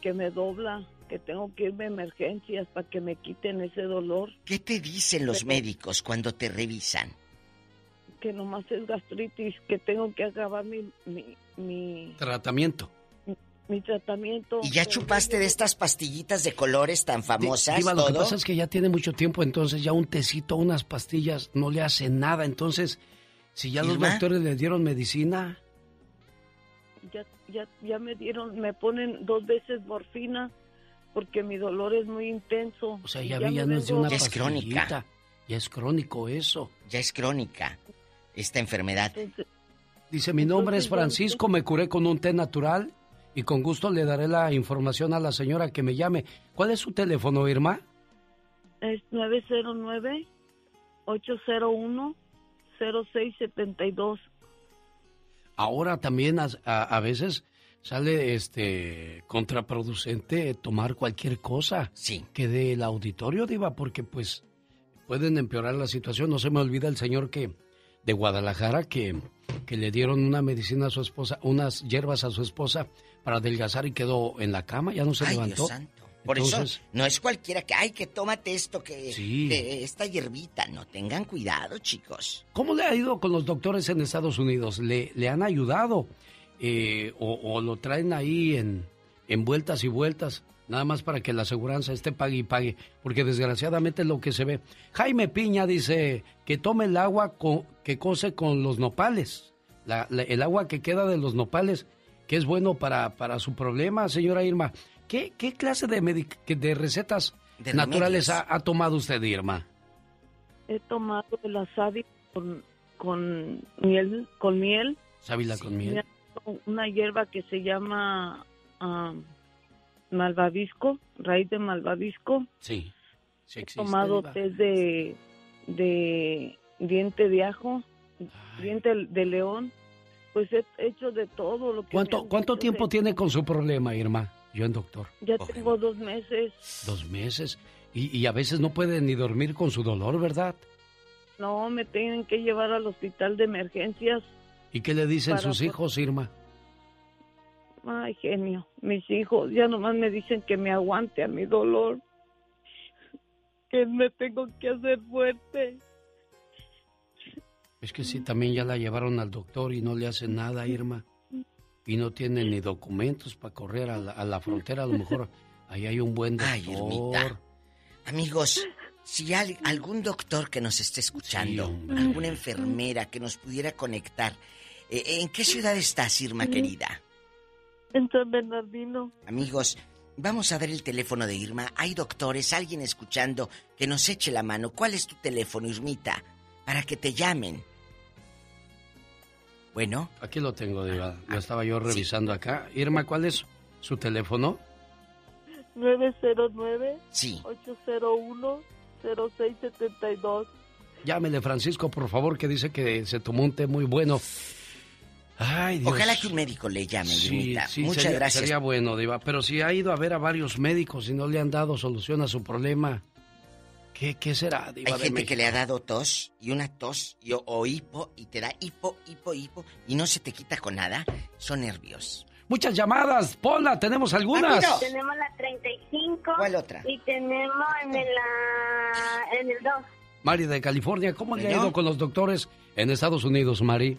que me dobla, que tengo que irme a emergencias para que me quiten ese dolor, ¿Qué te dicen los Pero- médicos cuando te revisan? que nomás es gastritis, que tengo que acabar mi, mi, mi, Tratamiento. Mi tratamiento. ¿Y ya chupaste de estas pastillitas de colores tan famosas? Diva, lo que pasa es que ya tiene mucho tiempo, entonces ya un tecito, unas pastillas no le hace nada. Entonces, si ya los doctores le dieron medicina. Ya, ya, ya me dieron, me ponen dos veces morfina porque mi dolor es muy intenso. O sea, ya, ya, no es de una ya es crónica. Ya es crónico eso. Ya es crónica esta enfermedad. Dice, mi nombre es Francisco, me curé con un té natural y con gusto le daré la información a la señora que me llame. ¿Cuál es su teléfono, Irma? Es 909-801-0672. Ahora también a, a, veces sale este contraproducente tomar cualquier cosa sí. que dé el auditorio, Diva, porque pues pueden empeorar la situación. No se me olvida el señor que de Guadalajara que, que le dieron una medicina a su esposa, unas hierbas a su esposa para adelgazar y quedó en la cama, ya no se levantó. Por eso no es cualquiera que, ay, que tómate esto, que, esta hierbita. No tengan cuidado, chicos. ¿Cómo le ha ido con los doctores en Estados Unidos? ¿Le, le han ayudado? Eh, o, lo traen ahí en, en vueltas y vueltas? Nada más para que la aseguranza esté pague y pague, porque desgraciadamente es lo que se ve. Jaime Piña dice que tome el agua que cose con los nopales, el agua que queda de los nopales que es bueno para, para su problema, señora Irma. ¿Qué, qué clase de, de recetas naturales ha, tomado usted, Irma? He tomado la sábila con, con miel. Con miel. ¿Sábila con miel? Una hierba que se llama um, malvavisco, raíz de malvavisco. Sí, He tomado té de, de diente de ajo, diente de león pues he hecho de todo lo que... ¿Cuánto, ¿cuánto tiempo tiene con su problema, Irma? Yo en doctor. Ya tengo dos meses. Dos meses. Y, y, a veces no puede ni dormir con su dolor, ¿verdad? No, me tienen que llevar al hospital de emergencias. ¿Y qué le dicen sus hijos, Irma? Ay, genio, mis hijos ya nomás me dicen que me aguante a mi dolor, que me tengo que hacer fuerte. Es que sí, también ya la llevaron al doctor y no le hacen nada, Irma. Y no tiene ni documentos para correr a la, frontera. A lo mejor ahí hay un buen doctor. Amigos, si hay algún doctor que nos esté escuchando, alguna enfermera que nos pudiera conectar, eh, ¿en qué ciudad estás, Irma querida? En San Bernardino. Amigos, vamos a ver el teléfono de Irma. Hay doctores, alguien escuchando que nos eche la mano. ¿Cuál es tu teléfono, Irmita? Para que te llamen. Bueno. Aquí lo tengo, Diva. Lo estaba yo revisando acá. Irma, ¿cuál es su teléfono? 909 sí. 801 0672. Llámele, Francisco, por favor, que dice que se tomó un té muy bueno. Ay, Dios. Ojalá que un médico le llame, sí, sí, Muchas gracias. Sería bueno, Diva. Pero si ha ido a ver a varios médicos y no le han dado solución a su problema, ¿Qué, será? Hay gente que le ha dado tos y una tos y, o, hipo y te da hipo, hipo, hipo y no se te quita con nada. Son nervios. Muchas llamadas. Pola, ¿tenemos algunas? Tenemos la 35. ¿Cuál otra? Y tenemos en, en el 2. Mari de California, ¿cómo le ha ido con los doctores en Estados Unidos, Mari?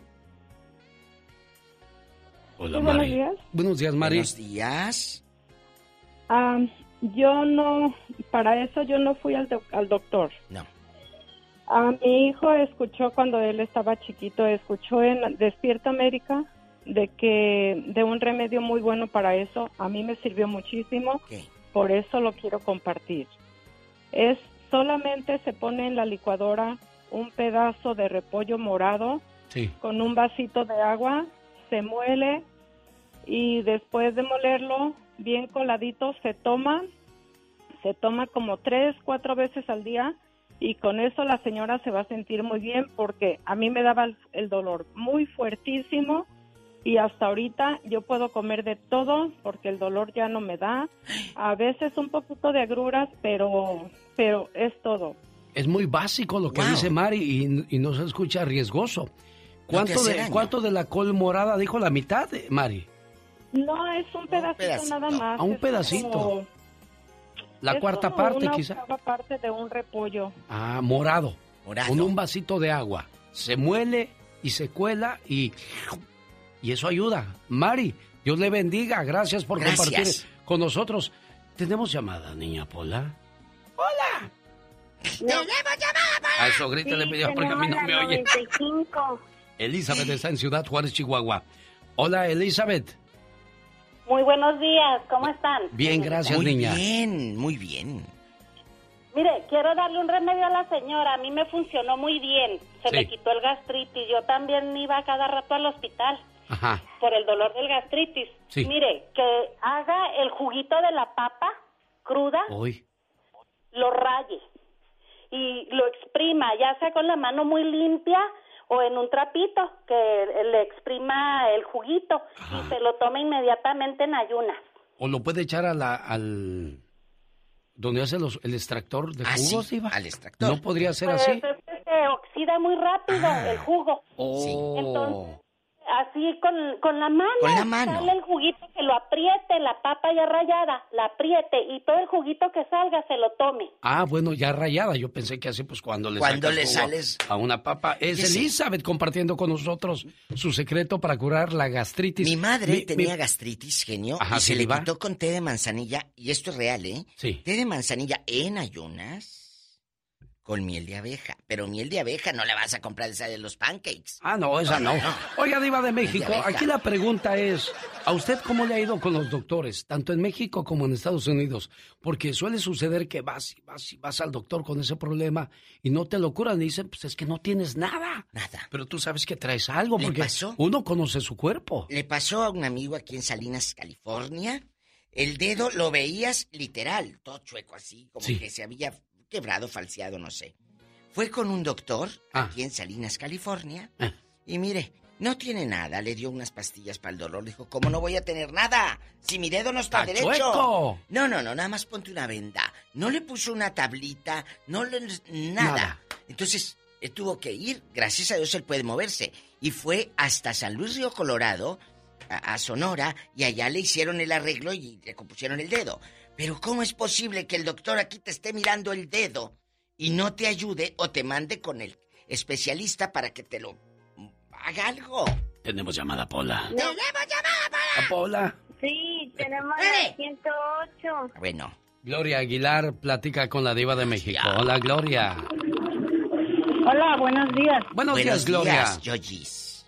Hola, Mari. Buenos días. Buenos días, Mari. Buenos días. Ah... Yo no, para eso yo no fui al, al doctor. No. A mi hijo escuchó cuando él estaba chiquito, escuchó en Despierta América de que de un remedio muy bueno para eso. A mí me sirvió muchísimo. Por eso lo quiero compartir. Es solamente se pone en la licuadora un pedazo de repollo morado con un vasito de agua, se muele y después de molerlo bien coladito, se toma, se toma como tres, cuatro veces al día y con eso la señora se va a sentir muy bien porque a mí me daba el, dolor muy fuertísimo y hasta ahorita yo puedo comer de todo porque el dolor ya no me da. A veces un poquito de agruras, pero, pero es todo. Es muy básico lo que dice Mari y, no se escucha riesgoso. ¿Cuánto de, ¿Cuánto de la col morada dijo la mitad, Mari? No, es un pedacito, nada más. A un pedacito. La cuarta parte, quizá. La parte de un repollo. Ah, morado. Morado. Con un vasito de agua. Se muele y se cuela y. Y eso ayuda. Mari, Dios le bendiga. Gracias por Gracias. compartir con nosotros. Tenemos llamada, niña Pola. ¡Hola! ¡Tenemos llamada! A eso grítale, Sí, porque a mí no me oye. 95. Elizabeth está en Ciudad Juárez, Chihuahua. Hola, Elizabeth. Muy buenos días, ¿cómo están? Bien, gracias, muy niña. bien, muy bien. Mire, quiero darle un remedio a la señora. A mí me funcionó muy bien. Se Sí. me quitó el gastritis. Yo también iba cada rato al hospital Ajá. por el dolor del gastritis. Sí. Mire, que haga el juguito de la papa cruda, Hoy. lo raye y lo exprima, ya sea con la mano muy limpia o en un trapito, que le exprima el juguito y se lo tome inmediatamente en ayunas. O lo puede echar a la, al... Donde hace los, el extractor de Ah, sí, jugos, Diva. al extractor. No podría ser Pues así. es que se oxida muy rápido el jugo. Oh. Entonces, así con, con la mano. Con la mano. Sale el juguito, que lo apriete, la papa ya rayada, la apriete y todo el juguito que salga se lo tome. Ah, bueno, ya rayada. Yo pensé que así, pues cuando le Cuando sacas le sales- a una papa. Es. Elizabeth compartiendo con nosotros su secreto para curar la gastritis. Mi madre Mi- tenía mi- gastritis, genio, Ajá, y ¿sí se le quitó con té de manzanilla, y esto es real, ¿eh? Sí. Té de manzanilla en ayunas con miel de abeja. Pero miel de abeja no la vas a comprar esa de los pancakes. Ah, no, esa no. Oiga, Diva de México, aquí la pregunta es, ¿a usted cómo le ha ido con los doctores, tanto en México como en Estados Unidos? Porque suele suceder que vas y vas y vas al doctor con ese problema y no te lo curan y dicen, pues es que no tienes nada. Nada. Pero tú sabes que traes algo ¿Le porque pasó? uno conoce su cuerpo. Le pasó a un amigo aquí en Salinas, California. El dedo lo veías literal, todo chueco así, como Sí. que se había quebrado, falseado, no sé. Fue con un doctor Ah. aquí en Salinas, California. Ah. Y mire, no tiene nada. Le dio unas pastillas para el dolor. Le dijo, ¿cómo no voy a tener nada? Si mi dedo no está, ¡Está derecho. No, no, no, nada más ponte una venda. No le puso una tablita, no le... Nada. Nada. Entonces, él tuvo que ir. Gracias a Dios él puede moverse. Y fue hasta San Luis Río Colorado, a, a Sonora, y allá le hicieron el arreglo y le compusieron el dedo. Pero ¿cómo es posible que el doctor aquí te esté mirando el dedo y no te ayude o te mande con el especialista para que te lo haga algo? Tenemos llamada, Pola. ¡Tenemos llamada ¿A Pola? Sí, tenemos ¡Eh! la 108. Bueno, Gloria Aguilar platica con la Diva de México. Hola, Gloria. Hola, buenos días. Buenos, días, buenos Gloria. días, Yoyis.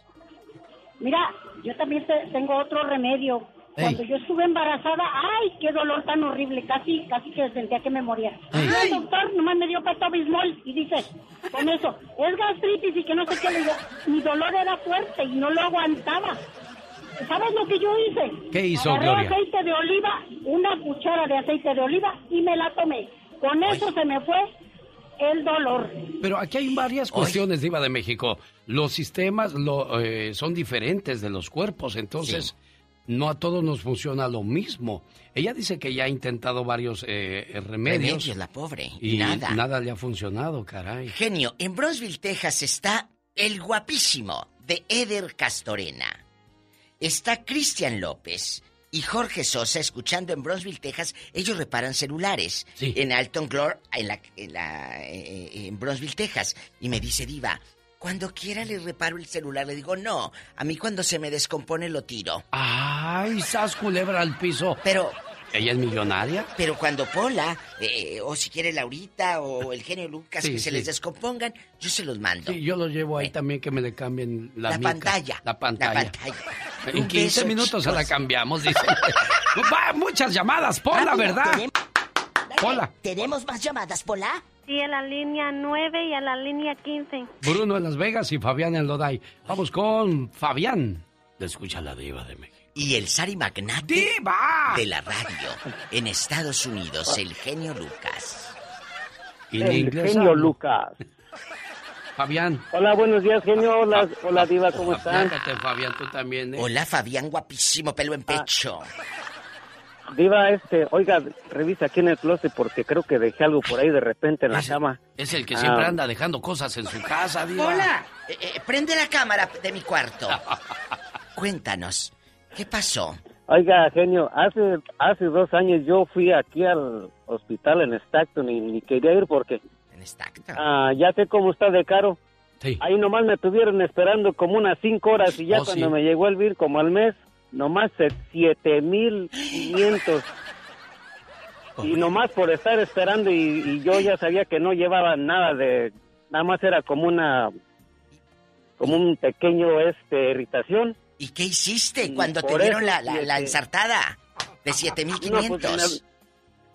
Mira, yo también te- tengo otro remedio. Ey. Cuando yo estuve embarazada, ¡ay, qué dolor tan horrible! Casi, casi que sentía que me moría. Ey. Y el doctor nomás me dio pato bismol y dice, con eso, es gastritis y que no sé qué le digo. Mi dolor era fuerte y no lo aguantaba. ¿Sabes lo que yo hice? ¿Qué hizo, Agarré Gloria? aceite de oliva, una cuchara de aceite de oliva y me la tomé. Con eso se me fue el dolor. Pero aquí hay varias cuestiones, Diva de México. Los sistemas lo, eh, son diferentes de los cuerpos, entonces no a todos nos funciona lo mismo. Ella dice que ya ha intentado varios eh, remedios. Remedios, la pobre. Y nada. nada le ha funcionado, caray. Genio, en Brosville, Texas está el guapísimo de Eder Castorena. Está Cristian López y Jorge Sosa escuchando en Brosville, Texas. Ellos reparan celulares en Alton Glore, en, la, en, la- eh, en Brosville, Texas. Y me dice, Diva, cuando quiera le reparo el celular. Le digo, no, a mí cuando se me descompone lo tiro. Ay, sas culebra al piso. Pero ¿Ella es millonaria? Pero cuando Pola, eh, o si quiere Laurita, o el genio Lucas, Sí, que se sí. les descompongan, yo se los mando. Sí, yo lo llevo ahí también que me le cambien la, La mica. pantalla. La pantalla. La pantalla. En Un 15 beso, minutos se la cambiamos, dice. Va, muchas llamadas, Pola, ¿verdad? Pola. ¿Tenemos más llamadas, Pola? Sí, en la línea 9 y en la línea 15. Bruno en Las Vegas y Fabián en Loday. Vamos con Fabián. Le escucha la diva de México. Y el Sari Magnate ¡Diva! de la radio en Estados Unidos, el genio Lucas. Y El en inglés genio. Lucas. Fabián. Hola, buenos días, genio. Hola, hola Diva, ¿cómo están? Aplácate, Fabián, tú también. ¿eh? Hola, Fabián, guapísimo, pelo en pecho. Diva, este, oiga, revisa aquí en el closet porque creo que dejé algo por ahí de repente en la cama. Es el que siempre Ah. anda dejando cosas en su casa, diva. Hola, eh, eh, prende la cámara de mi cuarto. Cuéntanos, ¿qué pasó? Oiga, genio, hace hace dos años yo fui aquí al hospital en Stockton y ni quería ir porque En Stockton. ah, ya sé cómo está de caro. Sí. Ahí nomás me tuvieron esperando como unas cinco horas y ya Oh, cuando sí. me llegó el bill como al mes nomás siete mil quinientos. Y nomás por estar esperando y, y yo ya sabía que no llevaba nada de, nada más era como una, como un pequeño, este, irritación. ¿Y qué hiciste Y cuando te dieron eso, la, la, ensartada de No, 7500? pues,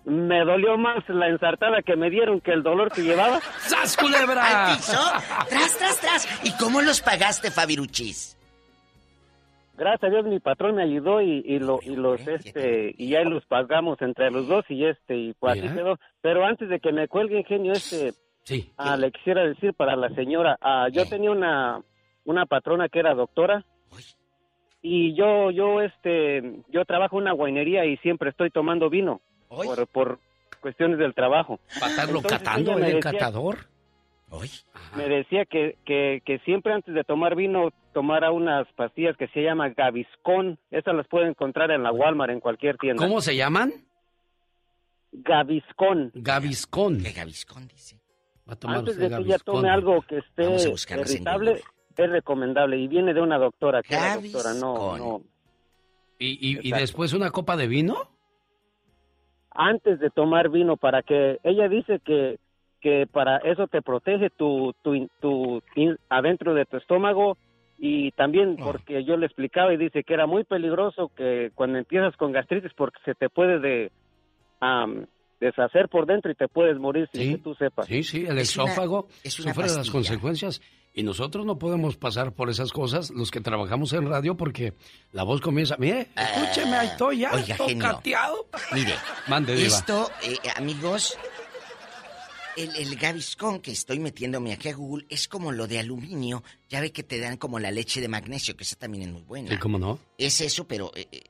me, me dolió más la ensartada que me dieron que el dolor que llevaba. ¡Sas, culebra! ¿Al piso? ¡Tras, tras, tras! ¿Y cómo los pagaste, Fabiruchis? Gracias a Dios mi patrón me ayudó y, y, lo, y los este y ya los pagamos entre los dos y este y pues así quedó. Pero antes de que me cuelgue genio este Sí. ah, le quisiera decir para la señora, ah, yo tenía una una patrona que era doctora y yo yo este yo trabajo en una guainería y siempre estoy tomando vino por, por cuestiones del trabajo. ¿Va a estarlo Entonces, catando el decía- catador? Me decía que, que, que siempre antes de tomar vino tomara unas pastillas que se llama Gaviscon. Esas las puede encontrar en la Walmart, en cualquier tienda. ¿Cómo se llaman? Gaviscon. Gaviscon. ¿Qué Gaviscon dice? Va a tomar Antes de que ella tome algo que esté irritable, es recomendable. Y viene de una doctora, que era doctora, no, no. ¿Y, y, y después una copa de vino? Antes de tomar vino, para que ella dice que, que para eso te protege tu, tu, tu, in- adentro de tu estómago y también Oh. porque yo le explicaba y dice que era muy peligroso que cuando empiezas con gastritis porque se te puede de, am, deshacer por dentro y te puedes morir sin que tú sepas. Sí, sí, el Es una- es una sufre las consecuencias. Y nosotros no podemos pasar por esas cosas, los que trabajamos en radio, porque la voz comienza, mire, escúcheme, ahí estoy ya, Oiga, estoy genio. cateado. Mire, Mande, diva. esto, eh, amigos, el, el Gaviscon que estoy metiéndome aquí a Google es como lo de aluminio. Ya ve que te dan como la leche de magnesio, que esa también es muy buena. Sí, ¿cómo no? Es eso, pero eh, eh,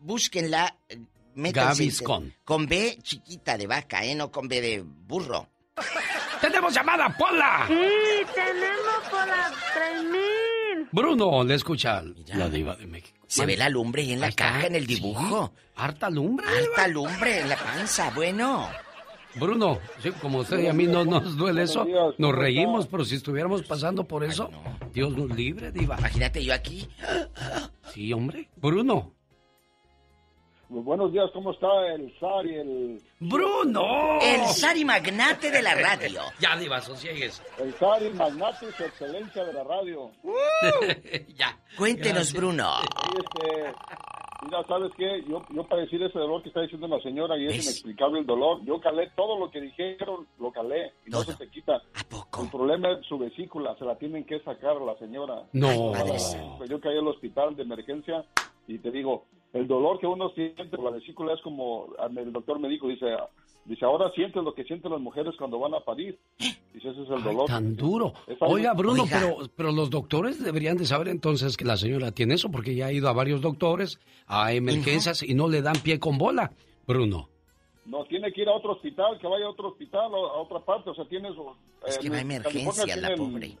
búsquenla. eh, Gaviscon. Con B chiquita de vaca, ¿eh? No con B de burro. ¡Tenemos llamada, Pola! Sí, tenemos por las 3000. Bruno, le escucha la diva de México. Se ve la lumbre ahí en la caja, en el sí. dibujo. Harta lumbre. Harta lumbre en la panza, bueno. Bruno, sí, como usted y a mí no nos duele eso, nos ¿cómo reímos, pero si estuviéramos pasando por eso, Dios nos libre, diva. Imagínate yo aquí. Sí, hombre. Bruno. Muy buenos días, ¿cómo está el zar y el... ¡Bruno! El Sari Magnate de la radio. Ya, diva, sosiegues. El zar y magnate y su excelencia de la radio. ya. Cuéntenos, Gracias. Bruno. Sí, este, mira, ¿sabes qué? Yo, yo padecí de ese dolor que está diciendo la señora y es inexplicable el dolor. Yo calé todo lo que dijeron, lo calé y no se te quita. El problema es su vesícula, se la tienen que sacar a la señora. No. Ay, Pues Yo caí al hospital de emergencia y te digo, el dolor que uno siente por la vesícula es como, el doctor me dijo, dice, dice, ahora sientes lo que sienten las mujeres cuando van a parir. Dice, ese es el dolor. Tan duro. Es Oiga, Bruno, Oiga. Pero, pero los doctores deberían de saber entonces que la señora tiene eso, porque ya ha ido a varios doctores, a emergencias, y no le dan pie con bola. Bruno. No, tiene que ir a otro hospital, que vaya a otro hospital a otra parte. O sea, tienes... Es eh, que va a en emergencia California la tienen- pobre.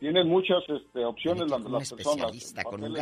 Tienen muchas este, opciones las, un las personas. especialista, con un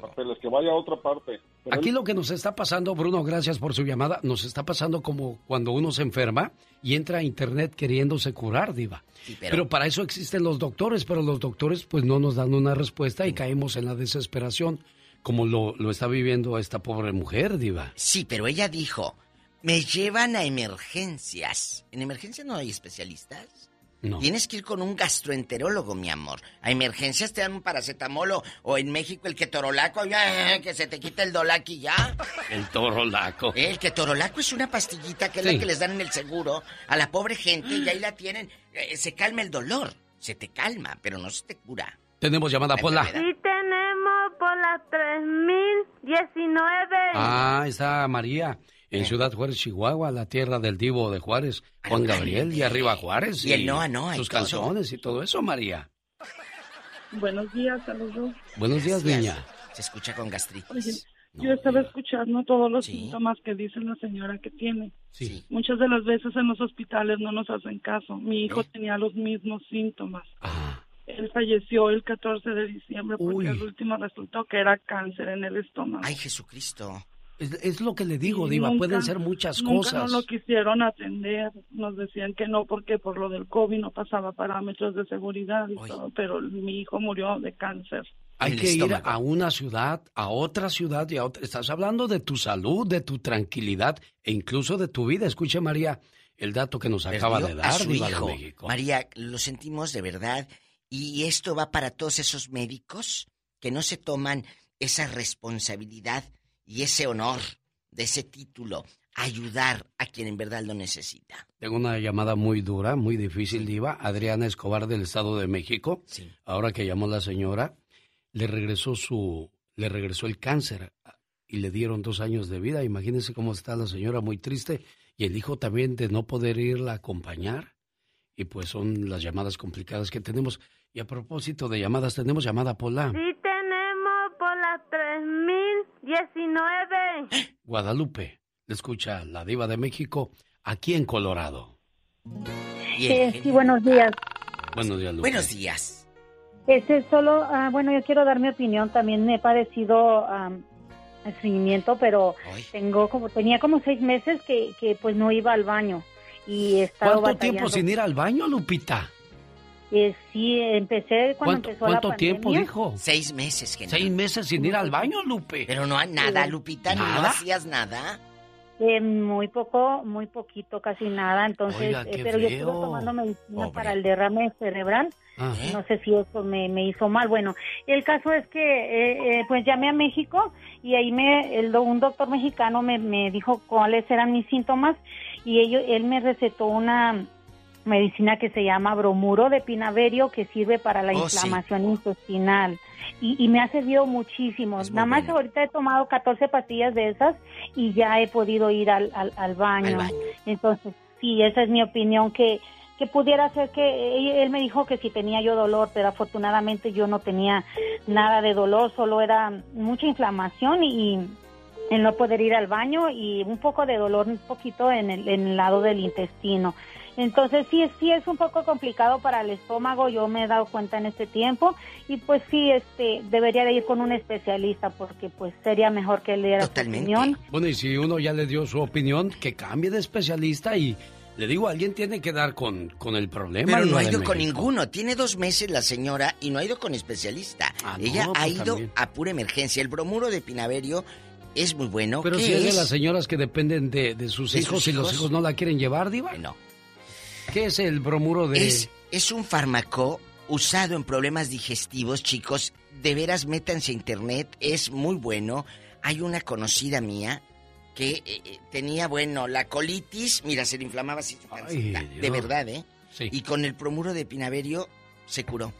Papeles, que vaya a otra parte. Pero Aquí lo que nos está pasando, Bruno, gracias por su llamada, nos está pasando como cuando uno se enferma y entra a internet queriéndose curar, diva. pero- pero... para eso existen los doctores, pero los doctores pues no nos dan una respuesta y caemos en la desesperación, como lo, lo está viviendo esta pobre mujer, diva. Sí, pero ella dijo, me llevan a emergencias. ¿En emergencias no hay especialistas? No. Tienes que ir con un gastroenterólogo, mi amor. A emergencias te dan un paracetamol o, en México el ketorolaco, ya, que se te quita el dolac y ya. El toro laco. El ketorolaco es una pastillita que es Sí. la que les dan en el seguro a la pobre gente y ahí la tienen. Eh, se calma el dolor. Se te calma, pero no se te cura. Tenemos llamada, Pola. Sí, tenemos por las 3019. Ah, está María, en Ciudad Juárez, Chihuahua, la tierra del divo de Juárez, Juan Gabriel, y arriba Juárez. Y el Noa Noa Sus calzones y todo eso, María. Buenos días a los dos. Buenos días, niña. Se escucha con gastritis. Oye, yo estaba escuchando todos los síntomas que dice la señora que tiene. Sí. Muchas de las veces en los hospitales no nos hacen caso. Mi hijo tenía los mismos síntomas. Él falleció el 14 de diciembre porque Uy. el último resultó que era cáncer en el estómago. Ay, Jesucristo. Es, lo que le digo, Diva, pueden ser muchas nunca cosas. no lo quisieron atender, nos decían que no porque por lo del COVID no pasaba parámetros de seguridad y todo, pero mi hijo murió de cáncer. Hay que ir a una ciudad, a otra ciudad y a otra. Estás hablando de tu salud, de tu tranquilidad e incluso de tu vida. Escuche, María, el dato que nos acaba de dar, Diva de México. María, lo sentimos de verdad. Y esto va para todos esos médicos que no se toman esa responsabilidad y ese honor de ese título, ayudar a quien en verdad lo necesita. Tengo una llamada muy dura, muy difícil, Diva. Adriana Escobar del Estado de México. Sí. Ahora que llamó la señora, le regresó su, le regresó el cáncer ah, y le dieron dos años de vida. Imagínense cómo está la señora, muy triste. Y el hijo también de no poder irla a acompañar. Y pues son las llamadas complicadas que tenemos. Y a propósito de llamadas, tenemos llamada Pola. Sí, tenemos Pola 3000. 19. Guadalupe, le escucha la diva de México aquí en Colorado. Sí, buenos días. Buenos días, Lupe. Buenos días. Este solo, ah, bueno, yo quiero dar mi opinión. También me he padecido um, estreñimiento, pero tengo como tenía como seis meses que, que pues no iba al baño y he estado ¿Cuánto batallando. tiempo sin ir al baño, Lupita? Eh, sí, empecé cuando empezó la ¿Cuánto tiempo dijo? Seis meses. Que Seis meses sin ir al baño, Lupe. Pero no hay nada, Lupita, ¿no hacías nada? Eh, muy poco, muy poquito, casi nada. Entonces, eh, pero yo estuve tomando medicina para el derrame cerebral. No sé si eso me, me, hizo mal. Bueno, el caso es que eh, pues llamé a México y ahí me el, un doctor mexicano me, me dijo cuáles eran mis síntomas y ellos, él me recetó una medicina que se llama bromuro de pinaverio que sirve para la oh, inflamación intestinal y, me ha servido muchísimo. Nada más ahorita he tomado 14 pastillas de esas y ya he podido ir al, al, baño. Entonces, sí, esa es mi opinión que que pudiera ser que él me dijo que si tenía yo dolor, pero afortunadamente yo no tenía nada de dolor, solo era mucha inflamación y, el no poder ir al baño y un poco de dolor, un poquito en el, en el lado del intestino. Entonces sí, sí es un poco complicado para el estómago, yo me he dado cuenta en este tiempo y pues sí, este, debería de ir con un especialista porque pues sería mejor que él diera su opinión. Bueno, y si uno ya le dio su opinión, que cambie de especialista y le digo, alguien tiene que dar con, con el problema. Pero no ha ido con ninguno. Tiene dos meses la señora y no ha ido con especialista. Ah, Ella ha pues ido a pura emergencia. El bromuro de Pinaverio es muy bueno. Pero si es? de las señoras que dependen de, sus hijos y los hijos no la quieren llevar, Diva. No. ¿Qué es el bromuro de...? Es, es un fármaco usado en problemas digestivos, chicos. De veras, métanse a internet, es muy bueno. Hay una conocida mía que eh, eh, tenía, bueno, la colitis, mira, se le inflamaba así De verdad, ¿eh? Sí. Y con el bromuro de Pinaverio se curó.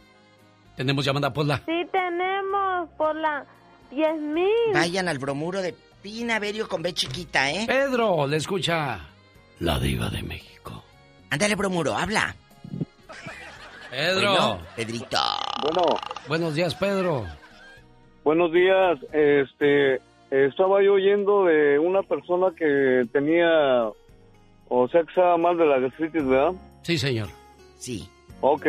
¿Tenemos llamada por la...? Sí, tenemos por la 10.000. Vayan al bromuro de Pinaverio con B chiquita, ¿eh? Pedro, le escucha la diva de México. Ándale, Bromuro, habla. Pedro. Pedrito. Bueno. Buenos días, Pedro. Buenos días. Este, estaba yo oyendo de una persona que tenía, o sea, que estaba mal de la gastritis, ¿verdad? Sí, señor. Sí. Ok.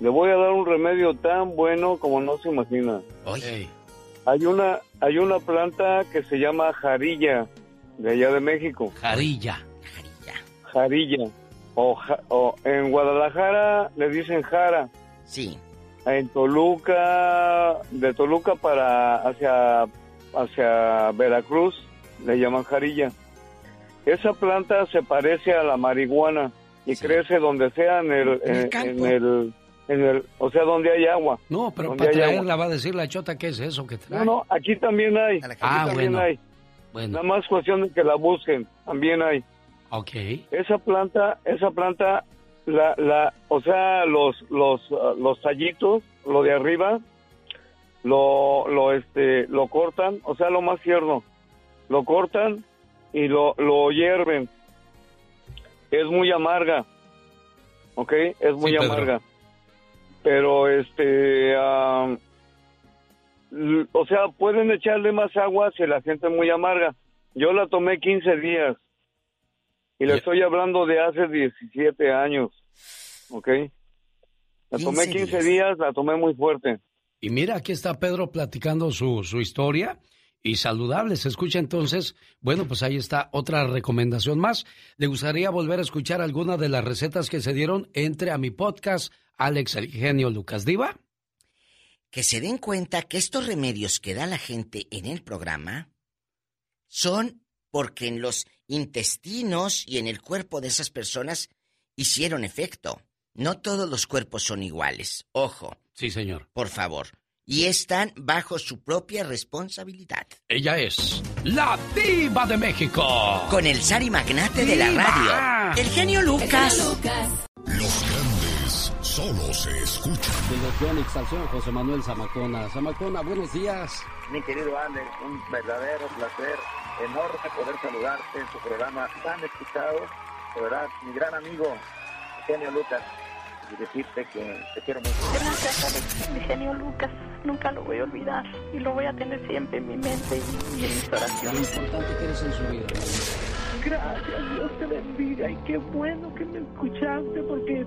Le voy a dar un remedio tan bueno como no se imagina. Oye. Hay una, hay una planta que se llama jarilla, de allá de México. Jarilla. Jarilla. Jarilla. O, en Guadalajara le dicen jara. Sí. En Toluca, de Toluca para hacia, hacia Veracruz, le llaman jarilla. Esa planta se parece a la marihuana y crece donde sea en el, en, el, en el, o sea, donde hay agua. No, pero para traerla va a decir la chota qué es eso que trae. No, no, aquí también hay. ah, también bueno. hay. Bueno. Nada más cuestión de que la busquen, también hay. Ok. Esa planta, esa planta, la, la, o sea, los, los, uh, los tallitos, lo de arriba, lo, lo, este, lo cortan, o sea, lo más tierno, lo cortan y lo, lo hierven. Es muy amarga, ¿ok? Es muy amarga. Pero, este, o sea, pueden echarle más agua si la gente es muy amarga. Yo la tomé 15 días y le estoy hablando de hace 17 años, ¿ok? La tomé 15 días. la tomé muy fuerte. Y mira, aquí está Pedro platicando su, su historia y saludables. Escucha entonces, bueno, pues ahí está otra recomendación más. ¿Le gustaría volver a escuchar alguna de las recetas que se dieron? Entre a mi podcast, Alex El Genio Lucas Diva. Que se den cuenta que estos remedios que da la gente en el programa son porque en los intestinos y en el cuerpo de esas personas hicieron efecto. No todos los cuerpos son iguales. Ojo. Sí, señor. Por favor y están bajo su propia responsabilidad. Ella es la diva de México. Con el Sari Magnate de la radio. El genio Lucas. Los grandes solo se escuchan. De José Manuel Zamacona. Zamacona, buenos días. Mi querido Alex, un verdadero placer, enorme poder saludarte en tu programa tan escuchado. De verdad, mi gran amigo, genio Lucas y decirte que te quiero mucho. Gracias, Alex, mi genio Lucas. Nunca lo voy a olvidar y lo voy a tener siempre en mi mente y, en mis oraciones. Lo importante que eres en su vida. Gracias, Dios te bendiga y qué bueno que me escuchaste porque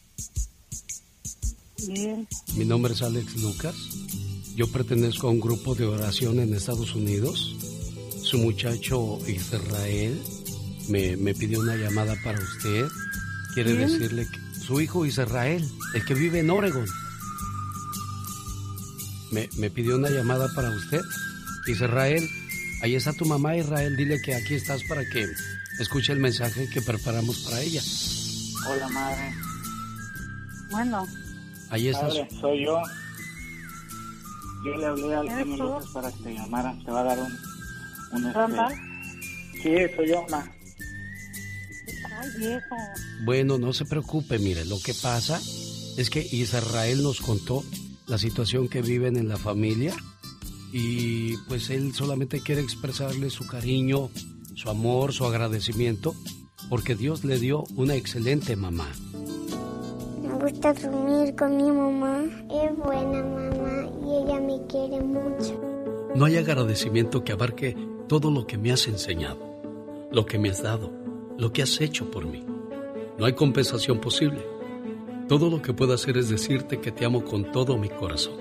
Bien. Mi nombre es Alex Lucas. Yo pertenezco a un grupo de oración en Estados Unidos. Su muchacho Israel me, me pidió una llamada para usted. Quiere decirle que su hijo Israel, el que vive en Oregon me, pidió una llamada para usted. Israel, ahí está tu mamá Israel, dile que aquí estás para que escuche el mensaje que preparamos para ella. Hola madre. Bueno. Ahí estás. soy yo. Yo le hablé al Lucas para que te llamara. Te va a dar un... un este... Sí, soy yo, ma. Ay, viejo. Bueno, no se preocupe, mire, lo que pasa es que Israel nos contó la situación que viven en la familia y pues él solamente quiere expresarle su cariño, su amor, su agradecimiento porque Dios le dio una excelente mamá. Gusta dormir con mi mamá. Es buena mamá y ella me quiere mucho. No hay agradecimiento que abarque todo lo que me has enseñado, lo que me has dado, lo que has hecho por mí. No hay compensación posible. Todo lo que puedo hacer es decirte que te amo con todo mi corazón,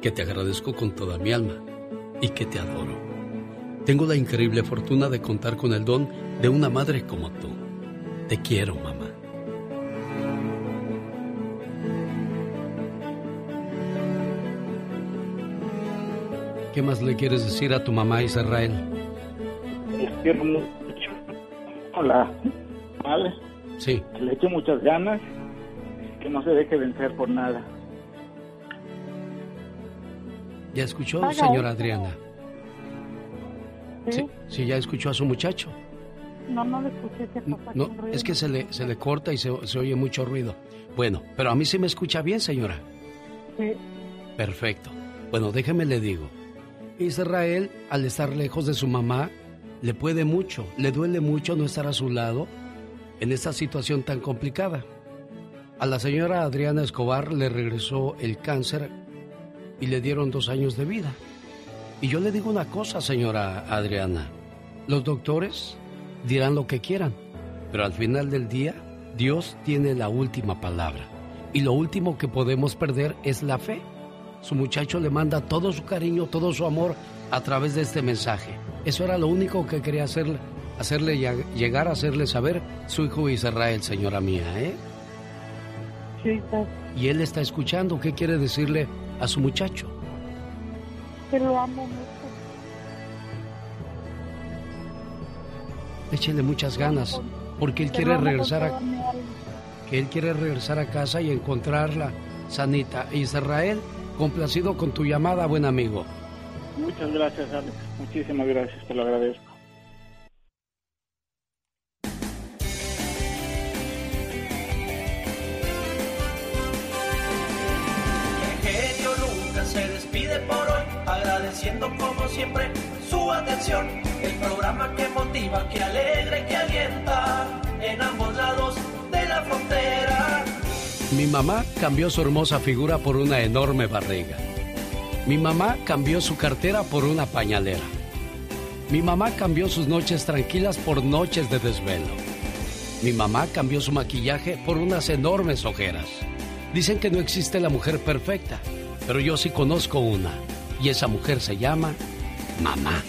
que te agradezco con toda mi alma y que te adoro. Tengo la increíble fortuna de contar con el don de una madre como tú. Te quiero, mamá. ¿Qué más le quieres decir a tu mamá Israel? quiero mucho. Hola, ¿vale? Sí. Le echo muchas ganas que no se deje vencer por nada. ¿Ya escuchó, señora Adriana? ¿Sí? ¿Sí? ya escuchó a su muchacho? No, no le escuché. no, es que se le, se le corta y se, se, oye mucho ruido. Bueno, pero a mí sí me escucha bien, señora. Sí. Perfecto. Bueno, déjeme le digo. Israel, al estar lejos de su mamá, le puede mucho, le duele mucho no estar a su lado en esta situación tan complicada. A la señora Adriana Escobar le regresó el cáncer y le dieron dos años de vida. Y yo le digo una cosa, señora Adriana. Los doctores dirán lo que quieran, pero al final del día Dios tiene la última palabra. Y lo último que podemos perder es la fe. Su muchacho le manda todo su cariño, todo su amor a través de este mensaje. Eso era lo único que quería hacerle, hacerle llegar a hacerle saber su hijo Israel, señora mía, ¿eh? Y él está escuchando. ¿Qué quiere decirle a su muchacho? Que lo amo mucho. Échele muchas ganas, porque él quiere regresar a que él quiere regresar a casa y encontrarla sanita. Israel, complacido con tu llamada, buen amigo. Muchas gracias, Alex. Muchísimas gracias, te lo agradezco. se despide por hoy, agradeciendo como siempre su atención. El programa que motiva, que alegra que alienta en ambos lados de la frontera. Mi mamá cambió su hermosa figura por una enorme barriga. Mi mamá cambió su cartera por una pañalera. Mi mamá cambió sus noches tranquilas por noches de desvelo. Mi mamá cambió su maquillaje por unas enormes ojeras. Dicen que no existe la mujer perfecta, pero yo sí conozco una. Y esa mujer se llama mamá.